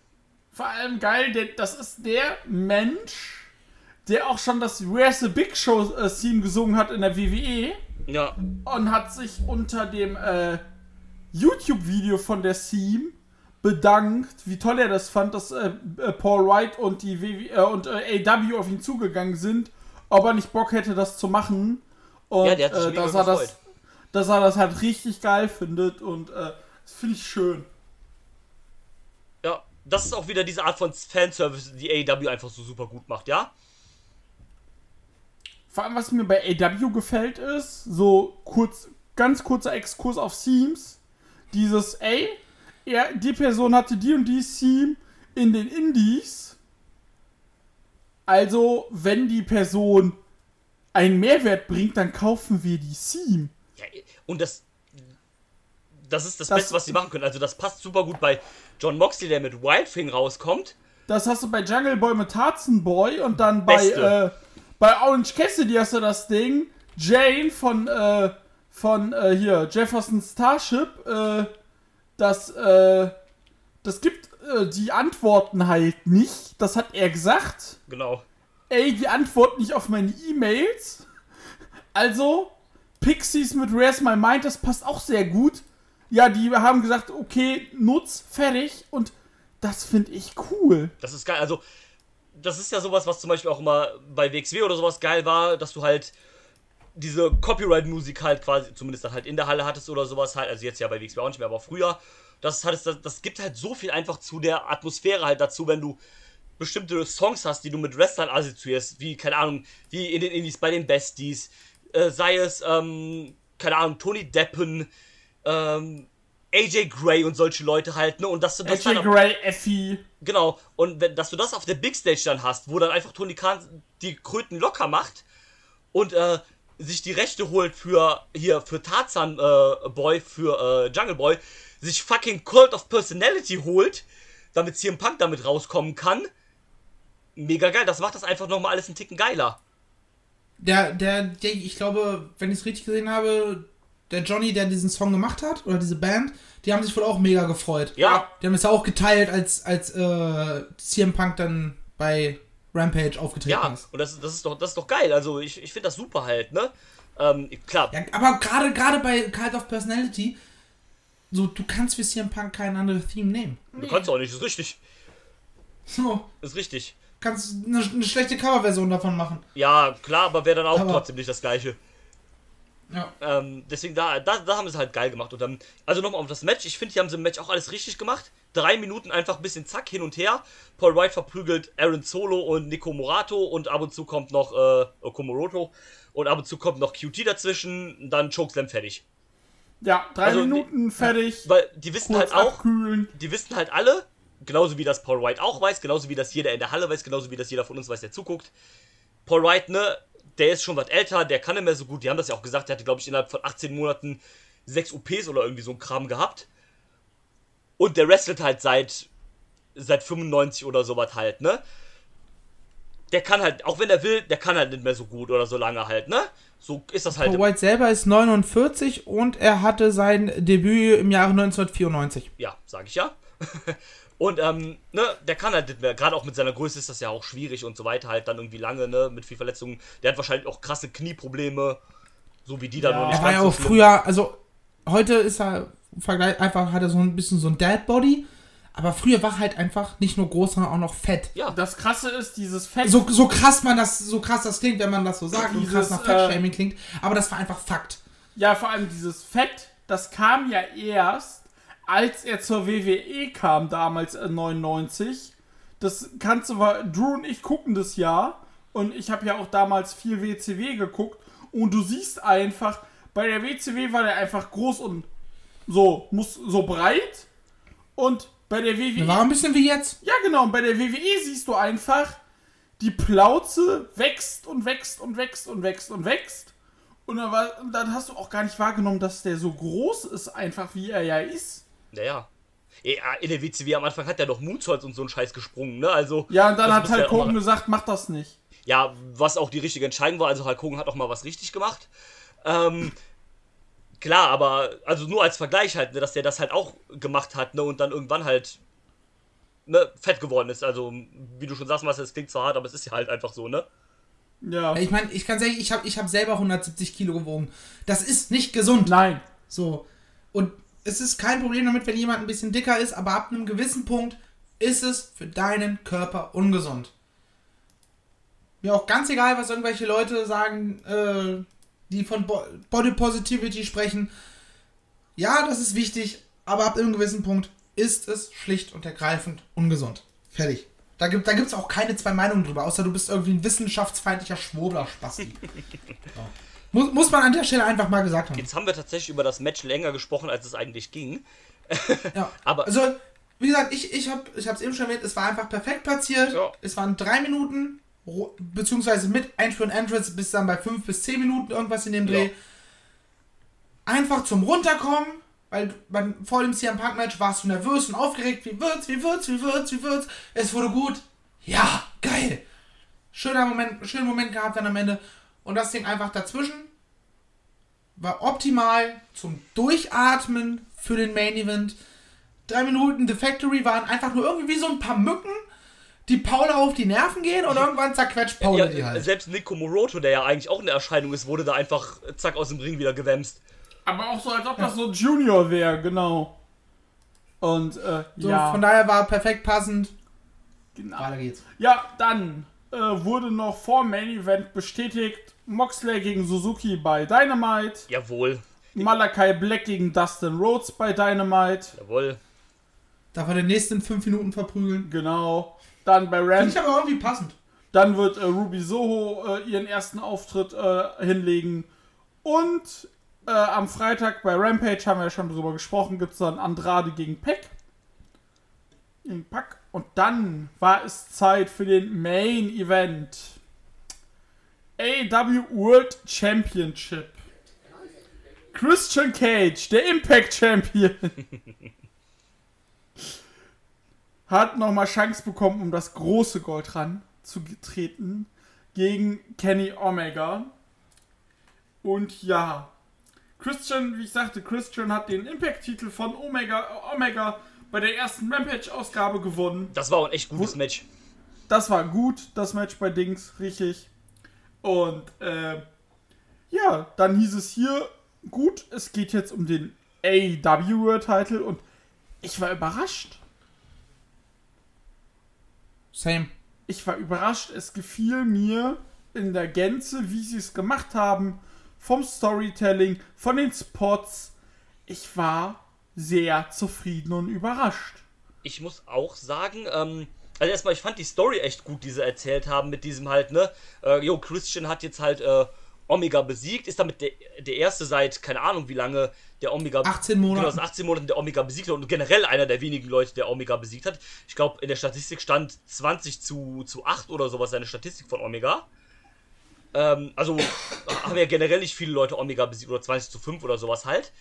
vor allem geil, der, das ist der Mensch, der auch schon das Where's the Big Show äh, Theme gesungen hat in der WWE Ja, und hat sich unter dem äh, YouTube-Video von der Theme bedankt, wie toll er das fand, dass äh, äh, Paul Wright und die WWE, äh, und äh, AW auf ihn zugegangen sind, ob er nicht Bock hätte, das zu machen. Und Ja, der hat sich äh, dass, er das, gefreut. Dass er das halt richtig geil findet und äh, das finde ich schön. ja. Das ist auch wieder diese Art von Fanservice, die AEW einfach so super gut macht, ja? Vor allem, was mir bei AW gefällt, ist, so kurz, ganz kurzer Exkurs auf Themes. Dieses, ey, er, die Person hatte die und die Theme in den Indies. Also, wenn die Person einen Mehrwert bringt, dann kaufen wir die Theme. Und das. Das ist das, Das- Beste, was sie machen können. Also, das passt super gut bei John Moxley, der mit Wildfing rauskommt. Das hast du bei Jungle Boy mit Tarzan Boy und dann bei, äh, bei Orange Cassidy hast du das Ding. Jane von, äh, von äh, hier, Jefferson Starship, äh, das, äh, das gibt äh, die Antworten halt nicht. Das hat er gesagt. Genau. Ey, die antworten nicht auf meine E-Mails. Also, Pixies mit Where's My Mind, das passt auch sehr gut. Ja, die haben gesagt, okay, nutz, fertig. Und das finde ich cool. Das ist geil. Also, das ist ja sowas, was zum Beispiel auch immer bei WXW oder sowas geil war, dass du halt diese Copyright-Musik halt quasi, zumindest dann halt in der Halle hattest oder sowas halt, also jetzt ja bei WXW auch nicht mehr, aber früher, das hattest, das, das gibt halt so viel einfach zu der Atmosphäre halt dazu, wenn du bestimmte Songs hast, die du mit Wrestlern assoziierst, wie, keine Ahnung, wie in den Indies bei den Besties, äh, sei es, ähm, keine Ahnung, Tony Deppen, ähm, AJ Gray und solche Leute halt, ne, und dass du das AJ Gray, Effie. Genau, und wenn, dass du das auf der Big Stage dann hast, wo dann einfach Tony Khan die Kröten locker macht und äh, sich die Rechte holt für hier für Tarzan äh, Boy, für äh, Jungle Boy, sich fucking Cult of Personality holt, damit CM Punk damit rauskommen kann. Mega geil, das macht das einfach nochmal alles einen Ticken geiler. Der, der, der, ich glaube, wenn ich es richtig gesehen habe, der Johnny, der diesen Song gemacht hat, oder diese Band, die haben sich wohl auch mega gefreut. Ja, Die haben es ja auch geteilt, als, als äh, CM Punk dann bei Rampage aufgetreten ja, ist. und das, das ist doch das ist doch geil. Also ich, ich finde das super halt, ne? Ähm, klar, Ja, aber gerade gerade bei Cult of Personality, so du kannst für CM Punk kein anderes Theme nehmen. du kannst auch nicht, das ist richtig. So, Ist richtig. Kannst eine, eine schlechte Coverversion davon machen. Ja, klar, aber wäre dann auch Aber- trotzdem nicht das gleiche. Ja. Ähm, deswegen, da, da, da haben sie es halt geil gemacht. Und dann, also nochmal auf das Match. Ich finde, die haben sie im Match auch alles richtig gemacht. Drei Minuten einfach ein bisschen zack hin und her. Paul White verprügelt Aaron Solo und Nico Morato und ab und zu kommt noch äh, Komoroto und ab und zu kommt noch QT dazwischen. Dann Chokeslam fertig. Ja, drei Also, Minuten fertig. Weil die wissen halt auch, abkühlen. die wissen halt alle, genauso wie das Paul White auch weiß, genauso wie das jeder in der Halle weiß, genauso wie das jeder von uns weiß, der zuguckt. Paul White, ne, der ist schon was älter, der kann nicht mehr so gut. Die haben das ja auch gesagt, der hatte, glaube ich, innerhalb von 18 Monaten sechs OPs oder irgendwie so ein Kram gehabt. Und der wrestelt halt seit, seit 95 oder sowas halt, ne? Der kann halt, auch wenn er will, der kann halt nicht mehr so gut oder so lange halt, ne? So ist das halt. Paul White selber ist 49 und er hatte sein Debüt im Jahre 1994. Ja, sag ich ja. Und ähm, ne, der kann halt nicht mehr, gerade auch mit seiner Größe ist das ja auch schwierig und so weiter, halt dann irgendwie lange, ne, mit viel Verletzungen. Der hat wahrscheinlich auch krasse Knieprobleme, so wie die da Ja. nur nicht Er war ja so auch schlimm. früher, also heute ist er im Vergleich einfach hat er so ein bisschen so ein Dad Body, aber früher war halt einfach nicht nur groß, sondern auch noch fett. Ja, Das krasse ist, dieses Fett. So, so krass man das so krass das klingt, wenn man das so sagt, und Dieses, krass nach Fettshaming klingt, aber das war einfach Fakt. Ja, vor allem dieses Fett, das kam ja erst, als er zur WWE kam, damals äh, 99. Das kannst du, weil Drew und ich gucken das ja. Und ich habe ja auch damals viel WCW geguckt. Und du siehst einfach, bei der WCW war der einfach groß und so, muss so breit. Und bei der WWE. War ein bisschen wie jetzt. Ja, genau. Und bei der WWE siehst du einfach, die Plauze wächst und wächst und wächst und wächst und wächst. Und dann, war, und dann hast du auch gar nicht wahrgenommen, dass der so groß ist, einfach wie er ja ist. Naja. Ja, in der WCW am Anfang hat er doch Moonsaults und so einen Scheiß gesprungen, ne? Also. Ja, und dann hat ja halt mal- Hogan gesagt, mach das nicht. Ja, was auch die richtige Entscheidung war. Also Hulk Hogan hat auch mal was richtig gemacht. Ähm, klar, aber also nur als Vergleich halt, ne, dass der das halt auch gemacht hat, ne, und dann irgendwann halt ne, fett geworden ist. Also, wie du schon sagst, Marcel, es klingt zwar hart, aber es ist ja halt einfach so, ne? Ja. Ich meine, ich kann sagen, ich habe ich hab selber 170 Kilo gewogen. Das ist nicht gesund. Nein. So. Und es ist kein Problem damit, wenn jemand ein bisschen dicker ist, aber ab einem gewissen Punkt ist es für deinen Körper ungesund. Mir auch ganz egal, was irgendwelche Leute sagen, äh, die von Bo Body Positivity sprechen. Ja, das ist wichtig, aber ab einem gewissen Punkt ist es schlicht und ergreifend ungesund. Fertig. Da gibt es da gibt's auch keine zwei Meinungen drüber, außer du bist irgendwie ein wissenschaftsfeindlicher Schwurbler-Spasti. so. Muss, muss man an der Stelle einfach mal gesagt haben. Jetzt haben wir tatsächlich über das Match länger gesprochen, als es eigentlich ging. Ja. Aber- also, wie gesagt, ich, ich habe es eben schon erwähnt, es war einfach perfekt platziert. Ja. Es waren drei Minuten, beziehungsweise mit Einführen Entrance bis dann bei fünf bis zehn Minuten irgendwas in dem Dreh. Ja. Einfach zum Runterkommen, weil beim, vor dem CM Punk Match warst du nervös und aufgeregt. Wie wird's, wie wird's, wie wird's, wie wird's? Es wurde gut. Ja, geil. Schöner Moment, schönen Moment gehabt dann am Ende. Und das Ding einfach dazwischen war optimal zum Durchatmen für den Main Event. Drei Minuten The Factory waren einfach nur irgendwie wie so ein paar Mücken, die Paula auf die Nerven gehen und irgendwann zerquetscht Paula die Ja, halt. selbst Nico Moroto, der ja eigentlich auch eine Erscheinung ist, wurde da einfach zack aus dem Ring wieder gewämst. Aber auch so, als ob das so Junior wäre, genau. Und, äh, So, ja. Von daher war perfekt passend. genau. Weiter geht's. Ja, dann äh, wurde noch vor Main Event bestätigt, Moxley gegen Suzuki bei Dynamite, Jawohl, Malakai Black gegen Dustin Rhodes bei Dynamite, jawohl. Darf er den nächsten fünf Minuten verprügeln? genau. Dann bei Finde Ram ich aber irgendwie passend. Dann wird äh, Ruby Soho äh, ihren ersten Auftritt äh, hinlegen. Und äh, am Freitag bei Rampage haben wir ja schon drüber gesprochen, gibt es dann Andrade gegen Peck. Gegen Pack. Und dann war es Zeit für den Main Event. AW World Championship. Christian Cage, der Impact Champion, hat nochmal Chance bekommen, um das große Gold ran zu treten gegen Kenny Omega. Und ja, Christian, wie ich sagte, Christian hat den Impact-Titel von Omega, Omega bei der ersten Rampage-Ausgabe gewonnen. Das war auch ein echt gutes Match. Das war gut, das Match bei Dings, richtig. Und äh, ja, dann hieß es hier, gut, es geht jetzt um den AEW World Title und ich war überrascht. Same. Ich war überrascht. Es gefiel mir in der Gänze, wie sie es gemacht haben. Vom Storytelling, von den Spots. Ich war sehr zufrieden und überrascht. ich muss auch sagen, ähm, also erstmal, ich fand die Story echt gut, die sie erzählt haben mit diesem halt, ne? Äh, jo, Christian hat jetzt halt äh, Omega besiegt, ist damit der, der erste seit, keine Ahnung wie lange, der Omega 18 Monaten. Genau, seit 18 Monaten der Omega besiegt hat und generell einer der wenigen Leute, der Omega besiegt hat. Ich glaube, in der Statistik stand 20 zu, zu 8 oder sowas, seine Statistik von Omega. Ähm, also haben ja generell nicht viele Leute Omega besiegt oder 20 zu 5 oder sowas halt.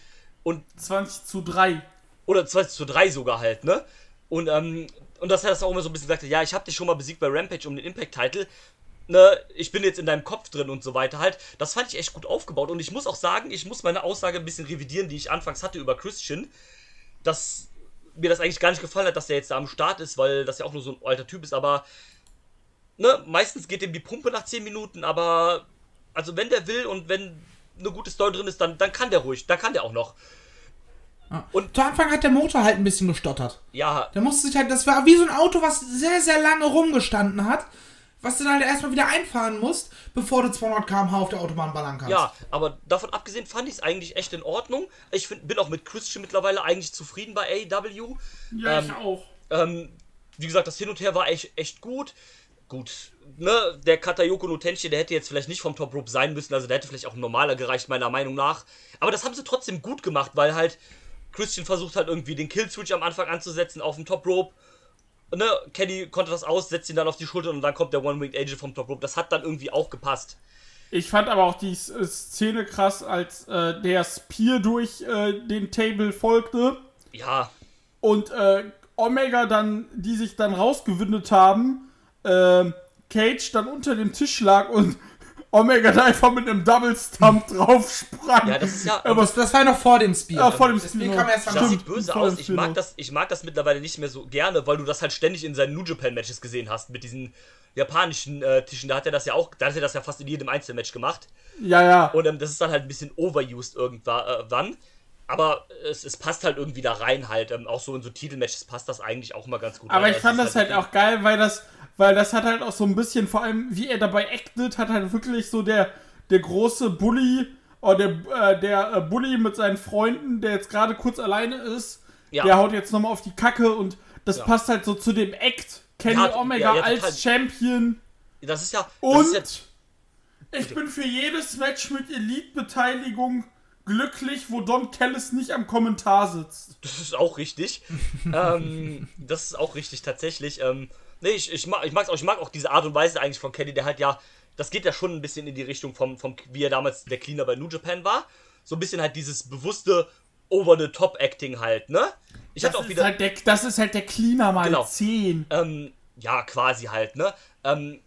Und 20 zu 3. oder 20 zu 3 sogar halt, ne? Und, ähm, und dass er das auch immer so ein bisschen sagte, ja, ich habe dich schon mal besiegt bei Rampage um den Impact-Title, ne, ich bin jetzt in deinem Kopf drin und so weiter halt. Das fand ich echt gut aufgebaut und ich muss auch sagen, ich muss meine Aussage ein bisschen revidieren, die ich anfangs hatte über Christian, dass mir das eigentlich gar nicht gefallen hat, dass der jetzt da am Start ist, weil das ja auch nur so ein alter Typ ist, aber ne, meistens geht ihm die Pumpe nach 10 Minuten, aber also wenn der will und wenn eine gute Story drin ist, dann, dann kann der ruhig, dann kann der auch noch. Und zu Anfang hat der Motor halt ein bisschen gestottert. Ja, Der musste sich halt, das war wie so ein Auto, was sehr, sehr lange rumgestanden hat, was du dann halt erstmal wieder einfahren musst, bevor du 200 km/h auf der Autobahn ballern kannst. Ja, aber davon abgesehen fand ich es eigentlich echt in Ordnung. Ich find, bin auch mit Christian mittlerweile eigentlich zufrieden bei AEW. Ja, Ähm, ich auch. Ähm, wie gesagt, das Hin und Her war echt, echt gut. Gut, ne, der Katayoko no Tenchi, der hätte jetzt vielleicht nicht vom Top Rope sein müssen, also der hätte vielleicht auch ein normaler gereicht, meiner Meinung nach. Aber das haben sie trotzdem gut gemacht, weil halt Christian versucht halt irgendwie den Kill-Switch am Anfang anzusetzen auf dem Top Rope. Ne, Kenny konnte das aus, setzt ihn dann auf die Schulter und dann kommt der One-Winged Angel vom Top Rope. Das hat dann irgendwie auch gepasst. Ich fand aber auch die äh, Szene krass, als äh, der Spear durch äh, den Table folgte Ja, und äh, Omega dann, die sich dann rausgewindet haben, ähm, Cage dann unter dem Tisch lag und Omega einfach mit einem Double Stump drauf sprang. ja, das ist ja. Aber Das, das war ja noch vor dem Spear. Ja, vor dem Das Spear. kam erst Das danach. sieht böse aus. Ich mag, das, ich mag das mittlerweile nicht mehr so gerne, weil du das halt ständig in seinen New Japan Matches gesehen hast mit diesen japanischen äh, Tischen. Da hat er das ja auch, da hat er das ja fast in jedem Einzelmatch gemacht. ja, ja. Und ähm, das ist dann halt ein bisschen overused irgendwann. Aber es, es passt halt irgendwie da rein halt. Ähm, auch so in so Titelmatches passt das eigentlich auch mal ganz gut. Aber rein. ich fand ist das halt auch geil, weil das, weil das hat halt auch so ein bisschen, vor allem wie er dabei actet, hat halt wirklich so der, der große Bully, oder der, äh, der äh, Bully mit seinen Freunden, der jetzt gerade kurz alleine ist, Ja. der haut jetzt nochmal auf die Kacke und das Ja. passt halt so zu dem Act. Kenny Ja, Omega als Champion. Das ist ja. Und ist jetzt, ich bin für jedes Match mit Elite-Beteiligung glücklich, wo Don Callis nicht am Kommentar sitzt. Das ist auch richtig. ähm, das ist auch richtig, tatsächlich. Ähm, nee, ich, ich, mag, ich, mag's auch, ich mag auch diese Art und Weise eigentlich von Kenny, der halt ja, das geht ja schon ein bisschen in die Richtung vom, vom wie er damals der Cleaner bei New Japan war. So ein bisschen halt dieses bewusste Over-the-Top-Acting halt, ne? Ich Das hatte auch ist, wieder. halt der, das ist halt der Cleaner mal Genau. 10. Ähm, ja, quasi halt, ne? Ähm,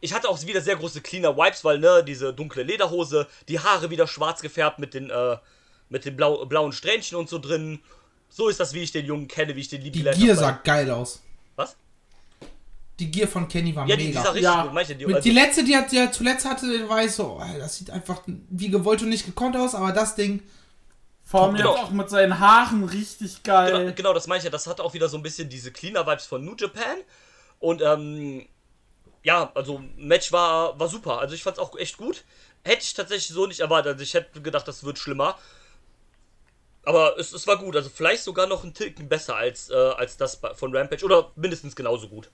ich hatte auch wieder sehr große cleaner Wipes, weil, ne, diese dunkle Lederhose, die Haare wieder schwarz gefärbt mit den, äh, mit den blau, blauen Strähnchen und so drin. So ist das, wie ich den Jungen kenne, wie ich den liebe. Die Gier sah geil aus. Die Gier von Kenny war Ja, die, die mega. sah richtig Ja. gut. Manche, die, Mit- also, die letzte, die, hat, die er zuletzt hatte, war ich so, oh, das sieht einfach wie gewollt und nicht gekonnt aus, aber das Ding, Vor allem Genau. auch mit seinen Haaren richtig geil. genau, genau, das meine ich ja. Das hatte auch wieder so ein bisschen diese cleaner Vibes von New Japan. Und, ähm, ja, also, Match war, war super. Also, ich fand's auch echt gut. Hätte ich tatsächlich so nicht erwartet. Also, ich hätte gedacht, das wird schlimmer. Aber es, es war gut. Also, vielleicht sogar noch ein Ticken besser als, äh, als das von Rampage. Oder mindestens genauso gut.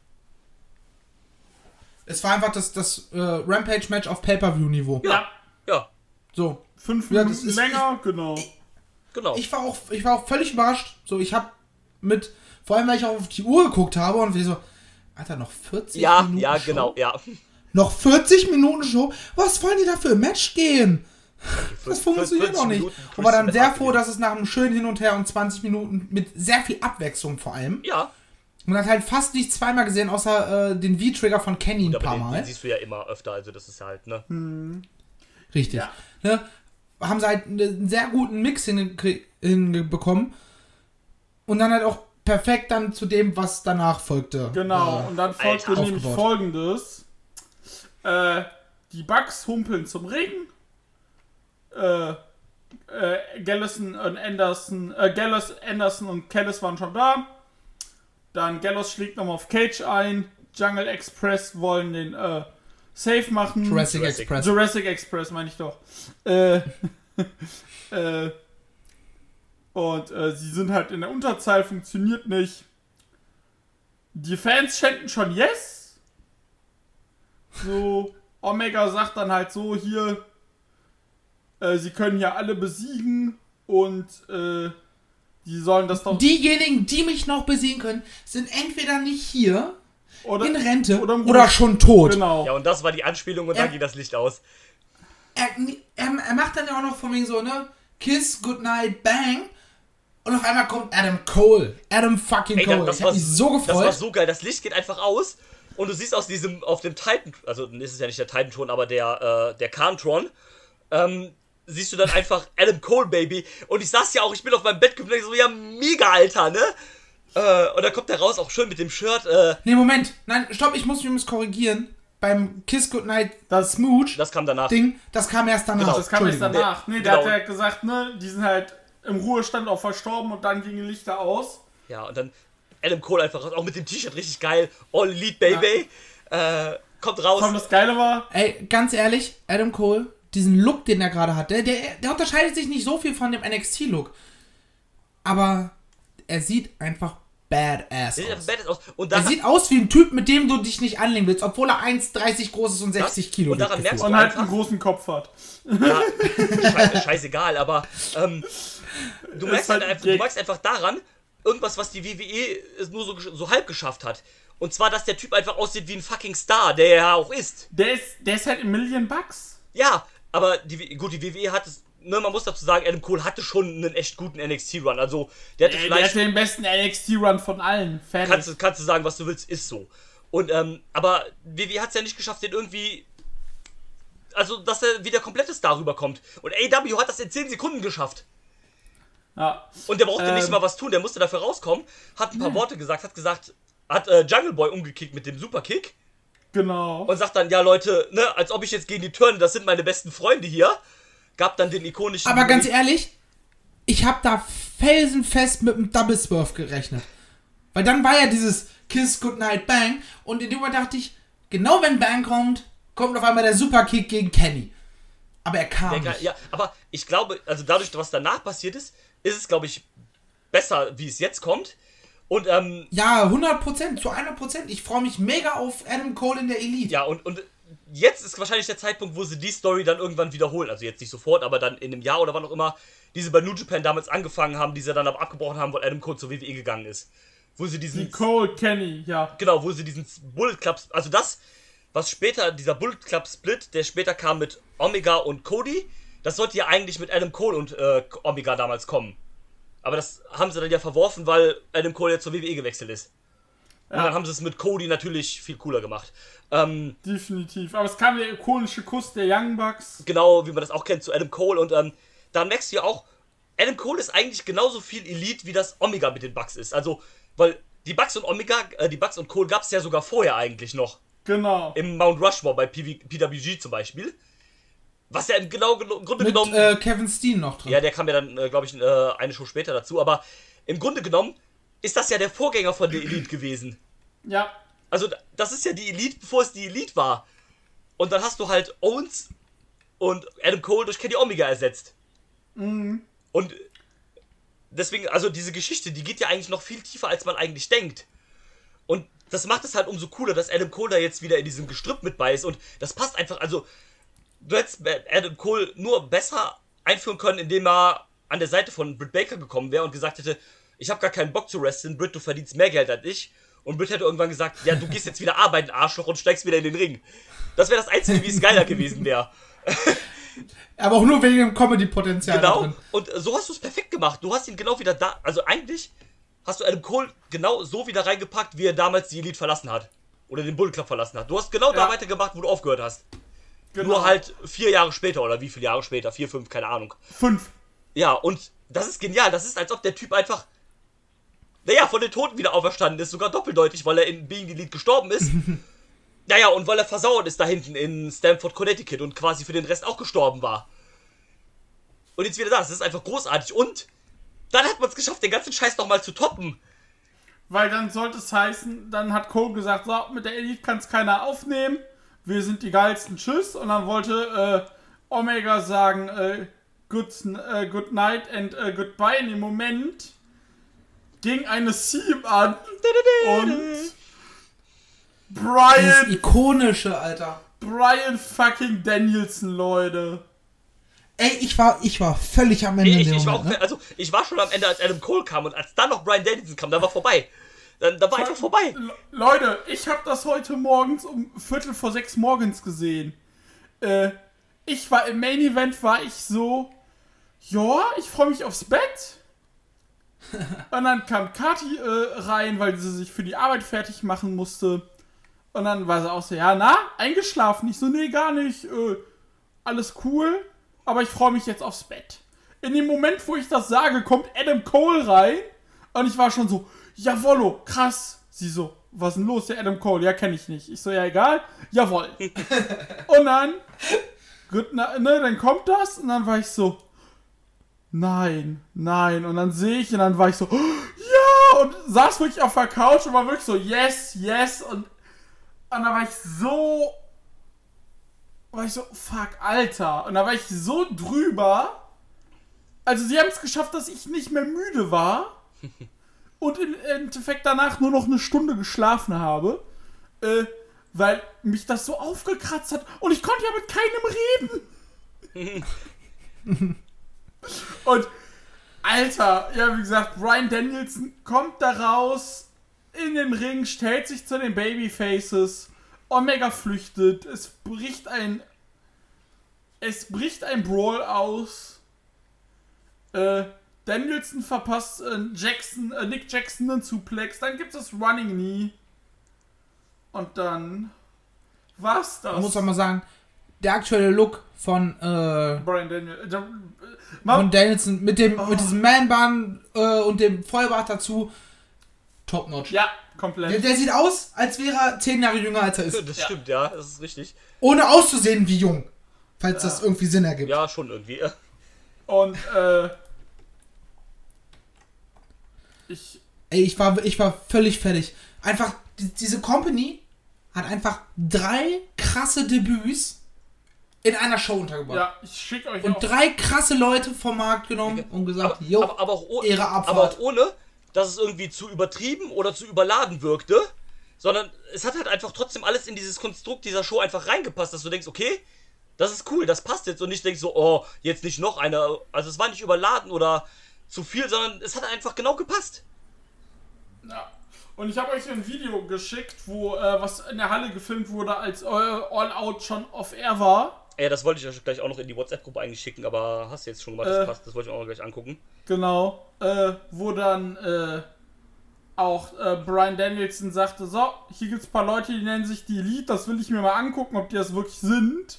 Es war einfach das, das äh, Rampage-Match auf Pay-Per-View-Niveau. ja. Ja, So. Fünf Ja, das Minuten ist- länger, genau. genau. Ich war auch, ich war auch völlig überrascht. So, ich habe mit, vor allem weil ich auch auf die Uhr geguckt habe und wir so, Alter, noch 40 ja, Minuten ja, Show? genau, ja. Noch 40 Minuten Show? Was wollen die da für ein Match gehen? Das funktioniert 40 noch nicht. Minuten Und war dann sehr froh, dass es nach einem schönen Hin und Her und 20 Minuten mit sehr viel Abwechslung vor allem. Ja, Man hat halt fast nicht zweimal gesehen, außer äh, den V-Trigger von Kenny ein aber paar den, Mal. den siehst du ja immer öfter. Also, das ist halt, ne. Richtig. Ja. Ne? Haben sie halt einen sehr guten Mix hinbekommen. Und dann halt auch perfekt dann zu dem, was danach folgte. Genau. Äh, Und dann folgte Alter. nämlich Aufgebaut. folgendes. Äh, die Bugs humpeln zum Ring. Äh, äh, Gallison und Anderson, äh, Gallus, Anderson und Kellis waren schon da. Dann Gallows schlägt nochmal auf Cage ein. Jungle Express wollen den äh, Safe machen. Jurassic, Jurassic. Express. Jurassic Express meine ich doch. Äh, äh, und äh, sie sind halt in der Unterzahl, funktioniert nicht. Die Fans chanten schon Yes. So, Omega sagt dann halt so, hier, äh, sie können ja alle besiegen und äh, die sollen das doch... Diejenigen, die mich noch besiegen können, sind entweder nicht hier, oder, in Rente oder oder, schon tot. Genau. Ja, und das war die Anspielung und Ja. dann ging das Licht aus. Er, er, er macht dann ja auch noch von wegen so, ne? Kiss, Goodnight, Bang. Und auf einmal kommt Adam Cole. Adam fucking Ey, Cole. das, das, ich war, hab mich so das war gefreut. so geil. Das Licht geht einfach aus und du siehst aus diesem, auf dem Titan, also ist es ja nicht der Titan-Tron, aber der, äh, der Khan-Tron, ähm, siehst du dann einfach Adam Cole, Baby. Und ich saß ja auch, ich bin auf meinem Bett geblieben, so, ja, mega, Alter, ne? Äh, und dann kommt er raus, auch schön mit dem Shirt, äh, Nee, Moment. Nein, stopp, ich muss mich muss korrigieren. Beim Kiss Goodnight Das- Smooch das kam danach. Ding, das kam erst danach. Genau, Das kam Entschuldigung. danach. Nee, der genau. hat ja gesagt, ne, die sind halt im Ruhestand auch verstorben und dann gingen die Lichter aus. Ja, und dann Adam Cole einfach raus, auch mit dem T-Shirt richtig geil. All Elite, Baby. Äh, kommt raus. Allem das Geile war, Ey, ganz ehrlich, Adam Cole, diesen Look, den er gerade hat, der, der, der unterscheidet sich nicht so viel von dem NXT-Look. Aber er sieht einfach badass Sieht einfach aus. badass aus. Und Er sieht aus wie ein Typ, mit dem du dich nicht anlegen willst, obwohl er 1,30 groß ist und 60 Kilo Und daran merkst gefühlt. und halt einen großen Kopf hat. Ja, scheiße, scheißegal, aber ähm, du, merkst halt halt einfach, du merkst einfach daran, irgendwas, was die WWE nur so, so halb geschafft hat. Und zwar, dass der Typ einfach aussieht wie ein fucking Star, der er ja auch ist. Der ist, der ist halt in Million Bucks. Ja, aber die, gut, die WWE hat es, ne, man muss dazu sagen, Adam Cole hatte schon einen echt guten NXT-Run. Also, der hatte der vielleicht, hat den besten NXT-Run von allen. Fertig. kannst, du- kannst du sagen, was du willst, ist so. Und, ähm, aber WWE hat es ja nicht geschafft, den irgendwie, also, dass er wieder komplett Star rüberkommt. Und AW hat das in 10 Sekunden geschafft. ja. Und der brauchte Ähm. nicht mal was tun, der musste dafür rauskommen, hat ein paar Worte gesagt, hat gesagt, hat äh, Jungle Boy umgekickt mit dem Superkick Genau. und sagt dann, ja Leute, ne, als ob ich jetzt gegen die turne, das sind meine besten Freunde hier. Gab dann den ikonischen. Aber ganz ehrlich, ich habe da felsenfest mit einem Double Swerve gerechnet. Weil dann war ja dieses Kiss Goodnight Bang und in dem Moment dachte ich, genau wenn Bang kommt, kommt auf einmal der Superkick gegen Kenny. Aber er kam Der, nicht. Ja, aber ich glaube, also dadurch, was danach passiert ist, ist es, glaube ich, besser, wie es jetzt kommt. Und, ähm, Ja, 100%, zu 100%. Ich freue mich mega auf Adam Cole in der Elite. ja, und, und jetzt ist wahrscheinlich der Zeitpunkt, wo sie die Story dann irgendwann wiederholen. Also jetzt nicht sofort, aber dann in einem Jahr oder wann auch immer, die sie bei New Japan damals angefangen haben, die sie dann aber abgebrochen haben, weil Adam Cole zur WWE gegangen ist. Wo sie diesen Nicole, Kenny, ja. Genau, wo sie diesen Bullet Club, also das, was später, dieser Bullet Club Split, der später kam mit Omega und Cody, das sollte ja eigentlich mit Adam Cole und äh, Omega damals kommen. Aber das haben sie dann ja verworfen, weil Adam Cole jetzt zur WWE gewechselt ist. Und Ja. dann haben sie es mit Cody natürlich viel cooler gemacht. Ähm, Definitiv. Aber es kam der ikonische Kuss der Young Bucks. genau, wie man das auch kennt, zu Adam Cole. Und ähm, da merkst du ja auch, Adam Cole ist eigentlich genauso viel Elite, wie das Omega mit den Bucks ist. Also, weil die Bucks und Omega, äh, die Bucks und Cole gab es ja sogar vorher eigentlich noch. Genau. im Mount Rushmore bei PV PWG zum Beispiel. Was ja im genau Grunde Mit genommen. äh, Kevin Steen noch drin. ja, der kam ja dann, äh, glaube ich, äh, eine Show später dazu. Aber im Grunde genommen ist das ja der Vorgänger von der Elite gewesen. Ja. Also, das ist ja die Elite, bevor es die Elite war. Und dann hast du halt Owens und Adam Cole durch Kenny Omega ersetzt. Und deswegen, also diese Geschichte, die geht ja eigentlich noch viel tiefer, als man eigentlich denkt. Und das macht es halt umso cooler, dass Adam Cole da jetzt wieder in diesem Gestrüpp mit bei ist. Und das passt einfach, also du hättest Adam Cole nur besser einführen können, indem er an der Seite von Britt Baker gekommen wäre und gesagt hätte, ich habe gar keinen Bock zu wresteln, Britt, du verdienst mehr Geld als ich. Und Britt hätte irgendwann gesagt, ja, du gehst jetzt wieder arbeiten, Arschloch, und steigst wieder in den Ring. Das wäre das Einzige, wie es geiler gewesen wäre. Aber auch nur wegen dem Comedy-Potenzial da Genau. Und äh, so hast du es perfekt gemacht. Du hast ihn genau wieder da. Also eigentlich hast du Adam Cole genau so wieder reingepackt, wie er damals die Elite verlassen hat. Oder den Bullet Club verlassen hat. Du hast genau da Ja. weitergemacht, wo du aufgehört hast. Genau. Nur halt vier Jahre später oder wie viele Jahre später? Vier, fünf, keine Ahnung. Fünf. Ja, und das ist genial. Das ist, als ob der Typ einfach, naja, von den Toten wieder auferstanden ist. Sogar doppeldeutig, weil er in Being the Elite gestorben ist. naja, und weil er versauert ist da hinten in Stamford, Connecticut und quasi für den Rest auch gestorben war. Und jetzt wieder da. Das ist einfach großartig. Und dann hat man es geschafft, den ganzen Scheiß nochmal zu toppen. Weil dann sollte es heißen, dann hat Cole gesagt, so, mit der Elite kann es keiner aufnehmen. Wir sind die geilsten, tschüss. Und dann wollte äh, Omega sagen, äh, good, äh, good night and äh, goodbye. In dem Moment ging eine Theme an und Dieses Brian, ikonische, Alter. Brian fucking Danielson, Leute. Ey, ich war, ich war völlig am Ende. in Ich, ich, war auch, ne? also, ich war schon am Ende, als Adam Cole kam und als dann noch Brian Danielson kam, dann war vorbei. Dann, dann war einfach vorbei. Le- Leute, ich habe das heute morgens um Viertel vor sechs morgens gesehen. Äh, ich war im Main Event, war ich so, ja, ich freue mich aufs Bett. Und dann kam Kati äh, rein, weil sie sich für die Arbeit fertig machen musste. Und dann war sie auch so, ja, na, eingeschlafen. Ich so, nee, gar nicht. Äh, alles cool, aber ich freue mich jetzt aufs Bett. In dem Moment, wo ich das sage, kommt Adam Cole rein. Und ich war schon so, jawollo, krass. Sie so, was ist denn los, der Adam Cole? Ja, kenne ich nicht. Ich so, ja, egal. Jawoll. und dann, gut, na, ne, dann kommt das. Und dann war ich so, nein, nein. Und dann sehe ich und dann war ich so, ja. Und saß wirklich auf der Couch und war wirklich so, yes, yes. Und, und dann war ich so war ich so, fuck, Alter. Und da war ich so drüber. Also sie haben es geschafft, dass ich nicht mehr müde war. und im Endeffekt danach nur noch eine Stunde geschlafen habe. Äh, weil mich das so aufgekratzt hat. Und ich konnte ja mit keinem reden. und, Alter, ja, wie gesagt, Brian Danielson kommt da raus in den Ring, stellt sich zu den Babyfaces. Omega flüchtet. Es bricht ein. Es bricht ein Brawl aus. Äh, Danielson verpasst äh, Jackson, äh, Nick Jackson einen Suplex. Dann gibt es Running Knee. Und dann. Was das? Man muss auch mal sagen, der aktuelle Look von, äh, Brian Daniel. Äh, der- äh, von Danielson mit dem mit diesem Man-Bun äh, und dem Vollbart dazu, top notch. ja, Der, komplett. der sieht aus, als wäre er zehn Jahre jünger als er ist. Das Ja. stimmt, ja, das ist richtig. Ohne auszusehen wie jung. Falls das irgendwie Sinn ergibt. Ja, schon irgendwie. Und, äh. Ich. Ey, ich war, ich war völlig fertig. Einfach, die, diese Company hat einfach drei krasse Debüts in einer Show untergebracht. Ja, ich schicke euch Und auch. drei krasse Leute vom Markt genommen und gesagt, jo, aber, aber, auch aber auch ohne, dass es irgendwie zu übertrieben oder zu überladen wirkte, sondern es hat halt einfach trotzdem alles in dieses Konstrukt dieser Show einfach reingepasst, dass du denkst, okay, das ist cool, das passt jetzt und nicht denkst so, oh, jetzt nicht noch einer. Also es war nicht überladen oder zu viel, sondern es hat einfach genau gepasst. Ja. Und ich habe euch ein Video geschickt, wo äh, was in der Halle gefilmt wurde, als äh, All Out schon off-air war. Ja, das wollte ich euch gleich auch noch in die WhatsApp-Gruppe eigentlich schicken, aber hast du jetzt schon gemacht, Äh. das passt, das wollte ich auch noch gleich angucken. Genau. Äh, wo dann äh, auch äh, Brian Danielson sagte, so, hier gibt's ein paar Leute, die nennen sich die Elite, das will ich mir mal angucken, ob die das wirklich sind.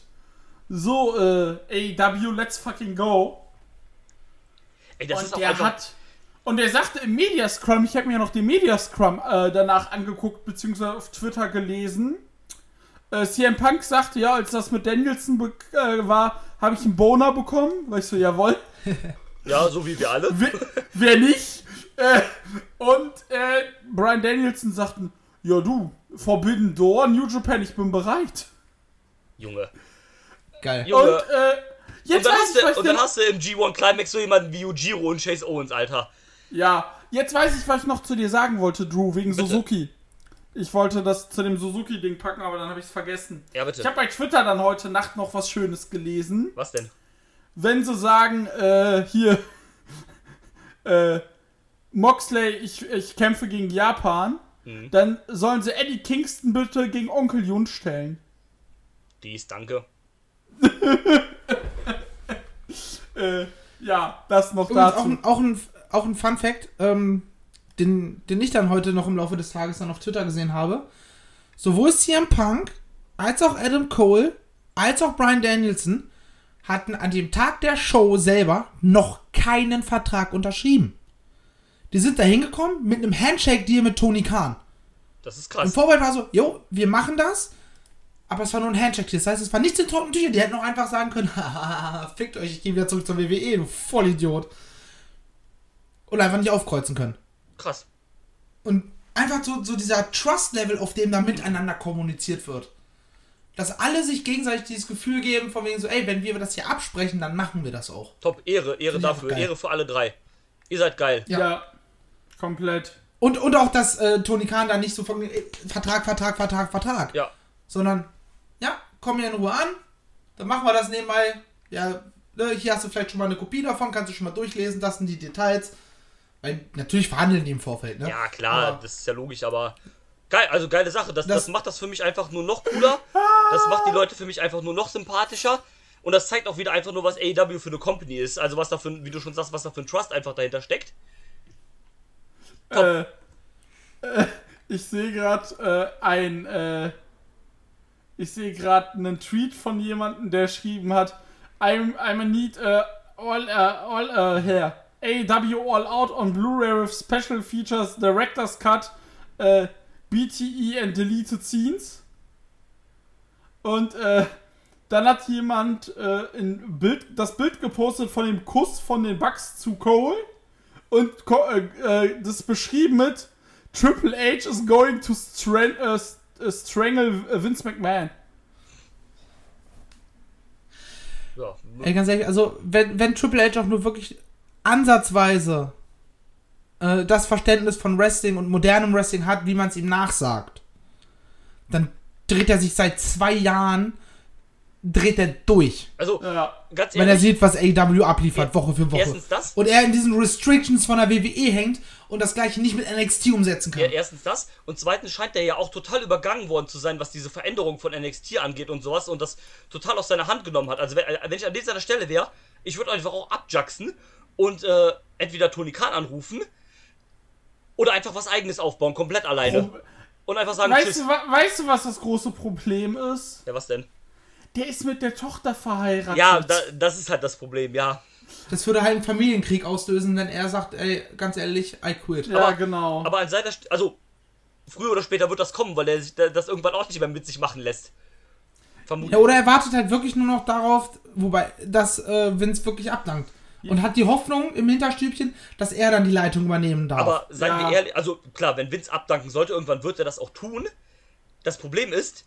So, äh, AEW, let's fucking go. Ey, das ist und auch der einfach, hat. Und er sagte im Media Scrum, ich habe mir ja noch den Media Scrum äh, danach angeguckt, beziehungsweise auf Twitter gelesen. Äh, CM Punk sagte, ja, als das mit Danielson äh, war, habe ich einen Boner bekommen. Weil ich so, jawohl, ja, so wie wir alle. wer, wer nicht? Äh, und äh, Brian Danielson sagten, ja du, Forbidden Door, New Japan, ich bin bereit. Junge. geil. Und Junge. Äh, Und jetzt dann, weiß hast ich, du, und dann hast du im G1 Climax so jemanden wie Ujiro und Chase Owens, Alter. Ja, jetzt weiß ich, was ich noch zu dir sagen wollte, Drew, wegen Suzuki. Ich wollte das zu dem Suzuki-Ding packen, aber dann habe ich es vergessen. Ja, bitte. Ich habe bei Twitter dann heute Nacht noch was Schönes gelesen. Was denn? Wenn sie sagen, äh, hier, äh, Moxley, ich, ich kämpfe gegen Japan, Mhm. dann sollen sie Eddie Kingston bitte gegen Onkel Jun stellen. Dies, danke. Äh, ja, das noch Übrigens dazu. auch, ein, auch, ein, auch ein Fun Fact, ähm, den, den ich dann heute noch im Laufe des Tages dann auf Twitter gesehen habe. Sowohl CM Punk als auch Adam Cole als auch Brian Danielson hatten an dem Tag der Show selber noch keinen Vertrag unterschrieben. Die sind da hingekommen mit einem Handshake-Deal mit Tony Khan. Das ist Im krass. Vorfeld war so, jo, wir machen das, aber es war nur ein Handshake-Deal. Das heißt, es war nichts in trockenen Tüchern. Die hätten auch einfach sagen können, haha, fickt euch, ich gehe wieder zurück zur WWE, du Vollidiot. Und einfach nicht aufkreuzen können. Krass. Und einfach so, so dieser Trust-Level, auf dem da miteinander kommuniziert wird. Dass alle sich gegenseitig dieses Gefühl geben, von wegen so, ey, wenn wir das hier absprechen, dann machen wir das auch. Top, Ehre, Ehre dafür. Ehre für alle drei. Ihr seid geil. Ja. Ja. Komplett. Und, und auch, dass äh, Tony Khan da nicht so von äh, Vertrag, Vertrag, Vertrag, Vertrag. Ja. Sondern, ja, komm hier in Ruhe an, dann machen wir das nebenbei. Ja, ne, hier hast du vielleicht schon mal eine Kopie davon, kannst du schon mal durchlesen, das sind die Details. Weil natürlich verhandeln die im Vorfeld, ne? Ja, klar, Aber- das ist ja logisch, aber geil, also geile Sache. Das, das, Das- macht das für mich einfach nur noch cooler. Das macht die Leute für mich einfach nur noch sympathischer. Und das zeigt auch wieder einfach nur, was AEW für eine Company ist. Also was da für, ein- wie du schon sagst, was da für ein Trust einfach dahinter steckt. Äh, äh, ich sehe gerade äh, ein, äh, ich sehe gerade einen Tweet von jemandem, der geschrieben hat, I'm, I'm a need uh, all, uh, all uh, here. AEW All Out on Blu-ray with special features, Director's Cut, äh, BTE and deleted scenes. Und äh, dann hat jemand äh, Bild, das Bild gepostet von dem Kuss von den Bucks zu Cole und äh, das beschrieben mit Triple H is going to stran st- äh, strangle äh, Vince McMahon. Ja, Ey, ganz ehrlich, also wenn, wenn Triple H auch nur wirklich ansatzweise äh, das Verständnis von Wrestling und modernem Wrestling hat, wie man es ihm nachsagt, dann dreht er sich seit zwei Jahren, dreht er durch. also Ja. ganz Wenn er ehrlich, sieht, was AEW abliefert, Ja, Woche für Woche. erstens das. Und er in diesen Restrictions von der WWE hängt und das gleiche nicht mit NXT umsetzen kann. Ja, erstens das. Und zweitens scheint er ja auch total übergangen worden zu sein, was diese Veränderung von NXT angeht und sowas und das total aus seiner Hand genommen hat. Also wenn, wenn ich an dieser Stelle wäre, ich würde einfach auch abjacksen und äh, entweder Tony Khan anrufen oder einfach was eigenes aufbauen, komplett alleine. Pro- Und einfach sagen, Weißt tschüss. du, weißt du, was das große Problem ist? Ja, was denn? Der ist mit der Tochter verheiratet. Ja, da, das ist halt das Problem, ja. Das würde halt einen Familienkrieg auslösen, wenn er sagt, ey, ganz ehrlich, I quit. ja aber- genau. Aber an seiner St also früher oder später wird das kommen, weil er sich da- das irgendwann auch nicht mehr mit sich machen lässt. Vermutlich. Ja, oder er wartet halt wirklich nur noch darauf, wobei, dass äh, Vince wirklich abdankt. Und hat die Hoffnung im Hinterstübchen, dass er dann die Leitung übernehmen darf. Aber seien Ja. wir ehrlich, also klar, wenn Vince abdanken sollte, irgendwann wird er das auch tun. Das Problem ist,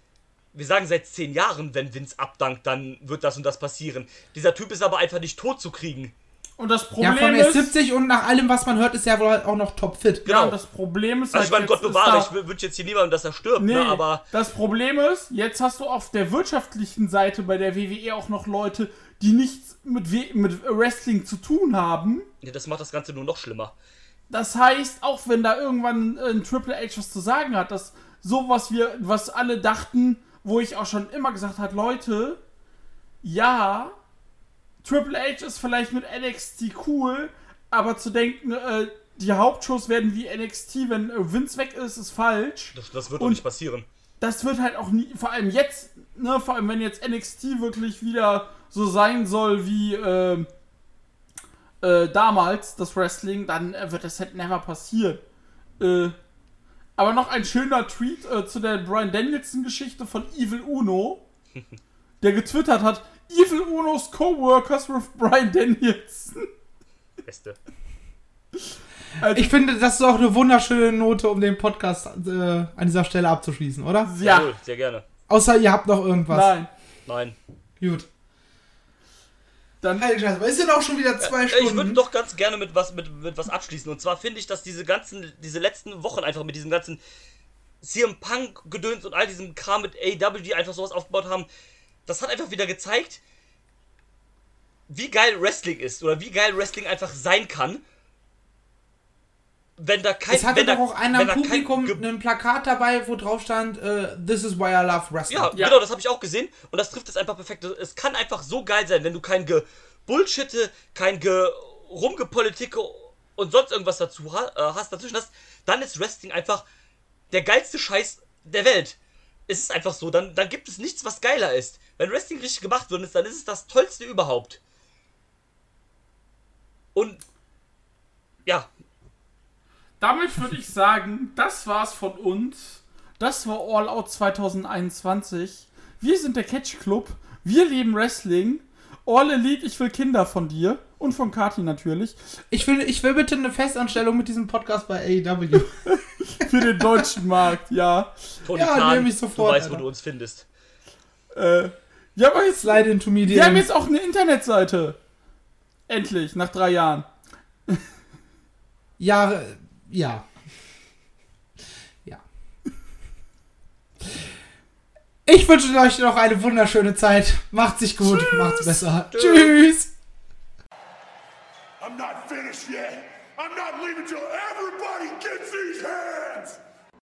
wir sagen seit zehn Jahren, wenn Vince abdankt, dann wird das und das passieren. Dieser Typ ist aber einfach nicht tot zu kriegen. und das ja, Problem von er ist ist, 70 und nach allem, was man hört, ist er wohl halt auch noch topfit. ja, Genau. und das Problem ist Also ich halt meine, Gott bewahre, ich wünsche jetzt hier niemandem, dass er stirbt, Nee, ne, aber das Problem ist, jetzt hast du auf der wirtschaftlichen Seite bei der WWE auch noch Leute, die nichts mit, We mit Wrestling zu tun haben. nee, das macht das Ganze nur noch schlimmer. Das heißt, auch wenn da irgendwann ein Triple H was zu sagen hat, dass sowas wir, was alle dachten, wo ich auch schon immer gesagt habe, Leute, ja, Triple H ist vielleicht mit NXT cool, aber zu denken, äh, die Hauptshows werden wie NXT, wenn äh, Vince weg ist, ist falsch. Das, das wird Und- nicht passieren. Das wird halt auch nie, vor allem jetzt, ne, vor allem wenn jetzt NXT wirklich wieder so sein soll wie ähm, äh, damals, das Wrestling, dann äh, wird das halt never passieren. Äh, aber noch ein schöner Tweet äh, zu der Brian Danielson-Geschichte von Evil Uno, der getwittert hat, Evil Unos Coworkers with Brian Danielson. Beste. Also, Ich finde, das ist auch eine wunderschöne Note, um den Podcast äh, an dieser Stelle abzuschließen, oder? ja, Jawohl, sehr gerne. Außer ihr habt noch irgendwas. nein. Nein. Gut. Dann, Heilige Scheiße, es sind auch schon wieder zwei Äh, Ich würde Stunden. doch ganz gerne mit was, mit, mit was abschließen. Und zwar finde ich, dass diese ganzen, diese letzten Wochen einfach mit diesem ganzen CM Punk Gedöns und all diesem Kram mit AW, die einfach sowas aufgebaut haben, das hat einfach wieder gezeigt, wie geil Wrestling ist oder wie geil Wrestling einfach sein kann. Wenn da kein, es hatte wenn da, doch auch einer im Publikum ein Plakat dabei, wo drauf stand, äh, This is why I love Wrestling. Ja, Ja. genau, das habe ich auch gesehen und das trifft es einfach perfekt. Es kann einfach so geil sein, wenn du kein Gebullshitte, kein Ge Rumgepolitike und sonst irgendwas dazu ha äh, hast, dazwischen hast, dann ist Wrestling einfach der geilste Scheiß der Welt. Es ist einfach so, dann, dann gibt es nichts, was geiler ist. Wenn Wrestling richtig gemacht wird, dann ist es das Tollste überhaupt. Und ja, Damit würde ich sagen, das war's von uns. Das war All Out 2021. Wir sind der Catch Club. Wir lieben Wrestling. All Elite, ich will Kinder von dir. und von Kati natürlich Ich will, ich will bitte eine Festanstellung mit diesem Podcast bei AEW. für den deutschen Markt, ja. Tony Ja, Khan, nehm ich sofort, du weißt, wo Alter. du uns findest. Äh, ja, aber jetzt, Slide into me wir haben jetzt auch eine Internetseite. Endlich, nach drei Jahren. Jahre, ja. Ja. Ich wünsche euch noch eine wunderschöne Zeit. Macht sich gut, macht's besser. Tschüss. I'm not finished yet. I'm not leaving till everybody gets these hands.